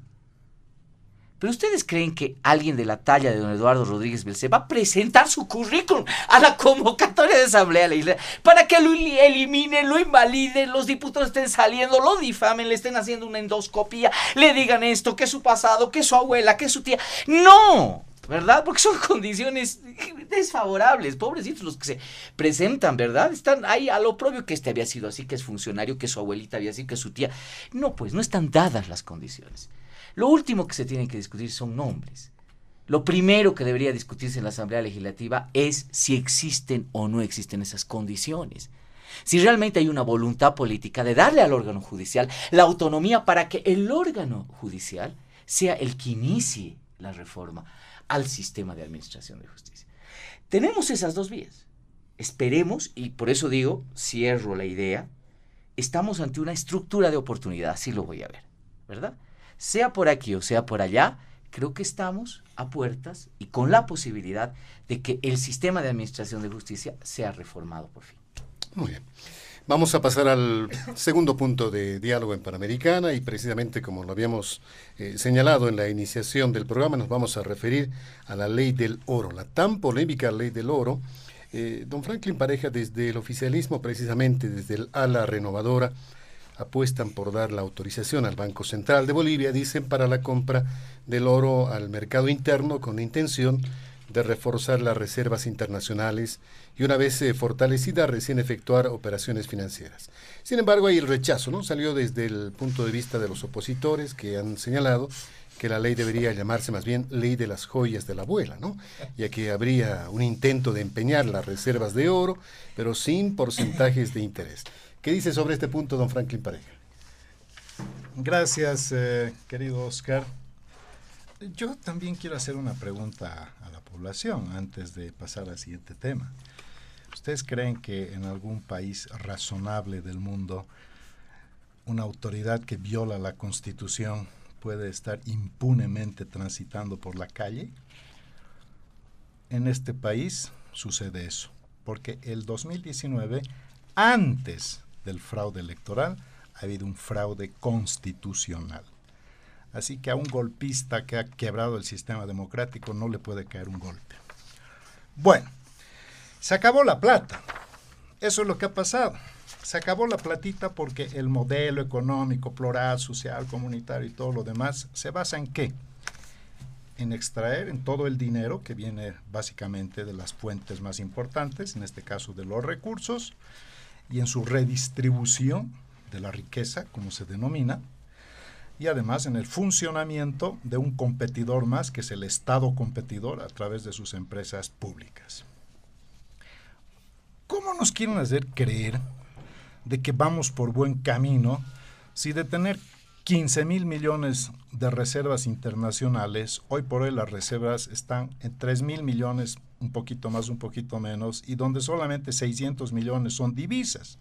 Pero ustedes creen que alguien de la talla de don Eduardo Rodríguez Belcé va a presentar su currículum a la convocatoria de Asamblea Legislativa para que lo eliminen, lo invaliden, los diputados estén saliendo, lo difamen, le estén haciendo una endoscopía, le digan esto, que su pasado, que su abuela, que su tía. ¡No! ¿verdad? Porque son condiciones desfavorables, pobrecitos los que se presentan, ¿verdad? Están ahí a lo propio que este había sido así, que es funcionario, que su abuelita había sido, que su tía. No, pues no están dadas las condiciones. Lo último que se tiene que discutir son nombres. Lo primero que debería discutirse en la Asamblea Legislativa es si existen o no existen esas condiciones. Si realmente hay una voluntad política de darle al órgano judicial la autonomía para que el órgano judicial sea el que inicie la reforma al sistema de administración de justicia. Tenemos esas dos vías. Esperemos, y por eso digo, cierro la idea, estamos ante una estructura de oportunidad, así lo voy a ver, ¿verdad? Sea por aquí o sea por allá, creo que estamos a puertas y con la posibilidad de que el sistema de administración de justicia sea reformado por fin. Muy bien. Vamos a pasar al segundo punto de diálogo en Panamericana y precisamente como lo habíamos eh, señalado en la iniciación del programa nos vamos a referir a la ley del oro, la tan polémica ley del oro. Eh, don Franklin Pareja desde el oficialismo, precisamente desde el ala renovadora, apuestan por dar la autorización al Banco Central de Bolivia, dicen, para la compra del oro al mercado interno con la intención de reforzar las reservas internacionales y una vez eh, fortalecida recién efectuar operaciones financieras. Sin embargo, hay el rechazo, ¿no? Salió desde el punto de vista de los opositores que han señalado que la ley debería llamarse más bien ley de las joyas de la abuela, ¿no? Ya que habría un intento de empeñar las reservas de oro, pero sin porcentajes de interés. ¿Qué dice sobre este punto don Franklin Pareja? Gracias, eh, querido Oscar. Yo también quiero hacer una pregunta a la población antes de pasar al siguiente tema. ¿Ustedes creen que en algún país razonable del mundo una autoridad que viola la constitución puede estar impunemente transitando por la calle? En este país sucede eso, porque el 2019, antes del fraude electoral, ha habido un fraude constitucional. Así que a un golpista que ha quebrado el sistema democrático no le puede caer un golpe. Bueno, se acabó la plata. Eso es lo que ha pasado. Se acabó la platita porque el modelo económico, plural, social, comunitario y todo lo demás se basa en qué? En extraer en todo el dinero que viene básicamente de las fuentes más importantes, en este caso de los recursos, y en su redistribución de la riqueza, como se denomina, y además en el funcionamiento de un competidor más, que es el Estado competidor a través de sus empresas públicas. ¿Cómo nos quieren hacer creer de que vamos por buen camino si de tener 15 mil millones de reservas internacionales, hoy por hoy las reservas están en 3 mil millones un poquito más, un poquito menos, y donde solamente 600 millones son divisas.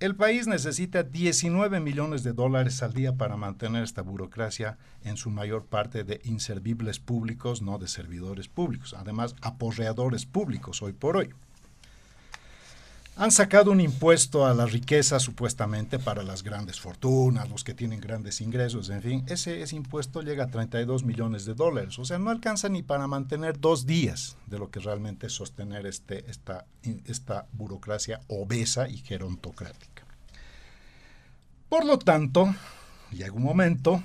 El país necesita 19 millones de dólares al día para mantener esta burocracia en su mayor parte de inservibles públicos, no de servidores públicos, además aporreadores públicos hoy por hoy. Han sacado un impuesto a la riqueza supuestamente para las grandes fortunas, los que tienen grandes ingresos, en fin. Ese, impuesto llega a 32 millones de dólares. O sea, no alcanza ni para mantener dos días de lo que realmente es sostener este, esta, esta burocracia obesa y gerontocrática. Por lo tanto, llega un momento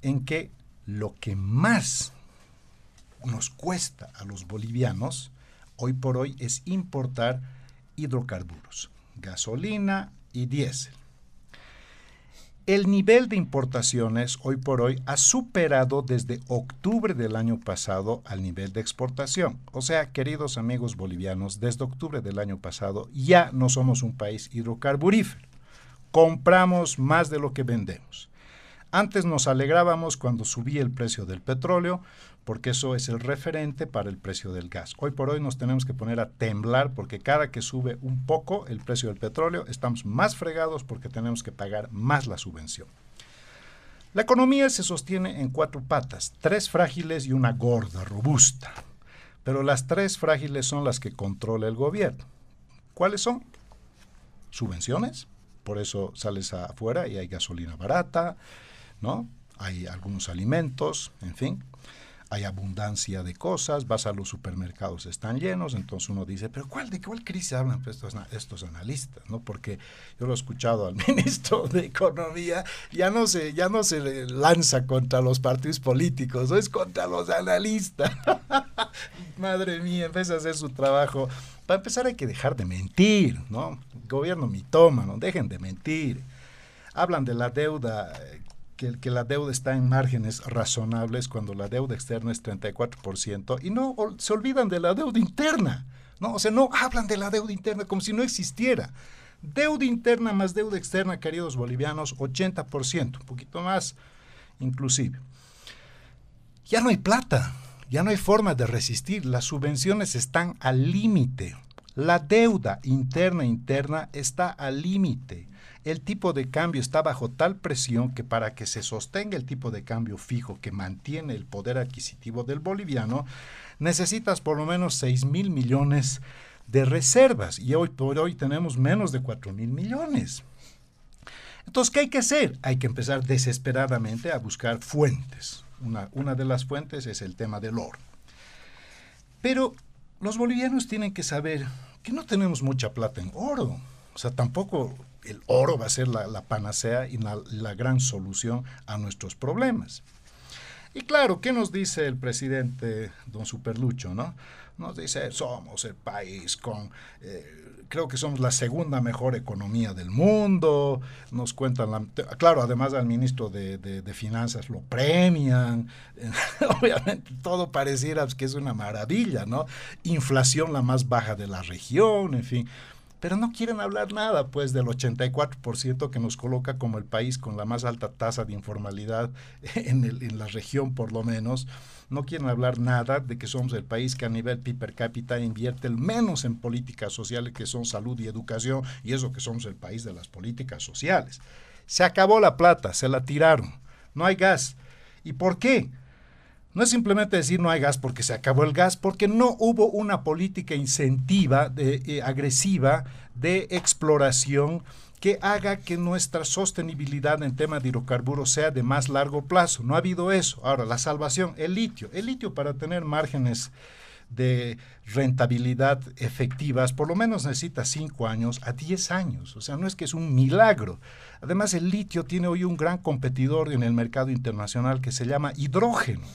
en que lo que más nos cuesta a los bolivianos hoy por hoy es importar hidrocarburos, gasolina y diésel. El nivel de importaciones hoy por hoy ha superado desde octubre del año pasado al nivel de exportación. O sea, queridos amigos bolivianos, desde octubre del año pasado ya no somos un país hidrocarburífero. Compramos más de lo que vendemos. Antes nos alegrábamos cuando subía el precio del petróleo, porque eso es el referente para el precio del gas. Hoy por hoy nos tenemos que poner a temblar porque cada que sube un poco el precio del petróleo, estamos más fregados porque tenemos que pagar más la subvención. La economía se sostiene en cuatro patas, tres frágiles y una gorda, robusta. Pero las tres frágiles son las que controla el gobierno. ¿Cuáles son? Subvenciones, por eso sales afuera y hay gasolina barata, ¿no? Hay algunos alimentos, en fin. Hay abundancia de cosas, vas a los supermercados, están llenos, entonces uno dice, pero ¿cuál, ¿de cuál crisis hablan pues, estos, estos analistas? ¿no? Porque yo lo he escuchado al ministro de Economía, ya no se, ya no se lanza contra los partidos políticos, es contra los analistas. Madre mía, empieza a hacer su trabajo. Para empezar hay que dejar de mentir, ¿no? Gobierno mitómano, dejen de mentir. Hablan de la deuda que, la deuda está en márgenes razonables cuando la deuda externa es 34% y no se olvidan de la deuda interna. ¿no? O sea, no hablan de la deuda interna como si no existiera. Deuda interna más deuda externa, queridos bolivianos, 80%, un poquito más inclusive. Ya no hay plata, ya no hay forma de resistir, las subvenciones están al límite. La deuda interna interna está al límite el tipo de cambio está bajo tal presión que para que se sostenga el tipo de cambio fijo que mantiene el poder adquisitivo del boliviano, necesitas por lo menos 6 mil millones de reservas y hoy por hoy tenemos menos de 4 mil millones. Entonces, ¿qué hay que hacer? Hay que empezar desesperadamente a buscar fuentes. Una, una de las fuentes es el tema del oro. Pero los bolivianos tienen que saber que no tenemos mucha plata en oro. O sea, tampoco el oro va a ser la, panacea y la, gran solución a nuestros problemas. Y claro, ¿qué nos dice el presidente don Superlucho? ¿no? Nos dice, somos el país con, eh, creo que somos la segunda mejor economía del mundo, nos cuentan, claro, además al ministro de, de Finanzas lo premian, obviamente todo pareciera que es una maravilla, ¿no? Inflación la más baja de la región, en fin pero no quieren hablar nada pues del 84% que nos coloca como el país con la más alta tasa de informalidad en, la región por lo menos. No quieren hablar nada de que somos el país que a nivel PIB per cápita invierte el menos en políticas sociales que son salud y educación y eso que somos el país de las políticas sociales. Se acabó la plata, se la tiraron, no hay gas. ¿Y por qué? No es simplemente decir no hay gas porque se acabó el gas, porque no hubo una política incentiva, de, eh, agresiva de exploración que haga que nuestra sostenibilidad en tema de hidrocarburos sea de más largo plazo. No ha habido eso. Ahora, la salvación, el litio. El litio para tener márgenes de rentabilidad efectivas, por lo menos necesita 5 años a 10 años. O sea, no es que es un milagro. Además, el litio tiene hoy un gran competidor en el mercado internacional que se llama hidrógeno.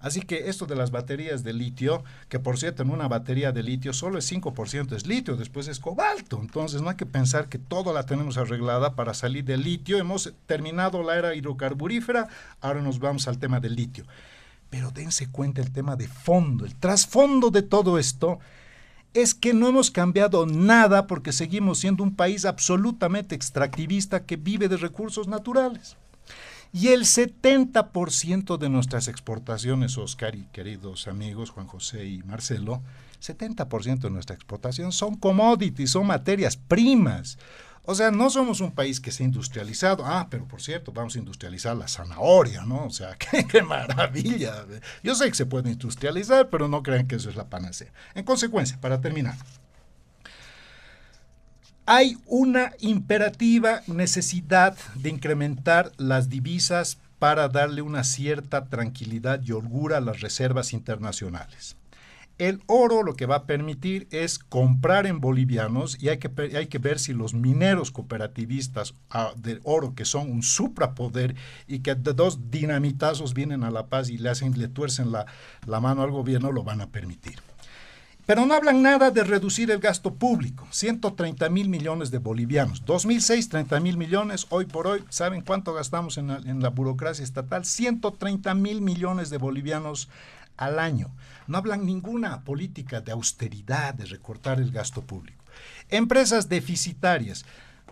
Así que esto de las baterías de litio, que por cierto en una batería de litio solo es 5% es litio, después es cobalto. Entonces no hay que pensar que todo la tenemos arreglada para salir del litio. Hemos terminado la era hidrocarburífera, ahora nos vamos al tema del litio. Pero dense cuenta el tema de fondo, el trasfondo de todo esto es que no hemos cambiado nada porque seguimos siendo un país absolutamente extractivista que vive de recursos naturales. Y el 70% de nuestras exportaciones, Oscar y queridos amigos Juan José y Marcelo, 70% de nuestra exportación son commodities, son materias primas. O sea, no somos un país que se ha industrializado. Ah, pero por cierto, vamos a industrializar la zanahoria, ¿no? O sea, qué, qué, maravilla. Yo sé que se puede industrializar, pero no crean que eso es la panacea. En consecuencia, para terminar, hay una imperativa necesidad de incrementar las divisas para darle una cierta tranquilidad y holgura a las reservas internacionales. El oro lo que va a permitir es comprar en bolivianos y hay que, hay que ver si los mineros cooperativistas ah, de oro, que son un suprapoder y que de dos dinamitazos vienen a La Paz y le, hacen, le tuercen la, la mano al gobierno, lo van a permitir. Pero no hablan nada de reducir el gasto público, 130 mil millones de bolivianos. 2006, 30 mil millones, hoy por hoy, ¿saben cuánto gastamos en la, en la burocracia estatal? 130 mil millones de bolivianos al año. No hablan ninguna política de austeridad, de recortar el gasto público. Empresas deficitarias.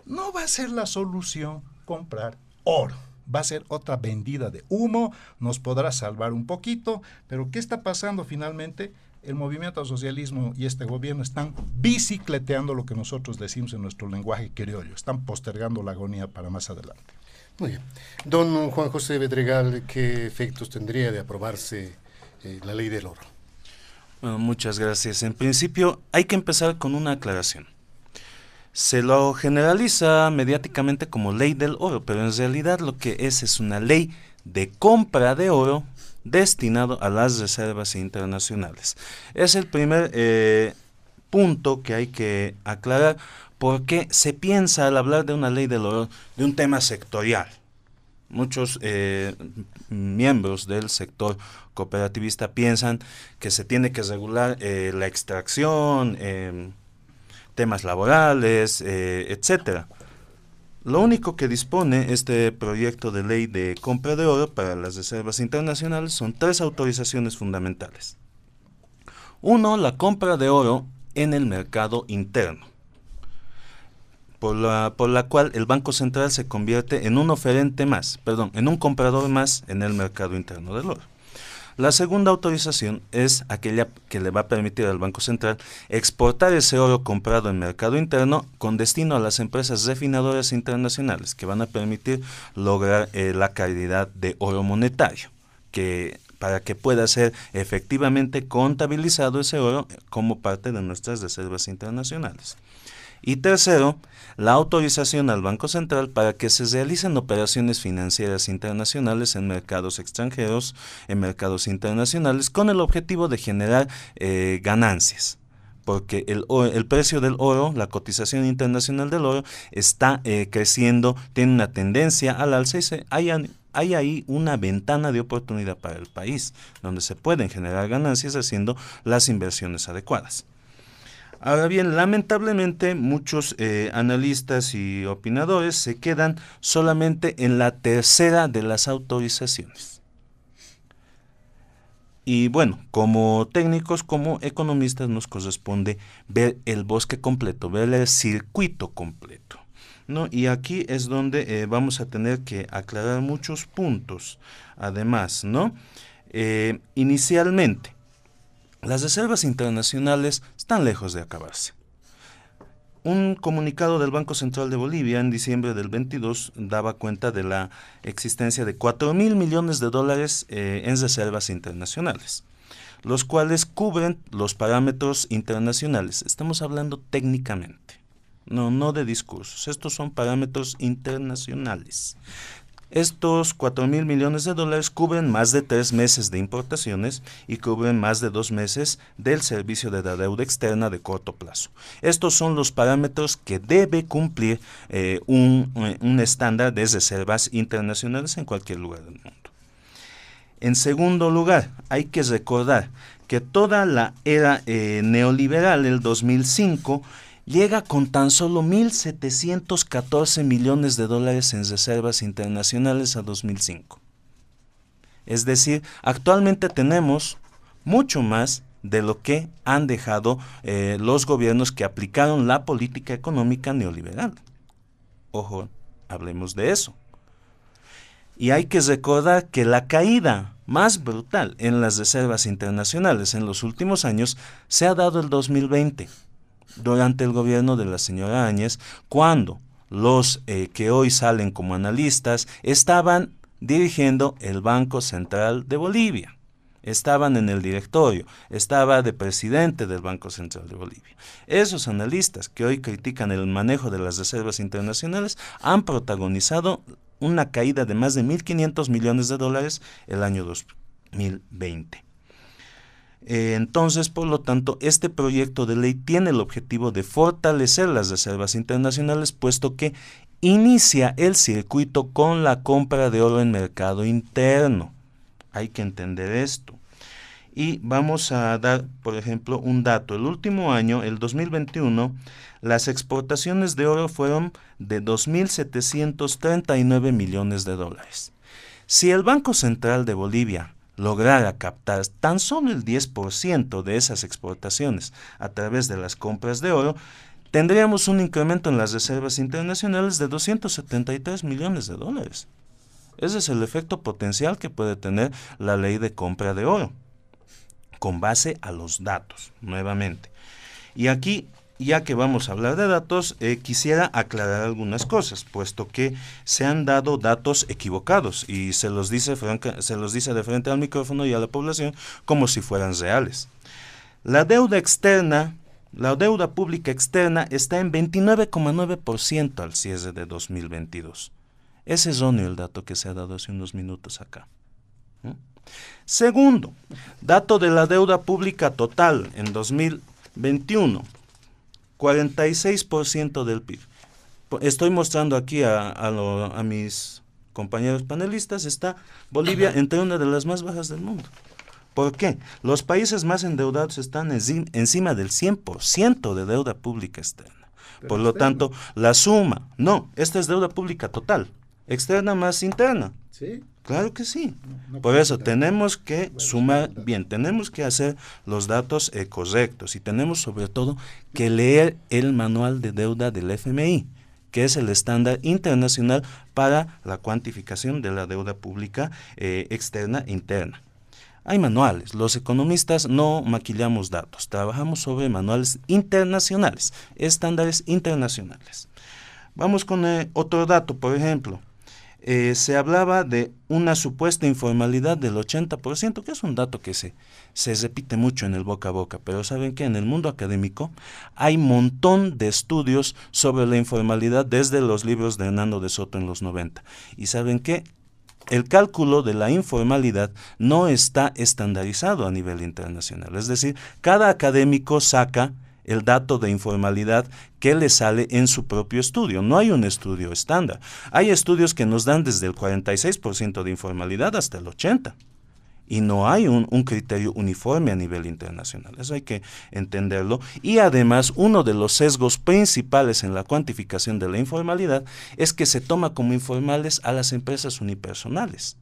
No va a ser la solución comprar oro va a ser otra vendida de humo, nos podrá salvar un poquito, pero ¿qué está pasando finalmente? El movimiento socialismo y este gobierno están bicicleteando lo que nosotros decimos en nuestro lenguaje criollo, están postergando la agonía para más adelante. Muy bien. Don Juan José Bedregal, ¿qué efectos tendría de aprobarse eh, la ley del oro? Bueno, muchas gracias. En principio hay que empezar con una aclaración. Se lo generaliza mediáticamente como ley del oro, pero en realidad lo que es es una ley de compra de oro destinado a las reservas internacionales. Es el primer eh, punto que hay que aclarar porque se piensa al hablar de una ley del oro de un tema sectorial. Muchos eh, miembros del sector cooperativista piensan que se tiene que regular eh, la extracción, temas laborales, etcétera. Lo único que dispone este proyecto de ley de compra de oro para las reservas internacionales son tres autorizaciones fundamentales. Uno, la compra de oro en el mercado interno, por la, por la cual el Banco Central se convierte en un oferente más, perdón, en un comprador más en el mercado interno del oro. La segunda autorización es aquella que le va a permitir al Banco Central exportar ese oro comprado en mercado interno con destino a las empresas refinadoras internacionales que van a permitir lograr eh, la calidad de oro monetario, que para que pueda ser efectivamente contabilizado ese oro como parte de nuestras reservas internacionales. Y tercero, la autorización al Banco Central para que se realicen operaciones financieras internacionales en mercados extranjeros, en mercados internacionales, con el objetivo de generar eh, ganancias porque el, precio del oro, la cotización internacional del oro, está eh, creciendo, tiene una tendencia al alza y hay, hay ahí una ventana de oportunidad para el país, donde se pueden generar ganancias haciendo las inversiones adecuadas. Ahora bien, lamentablemente muchos eh, analistas y opinadores se quedan solamente en la tercera de las autorizaciones. Y bueno, como técnicos, como economistas nos corresponde ver el bosque completo, ver el circuito completo. ¿no? Y aquí es donde eh, vamos a tener que aclarar muchos puntos. Además, ¿no? Eh, inicialmente, las reservas internacionales están lejos de acabarse. Un comunicado del Banco Central de Bolivia en diciembre del 22 daba cuenta de la existencia de 4 mil millones de dólares eh, en reservas internacionales, los cuales cubren los parámetros internacionales. Estamos hablando técnicamente, no, no de discursos. Estos son parámetros internacionales. Estos 4 mil millones de dólares cubren más de tres meses de importaciones y cubren más de dos meses del servicio de la deuda externa de corto plazo. Estos son los parámetros que debe cumplir eh, un, eh, un estándar de reservas internacionales en cualquier lugar del mundo. En segundo lugar, hay que recordar que toda la era eh, neoliberal del 2005 llega con tan solo 1.714 millones de dólares en reservas internacionales a 2005. Es decir, actualmente tenemos mucho más de lo que han dejado eh, los gobiernos que aplicaron la política económica neoliberal. Ojo, hablemos de eso. Y hay que recordar que la caída más brutal en las reservas internacionales en los últimos años se ha dado el 2020 durante el gobierno de la señora Áñez, cuando los eh, que hoy salen como analistas estaban dirigiendo el Banco Central de Bolivia. Estaban en el directorio, estaba de presidente del Banco Central de Bolivia. Esos analistas que hoy critican el manejo de las reservas internacionales han protagonizado una caída de más de 1.500 millones de dólares el año 2020. Eh, entonces, por lo tanto, este proyecto de ley tiene el objetivo de fortalecer las reservas internacionales, puesto que inicia el circuito con la compra de oro en mercado interno. Hay que entender esto. Y vamos a dar, por ejemplo, un dato. El último año, el 2021, las exportaciones de oro fueron de 2.739 millones de dólares. Si el Banco Central de Bolivia lograra captar tan solo el 10% de esas exportaciones a través de las compras de oro, tendríamos un incremento en las reservas internacionales de 273 millones de dólares. Ese es el efecto potencial que puede tener la ley de compra de oro, con base a los datos, nuevamente. Y aquí, ya que vamos a hablar de datos, eh, quisiera aclarar algunas cosas, puesto que se han dado datos equivocados y se los, dice se los dice de frente al micrófono y a la población como si fueran reales. La deuda externa la deuda pública externa está en 29,9% al cierre de 2022. Es erróneo el dato que se ha dado hace unos minutos acá. Segundo, dato de la deuda pública total en 2021, 46% del PIB. Estoy mostrando aquí a, a mis compañeros panelistas, está Bolivia entre una de las más bajas del mundo. ¿Por qué? Los países más endeudados están encima del 100% de deuda pública externa. Por lo tanto, la suma, no, esta es deuda pública total, externa más interna. ¿Sí? Claro que sí. Por eso tenemos que sumar bien, tenemos que hacer los datos eh, correctos y tenemos sobre todo que leer el manual de deuda del FMI, que es el estándar internacional para la cuantificación de la deuda pública eh, externa e interna. Hay manuales. Los economistas no maquillamos datos. Trabajamos sobre manuales internacionales, estándares internacionales. Vamos con eh, otro dato, por ejemplo. Eh, se hablaba de una supuesta informalidad del 80%, que es un dato que se, se repite mucho en el boca a boca, pero saben que en el mundo académico hay montón de estudios sobre la informalidad desde los libros de Hernando de Soto en los 90. Y saben que el cálculo de la informalidad no está estandarizado a nivel internacional. Es decir, cada académico saca el dato de informalidad que le sale en su propio estudio. No hay un estudio estándar. Hay estudios que nos dan desde el 46% de informalidad hasta el 80% y no hay un, criterio uniforme a nivel internacional. Eso hay que entenderlo. Y además, uno de los sesgos principales en la cuantificación de la informalidad es que se toma como informales a las empresas unipersonales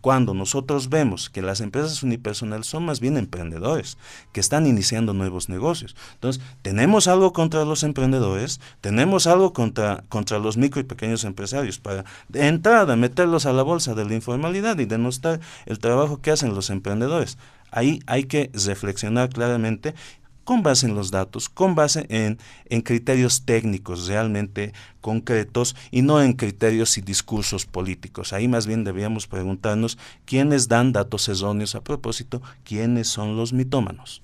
cuando nosotros vemos que las empresas unipersonales son más bien emprendedores, que están iniciando nuevos negocios. Entonces, tenemos algo contra los emprendedores, tenemos algo contra, contra los micro y pequeños empresarios para de entrada meterlos a la bolsa de la informalidad y denostar el trabajo que hacen los emprendedores. Ahí hay que reflexionar claramente con base en los datos, con base en, en criterios técnicos realmente concretos y no en criterios y discursos políticos. Ahí más bien debíamos preguntarnos quiénes dan datos erróneos a propósito, quiénes son los mitómanos.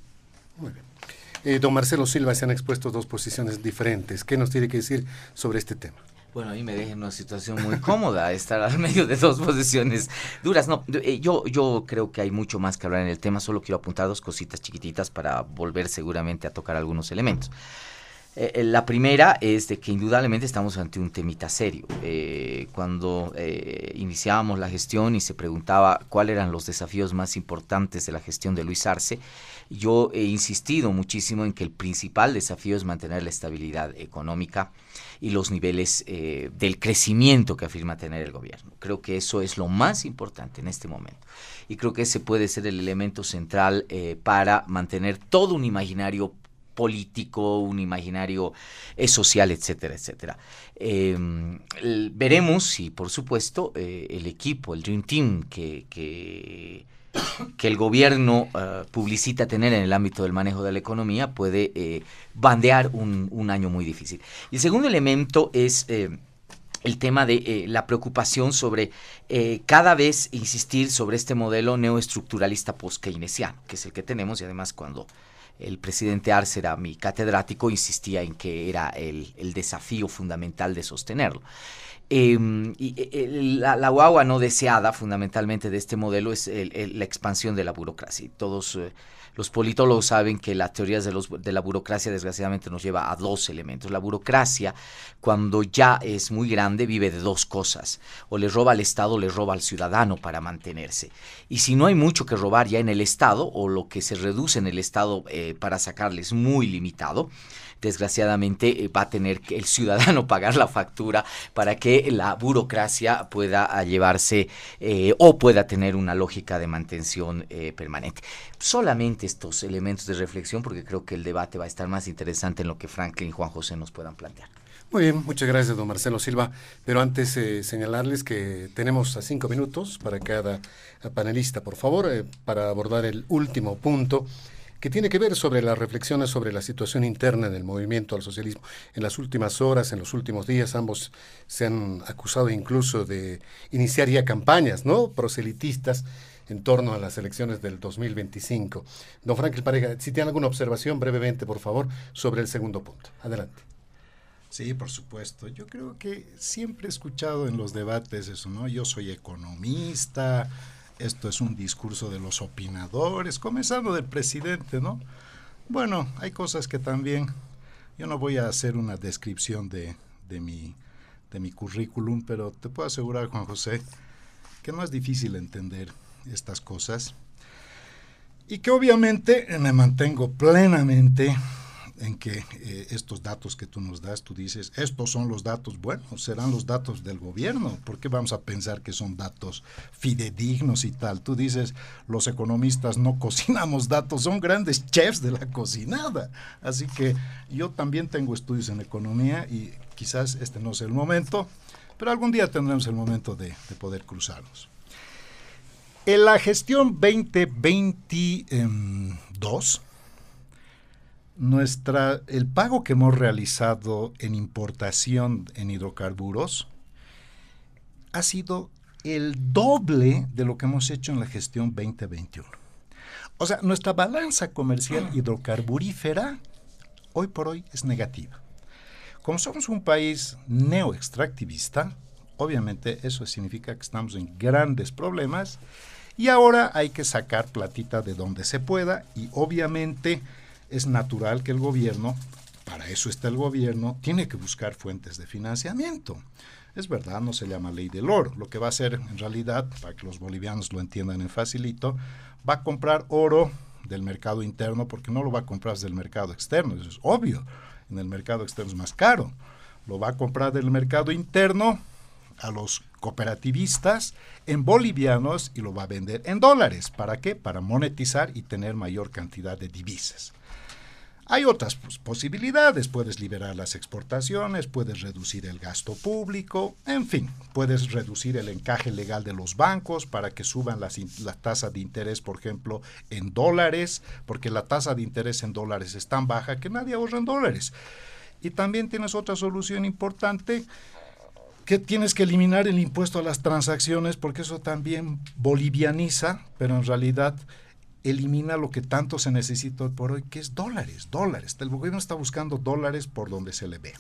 Muy bien. Eh, don Marcelo Silva se han expuesto dos posiciones diferentes. ¿Qué nos tiene que decir sobre este tema? Bueno, a mí me deja en una situación muy cómoda estar al medio de dos posiciones duras. No, eh, yo, yo creo que hay mucho más que hablar en el tema, solo quiero apuntar dos cositas chiquititas para volver seguramente a tocar algunos elementos. Eh, eh, la primera es de que indudablemente estamos ante un temita serio. cuando iniciábamos la gestión y se preguntaba cuáles eran los desafíos más importantes de la gestión de Luis Arce, yo he insistido muchísimo en que el principal desafío es mantener la estabilidad económica y los niveles eh, del crecimiento que afirma tener el gobierno. Creo que eso es lo más importante en este momento. Y creo que ese puede ser el elemento central eh, para mantener todo un imaginario político, un imaginario eh, social, etcétera, etcétera. Em, veremos si, por supuesto, el equipo, el Dream Team que, que que el gobierno uh, publicita tener en el ámbito del manejo de la economía puede eh, bandear un, año muy difícil. Y el segundo elemento es eh, el tema de eh, la preocupación sobre cada vez insistir sobre este modelo neoestructuralista post-keynesiano, que es el que tenemos y además cuando el presidente Arce era mi catedrático insistía en que era el desafío fundamental de sostenerlo. Em, y, eh, la, guagua no deseada fundamentalmente de este modelo es la expansión de la burocracia. Todos eh, Los politólogos saben que las teorías de la burocracia desgraciadamente nos lleva a dos elementos. La burocracia, cuando ya es muy grande, vive de dos cosas. O le roba al Estado o le roba al ciudadano para mantenerse. Y si no hay mucho que robar ya en el Estado, o lo que se reduce en el Estado eh, para sacarle es muy limitado, desgraciadamente eh, va a tener que el ciudadano pagar la factura para que la burocracia pueda ah, llevarse eh, o pueda tener una lógica de mantención eh, permanente. Solamente estos elementos de reflexión porque creo que el debate va a estar más interesante en lo que Franklin y Juan José nos puedan plantear. Muy bien, muchas gracias, don Marcelo Silva. Pero antes señalarles que tenemos a cinco minutos para cada panelista, por favor, para abordar el último punto que tiene que ver sobre las reflexiones sobre la situación interna del movimiento al socialismo. En las últimas horas, en los últimos días, ambos se han acusado incluso de iniciar ya campañas, ¿no? Proselitistas en torno a las elecciones del 2025. Don Franklin Pareja, si tiene alguna observación brevemente, por favor, sobre el segundo punto. Adelante. Sí, por supuesto. Yo creo que siempre he escuchado en los debates eso, ¿no? Yo soy economista, esto es un discurso de los opinadores, comenzando del presidente, ¿no? Bueno, hay cosas que también, yo no voy a hacer una descripción de, de, mi, de mi currículum, pero te puedo asegurar, Juan José, que no es difícil entender estas cosas y que obviamente me mantengo plenamente en que eh, estos datos que tú nos das, tú dices, estos son los datos, bueno, serán los datos del gobierno, ¿por qué vamos a pensar que son datos fidedignos y tal? Tú dices, los economistas no cocinamos datos, son grandes chefs de la cocinada. Así que yo también tengo estudios en economía y quizás este no sea el momento, pero algún día tendremos el momento de poder cruzarnos. En la gestión 2022, nuestra, el pago que hemos realizado en importación en hidrocarburos ha sido el doble de lo que hemos hecho en la gestión 2021. O sea, nuestra balanza comercial hidrocarburífera hoy por hoy es negativa. Como somos un país neoextractivista, obviamente eso significa que estamos en grandes problemas y ahora hay que sacar platita de donde se pueda y obviamente es natural que el gobierno, para eso está el gobierno, tiene que buscar fuentes de financiamiento. Es verdad, no se llama ley del oro. Lo que va a hacer en realidad, para que los bolivianos lo entiendan en facilito, va a comprar oro del mercado interno porque no lo va a comprar del mercado externo, eso es obvio. En el mercado externo es más caro. Lo va a comprar del mercado interno a los cooperativistas en bolivianos y lo va a vender en dólares. ¿Para qué? Para monetizar y tener mayor cantidad de divisas. Hay otras pues, posibilidades, puedes liberar las exportaciones, puedes reducir el gasto público, en fin, puedes reducir el encaje legal de los bancos para que suban las, la tasa de interés, por ejemplo, en dólares, porque la tasa de interés en dólares es tan baja que nadie ahorra en dólares. Y también tienes otra solución importante, que tienes que eliminar el impuesto a las transacciones, porque eso también bolivianiza, pero en realidad elimina lo que tanto se necesita por hoy, que es dólares, dólares. El gobierno está buscando dólares por donde se le ve.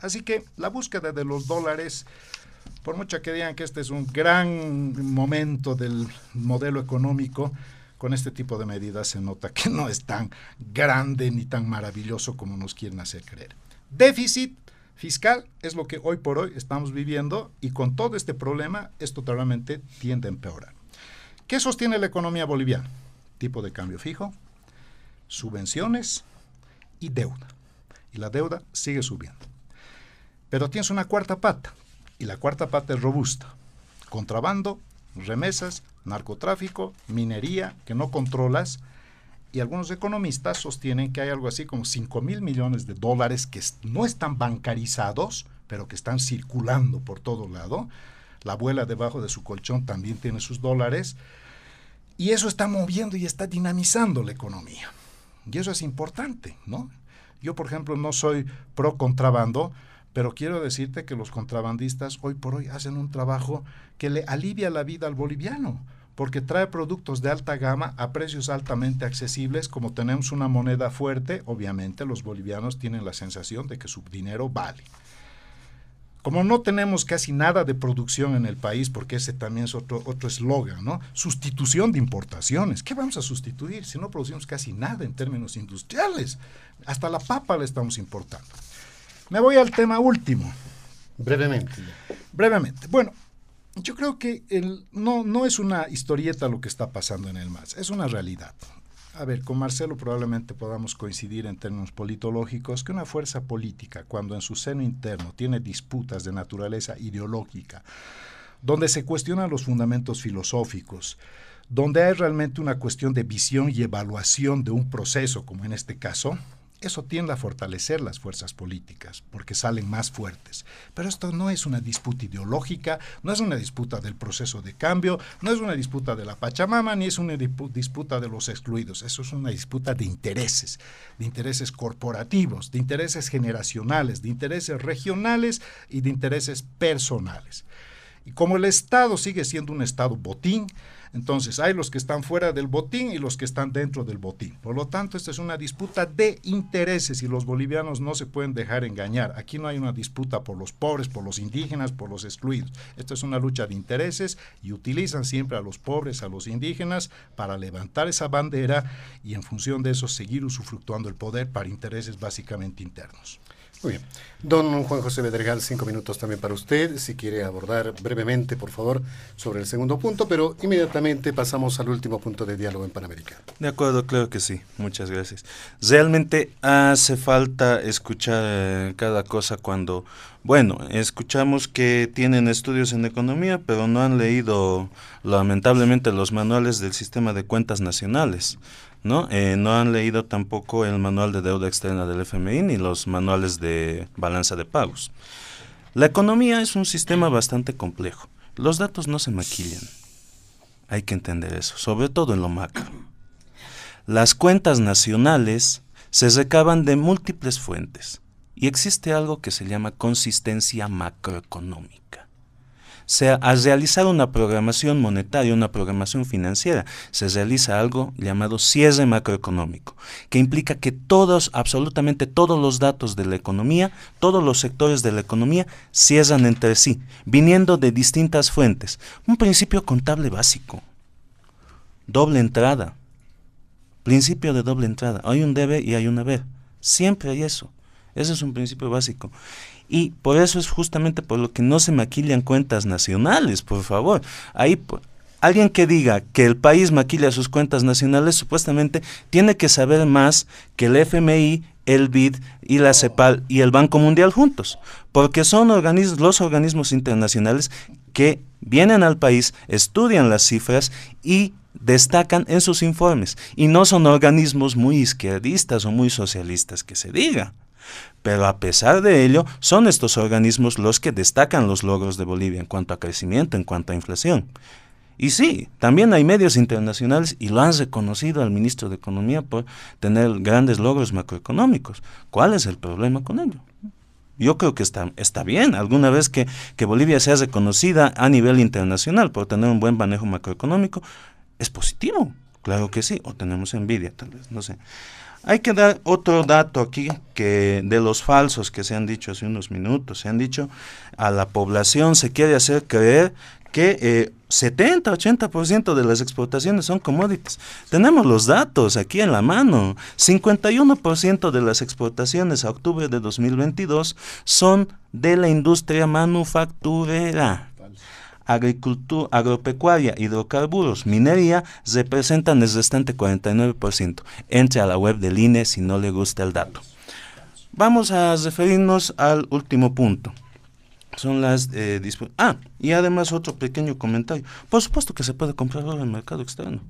Así que la búsqueda de los dólares, por mucho que digan que este es un gran momento del modelo económico, con este tipo de medidas se nota que no es tan grande ni tan maravilloso como nos quieren hacer creer. Déficit fiscal es lo que hoy por hoy estamos viviendo y con todo este problema esto totalmente tiende a empeorar. ¿Qué sostiene la economía boliviana? Tipo de cambio fijo, subvenciones y deuda. Y la deuda sigue subiendo. Pero tienes una cuarta pata, y la cuarta pata es robusta. Contrabando, remesas, narcotráfico, minería que no controlas, y algunos economistas sostienen que hay algo así como 5 mil millones de dólares que no están bancarizados, pero que están circulando por todo lado. La abuela debajo de su colchón también tiene sus dólares y eso está moviendo y está dinamizando la economía. Y eso es importante, ¿no? Yo, por ejemplo, no soy pro contrabando, pero quiero decirte que los contrabandistas hoy por hoy hacen un trabajo que le alivia la vida al boliviano, porque trae productos de alta gama a precios altamente accesibles. Como tenemos una moneda fuerte, obviamente los bolivianos tienen la sensación de que su dinero vale. Como no tenemos casi nada de producción en el país, porque ese también es otro otro eslogan, ¿no? Sustitución de importaciones. ¿Qué vamos a sustituir si no producimos casi nada en términos industriales? Hasta la papa la estamos importando. Me voy al tema último. Brevemente. Brevemente. Bueno, yo creo que el, no, no es una historieta lo que está pasando en el MAS, es una realidad. A ver, con Marcelo probablemente podamos coincidir en términos politológicos que una fuerza política, cuando en su seno interno tiene disputas de naturaleza ideológica, donde se cuestionan los fundamentos filosóficos, donde hay realmente una cuestión de visión y evaluación de un proceso, como en este caso, eso tiende a fortalecer las fuerzas políticas porque salen más fuertes. Pero esto no es una disputa ideológica, no es una disputa del proceso de cambio, no es una disputa de la Pachamama, ni es una disputa de los excluidos. Eso es una disputa de intereses, de intereses corporativos, de intereses generacionales, de intereses regionales y de intereses personales. Y como el Estado sigue siendo un Estado botín, entonces, hay los que están fuera del botín y los que están dentro del botín. Por lo tanto, esta es una disputa de intereses y los bolivianos no se pueden dejar engañar. Aquí no hay una disputa por los pobres, por los indígenas, por los excluidos. Esta es una lucha de intereses y utilizan siempre a los pobres, a los indígenas, para levantar esa bandera y en función de eso seguir usufructuando el poder para intereses básicamente internos. Muy bien. Don Juan José Bedregal, cinco minutos también para usted, si quiere abordar brevemente, por favor, sobre el segundo punto, pero inmediatamente pasamos al último punto de diálogo en Panamericano. De acuerdo, claro que sí. Muchas gracias. Realmente hace falta escuchar eh, cada cosa cuando, bueno, escuchamos que tienen estudios en economía, pero no han leído lamentablemente los manuales del sistema de cuentas nacionales. ¿No? Eh, no han leído tampoco el manual de deuda externa del FMI ni los manuales de balanza de pagos. La economía es un sistema bastante complejo. Los datos no se maquillan. Hay que entender eso, sobre todo en lo macro. Las cuentas nacionales se recaban de múltiples fuentes y existe algo que se llama consistencia macroeconómica se, al realizar una programación monetaria, una programación financiera, se realiza algo llamado cierre macroeconómico, que implica que todos, absolutamente todos los datos de la economía, todos los sectores de la economía cierran entre sí, viniendo de distintas fuentes. Un principio contable básico. Doble entrada. Principio de doble entrada. Hay un debe y hay un haber. Siempre hay eso. Ese es un principio básico. Y por eso es justamente por lo que no se maquillan cuentas nacionales, por favor. Ahí alguien que diga que el país maquilla sus cuentas nacionales supuestamente tiene que saber más que el FMI, el BID y la CEPAL y el Banco Mundial juntos, porque son organismos, los organismos internacionales que vienen al país, estudian las cifras y destacan en sus informes, y no son organismos muy izquierdistas o muy socialistas que se diga. Pero a pesar de ello, son estos organismos los que destacan los logros de Bolivia en cuanto a crecimiento, en cuanto a inflación. Y sí, también hay medios internacionales y lo han reconocido al ministro de Economía por tener grandes logros macroeconómicos. ¿Cuál es el problema con ello? Yo creo que está, está bien, alguna vez que, que Bolivia sea reconocida a nivel internacional por tener un buen manejo macroeconómico, es positivo, claro que sí, o tenemos envidia tal vez, no sé. Hay que dar otro dato aquí que de los falsos que se han dicho hace unos minutos. Se han dicho a la población se quiere hacer creer que eh, 70-80% de las exportaciones son commodities. Tenemos los datos aquí en la mano. 51% de las exportaciones a octubre de 2022 son de la industria manufacturera agricultura, agropecuaria, hidrocarburos, minería, representan el restante 49%. Entre a la web del INE si no le gusta el dato. Vamos a referirnos al último punto. Son las eh, Ah, y además otro pequeño comentario. Por supuesto que se puede comprar en el mercado externo.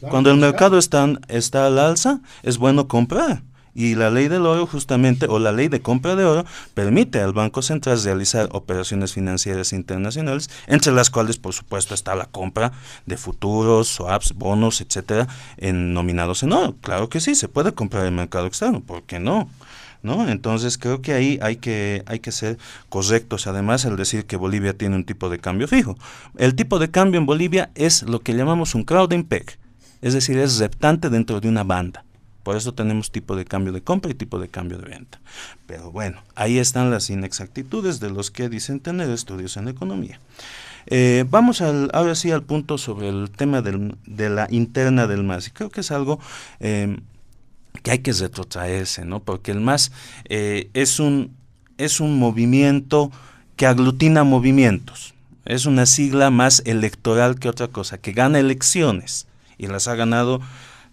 Cuando el mercado está, está al alza, es bueno comprar. Y la ley del oro justamente, o la ley de compra de oro, permite al Banco Central realizar operaciones financieras internacionales, entre las cuales por supuesto está la compra de futuros, swaps, bonos, etcétera, en, nominados en oro. Claro que sí, se puede comprar el mercado externo, ¿por qué no? ¿No? Entonces creo que ahí hay que, hay que ser correctos. Además, el decir que Bolivia tiene un tipo de cambio fijo. El tipo de cambio en Bolivia es lo que llamamos un crowding peg, es decir, es reptante dentro de una banda. Por eso tenemos tipo de cambio de compra y tipo de cambio de venta. Pero bueno, ahí están las inexactitudes de los que dicen tener estudios en economía. Eh, vamos ahora sí al punto sobre el tema de la interna del MAS. Y creo que es algo em, que hay que retrotraerse, ¿no? Porque el MAS eh, es, un, es un movimiento que aglutina movimientos. Es una sigla más electoral que otra cosa, que gana elecciones y las ha ganado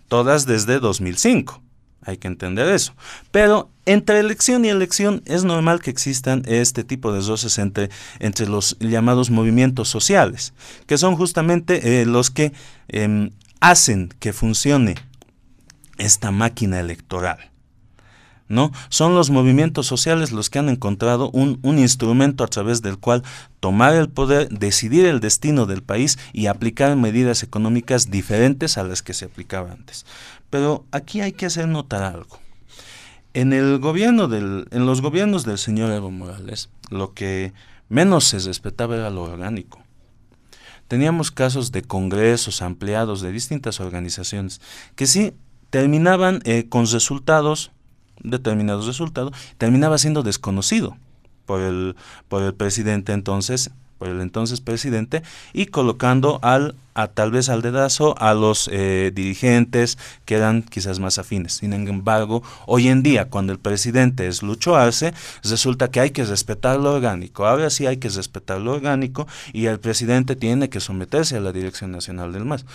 todas desde 2005. Hay que entender eso. Pero entre elección y elección es normal que existan este tipo de roces entre, entre los llamados movimientos sociales, que son justamente eh, los que em, hacen que funcione esta máquina electoral. ¿No? Son los movimientos sociales los que han encontrado un, un, instrumento a través del cual tomar el poder, decidir el destino del país y aplicar medidas económicas diferentes a las que se aplicaban antes. Pero aquí hay que hacer notar algo. En, el gobierno del, en los gobiernos del señor Evo Morales, lo que menos se respetaba era lo orgánico. Teníamos casos de congresos ampliados de distintas organizaciones que sí terminaban eh, con resultados, determinados resultados, terminaba siendo desconocido por el, por el presidente entonces por el entonces presidente y colocando al a tal vez al dedazo a los eh, dirigentes que eran quizás más afines. Sin embargo, hoy en día, cuando el presidente es Lucho Arce, resulta que hay que respetar lo orgánico. Ahora sí hay que respetar lo orgánico y el presidente tiene que someterse a la Dirección Nacional del MAS.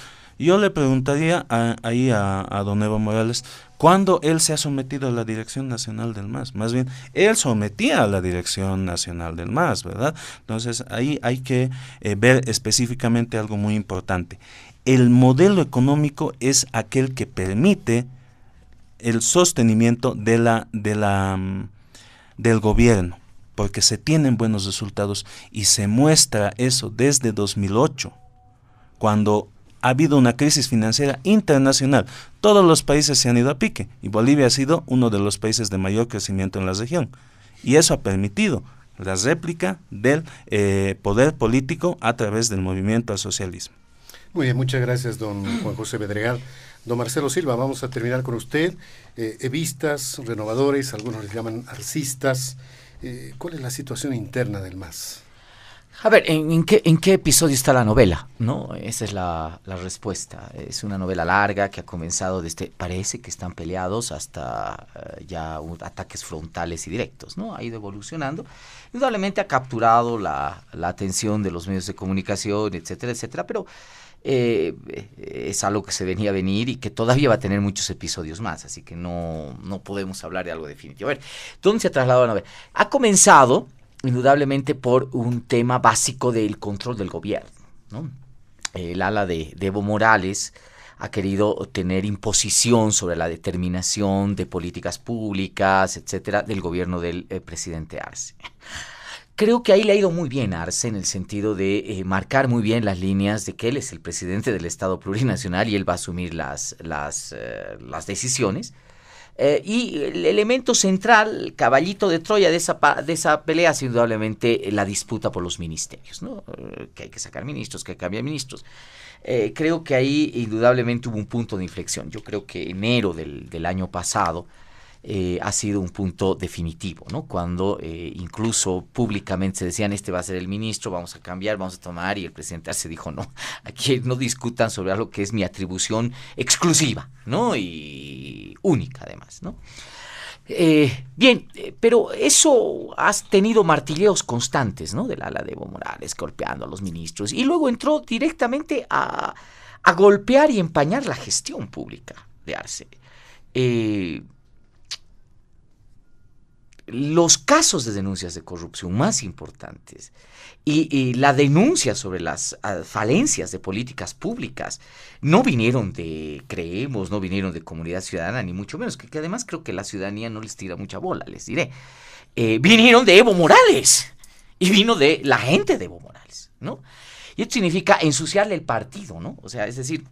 Yo le preguntaría ahí a, don Evo Morales, ¿cuándo él se ha sometido a la Dirección Nacional del MAS? Más bien, él sometía a la Dirección Nacional del MAS, ¿verdad? Entonces, ahí hay que eh, ver específicamente algo muy importante. El modelo económico es aquel que permite el sostenimiento de la, de la, mm, del gobierno, porque se tienen buenos resultados y se muestra eso desde 2008, cuando ha habido una crisis financiera internacional. Todos los países se han ido a pique y Bolivia ha sido uno de los países de mayor crecimiento en la región. Y eso ha permitido la réplica del eh, poder político a través del movimiento al socialismo. Muy bien, muchas gracias, don Juan José Bedregal. Don Marcelo Silva, vamos a terminar con usted. Eh, evistas, renovadores, algunos les llaman arcistas. Eh, ¿Cuál es la situación interna del MAS? A ver, ¿en, qué, ¿en, qué, episodio está la novela? ¿No? Esa es la, respuesta. Es una novela larga que ha comenzado desde, parece que están peleados hasta eh, ya ataques frontales y directos, ¿no? Ha ido evolucionando. Indudablemente ha capturado la, atención de los medios de comunicación, etcétera, etcétera, pero eh, es algo que se venía a venir y que todavía va a tener muchos episodios más, así que no, no podemos hablar de algo definitivo. A ver, ¿dónde se ha trasladado la novela? Ha comenzado indudablemente por un tema básico del control del gobierno. El ala de, Evo Morales ha querido tener imposición sobre la determinación de políticas públicas, etcétera, del gobierno del eh, presidente Arce. Creo que ahí le ha ido muy bien Arce en el sentido de eh, marcar muy bien las líneas de que él es el presidente del Estado plurinacional y él va a asumir las, las, eh, las decisiones eh, y el elemento central, caballito de Troya de esa, de esa pelea es indudablemente la disputa por los ministerios, ¿no? Eh, que hay que sacar ministros, que cambiar ministros. Eh, creo que ahí indudablemente hubo un punto de inflexión. Yo creo que enero del, del año pasado eh, ha sido un punto definitivo, ¿no? Cuando eh, incluso públicamente se decían, este va a ser el ministro, vamos a cambiar, vamos a tomar, y el presidente se dijo, no, aquí no discutan sobre algo que es mi atribución exclusiva, ¿no? Y única además, ¿no? Eh, bien, pero eso has tenido martilleos constantes, ¿no? Del ala de Evo Morales golpeando a los ministros y luego entró directamente a, a golpear y empañar la gestión pública de Arce. Eh, los casos de denuncias de corrupción más importantes y, la denuncia sobre las ah, falencias de políticas públicas no vinieron de, creemos, no vinieron de comunidad ciudadana, ni mucho menos, que, además creo que la ciudadanía no les tira mucha bola, les diré. Eh, vinieron de Evo Morales y vino de la gente de Evo Morales, ¿no? Y esto significa ensuciarle el partido, ¿no? O sea, es decir,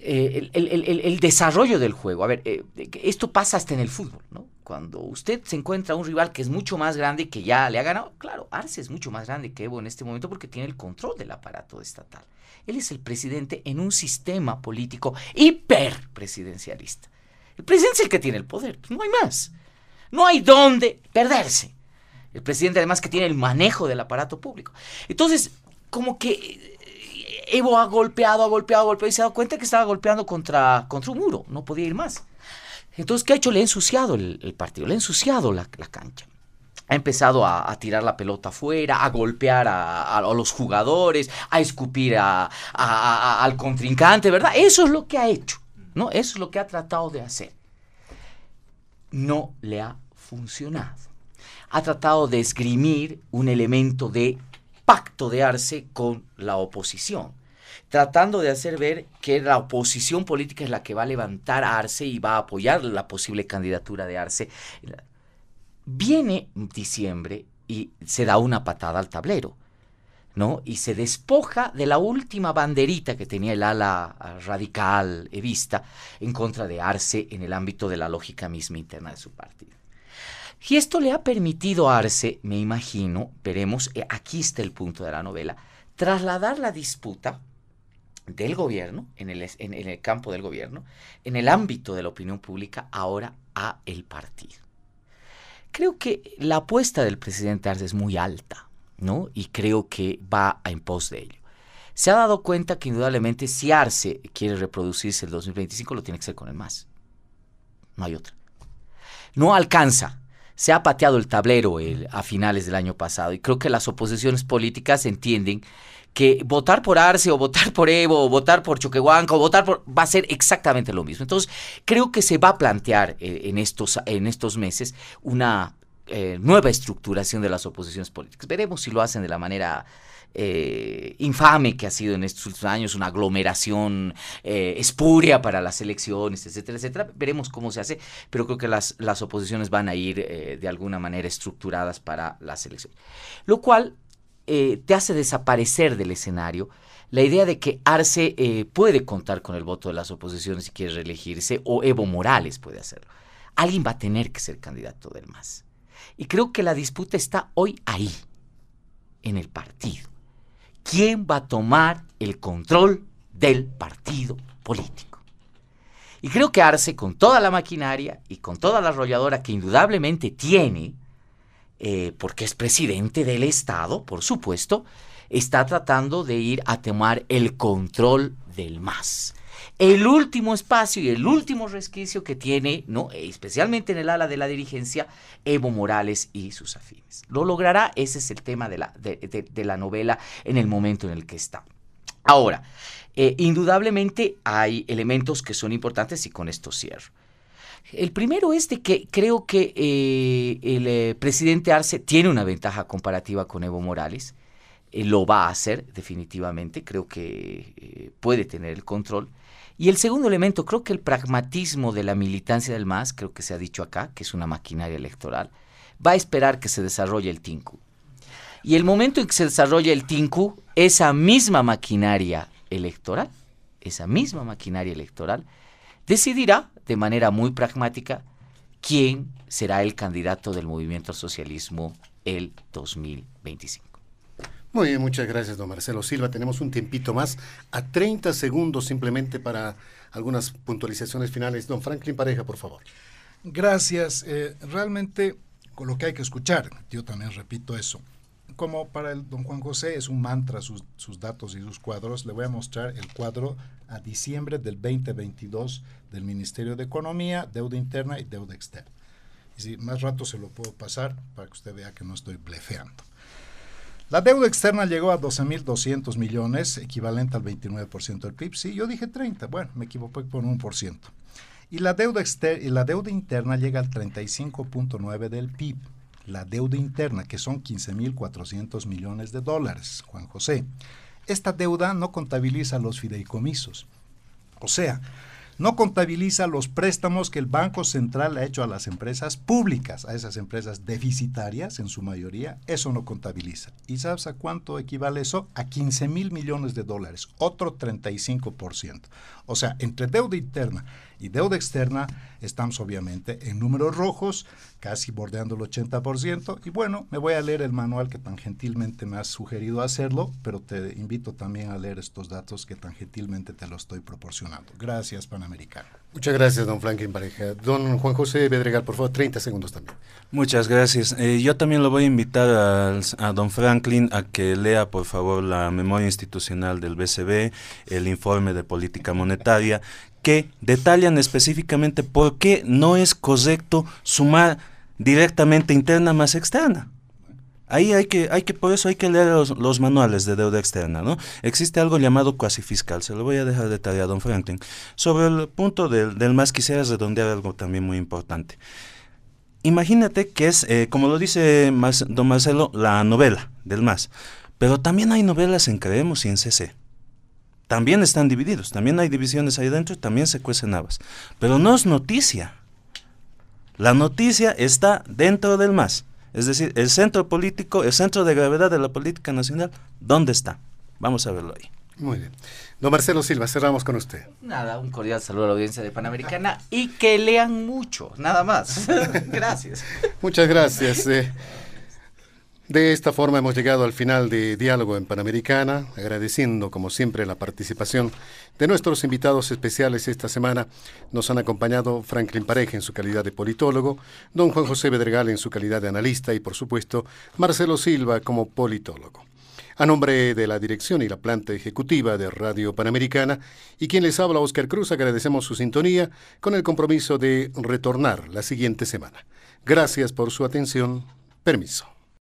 eh, el, desarrollo del juego. A ver, eh, esto pasa hasta en el fútbol, ¿no? Cuando usted se encuentra un rival que es mucho más grande, que ya le ha ganado, claro, Arce es mucho más grande que Evo en este momento porque tiene el control del aparato estatal. Él es el presidente en un sistema político hiperpresidencialista. El presidente es el que tiene el poder, pues no hay más. No hay dónde perderse. El presidente además que tiene el manejo del aparato público. Entonces, como que eh, Evo ha golpeado, ha golpeado, ha golpeado y se ha dado cuenta que estaba golpeando contra, contra un muro, no podía ir más. Entonces, ¿qué ha hecho? Le ha ensuciado el, partido, le ha ensuciado la, cancha. Ha empezado a, tirar la pelota afuera, a golpear a, los jugadores, a escupir al contrincante, ¿verdad? Eso es lo que ha hecho, ¿no? Eso es lo que ha tratado de hacer. No le ha funcionado. Ha tratado de esgrimir un elemento de pacto de Arce con la oposición tratando de hacer ver que la oposición política es la que va a levantar a Arce y va a apoyar la posible candidatura de Arce. Viene diciembre y se da una patada al tablero. ¿no? Y se despoja de la última banderita que tenía el ala radical evista en contra de Arce en el ámbito de la lógica misma interna de su partido. Y esto le ha permitido a Arce, me imagino, veremos, eh, aquí está el punto de la novela, trasladar la disputa del gobierno, en el, en, el campo del gobierno, en el ámbito de la opinión pública, ahora a el partido. Creo que la apuesta del presidente Arce es muy alta, ¿no? Y creo que va en pos de ello. Se ha dado cuenta que indudablemente si Arce quiere reproducirse el 2025 lo tiene que ser con el MAS. No hay otra. No alcanza. Se ha pateado el tablero a finales del año pasado y creo que las oposiciones políticas entienden que votar por Arce o votar por Evo o votar por Choquehuanca o votar por va a ser exactamente lo mismo. Entonces, creo que se va a plantear eh, en, estos, en estos meses una eh, nueva estructuración de las oposiciones políticas. Veremos si lo hacen de la manera eh, infame que ha sido en estos últimos años, una aglomeración espuria para las elecciones, etcétera, etcétera. Veremos cómo se hace, pero creo que las, las oposiciones van a ir de alguna manera estructuradas para las elecciones. Lo cual eh, te hace desaparecer del escenario la idea de que Arce eh, puede contar con el voto de las oposiciones si quiere reelegirse, o Evo Morales puede hacerlo. Alguien va a tener que ser candidato del MAS. Y creo que la disputa está hoy ahí, en el partido. ¿Quién va a tomar el control del partido político? Y creo que Arce, con toda la maquinaria y con toda la arrolladora que indudablemente tiene, eh, porque es presidente del Estado, por supuesto, está tratando de ir a tomar el control del MAS. El último espacio y el último resquicio que tiene, ¿no? especialmente en el ala de la dirigencia, Evo Morales y sus afines. ¿Lo logrará? Ese es el tema de la, de, la novela en el momento en el que está. Ahora, eh, indudablemente hay elementos que son importantes y con esto cierro. El primero es de que creo que eh, el eh, presidente Arce tiene una ventaja comparativa con Evo Morales. Eh, lo va a hacer definitivamente, creo que puede tener el control. Y el segundo elemento, creo que el pragmatismo de la militancia del MAS, creo que se ha dicho acá, que es una maquinaria electoral, va a esperar que se desarrolle el TINCU. Y el momento en que se desarrolle el TINCU, esa misma maquinaria electoral, esa misma maquinaria electoral, decidirá de manera muy pragmática quién será el candidato del movimiento al socialismo el 2025. Muy bien, muchas gracias, don Marcelo Silva. Tenemos un tiempito más, a 30 segundos simplemente para algunas puntualizaciones finales. Don Franklin Pareja, por favor. Gracias. Eh, realmente, con lo que hay que escuchar, yo también repito eso como para el don Juan José es un mantra sus, datos y sus cuadros, le voy a mostrar el cuadro a diciembre del 2022 del Ministerio de Economía, deuda interna y deuda externa. Y si más rato se lo puedo pasar para que usted vea que no estoy blefeando. La deuda externa llegó a 12.200 millones, equivalente al 29% del PIB. Sí, yo dije 30, bueno, me equivoqué por un por ciento. Y la deuda, y la deuda interna llega al 35.9 del PIB la deuda interna, que son 15.400 millones de dólares, Juan José. Esta deuda no contabiliza los fideicomisos. O sea, no contabiliza los préstamos que el Banco Central ha hecho a las empresas públicas, a esas empresas deficitarias en su mayoría, eso no contabiliza. ¿Y sabes a cuánto equivale eso? A 15 mil millones de dólares, otro 35%. O sea, entre deuda interna y deuda externa, estamos obviamente en números rojos, casi bordeando el 80%. Y bueno, me voy a leer el manual que tan gentilmente me has sugerido hacerlo, pero te invito también a leer estos datos que tan gentilmente te los estoy proporcionando. Gracias, Panamericano. Muchas gracias, don Franklin Pareja. Don Juan José Bedregal, por favor, 30 segundos también. Muchas gracias. Eh, yo también lo voy a invitar a, a, don Franklin a que lea, por favor, la memoria institucional del BCB, el informe de política monetaria, que detallan específicamente por qué no es correcto sumar directamente interna más externa. Ahí hay que, hay que, por eso hay que leer los, manuales de deuda externa, ¿no? Existe algo llamado cuasi fiscal, se lo voy a dejar de don Franklin. Sobre el punto del, del más, quisiera redondear algo también muy importante. Imagínate que es, eh, como lo dice don Marcelo, la novela del más. Pero también hay novelas en Creemos y en CC. También están divididos, también hay divisiones ahí dentro, también se cuecen habas. Pero no es noticia. La noticia está dentro del MAS. Es decir, el centro político, el centro de gravedad de la política nacional, ¿dónde está? Vamos a verlo ahí. Muy bien. Don Marcelo Silva, cerramos con usted. Nada, un cordial saludo a la audiencia de Panamericana y que lean mucho, nada más. gracias. Muchas gracias. Eh. De esta forma hemos llegado al final de Diálogo en Panamericana, agradeciendo como siempre la participación de nuestros invitados especiales esta semana. Nos han acompañado Franklin Pareja en su calidad de politólogo, don Juan José Bedregal en su calidad de analista y por supuesto Marcelo Silva como politólogo. A nombre de la dirección y la planta ejecutiva de Radio Panamericana y quien les habla Oscar Cruz, agradecemos su sintonía con el compromiso de retornar la siguiente semana. Gracias por su atención. Permiso.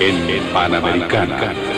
en Panamericana.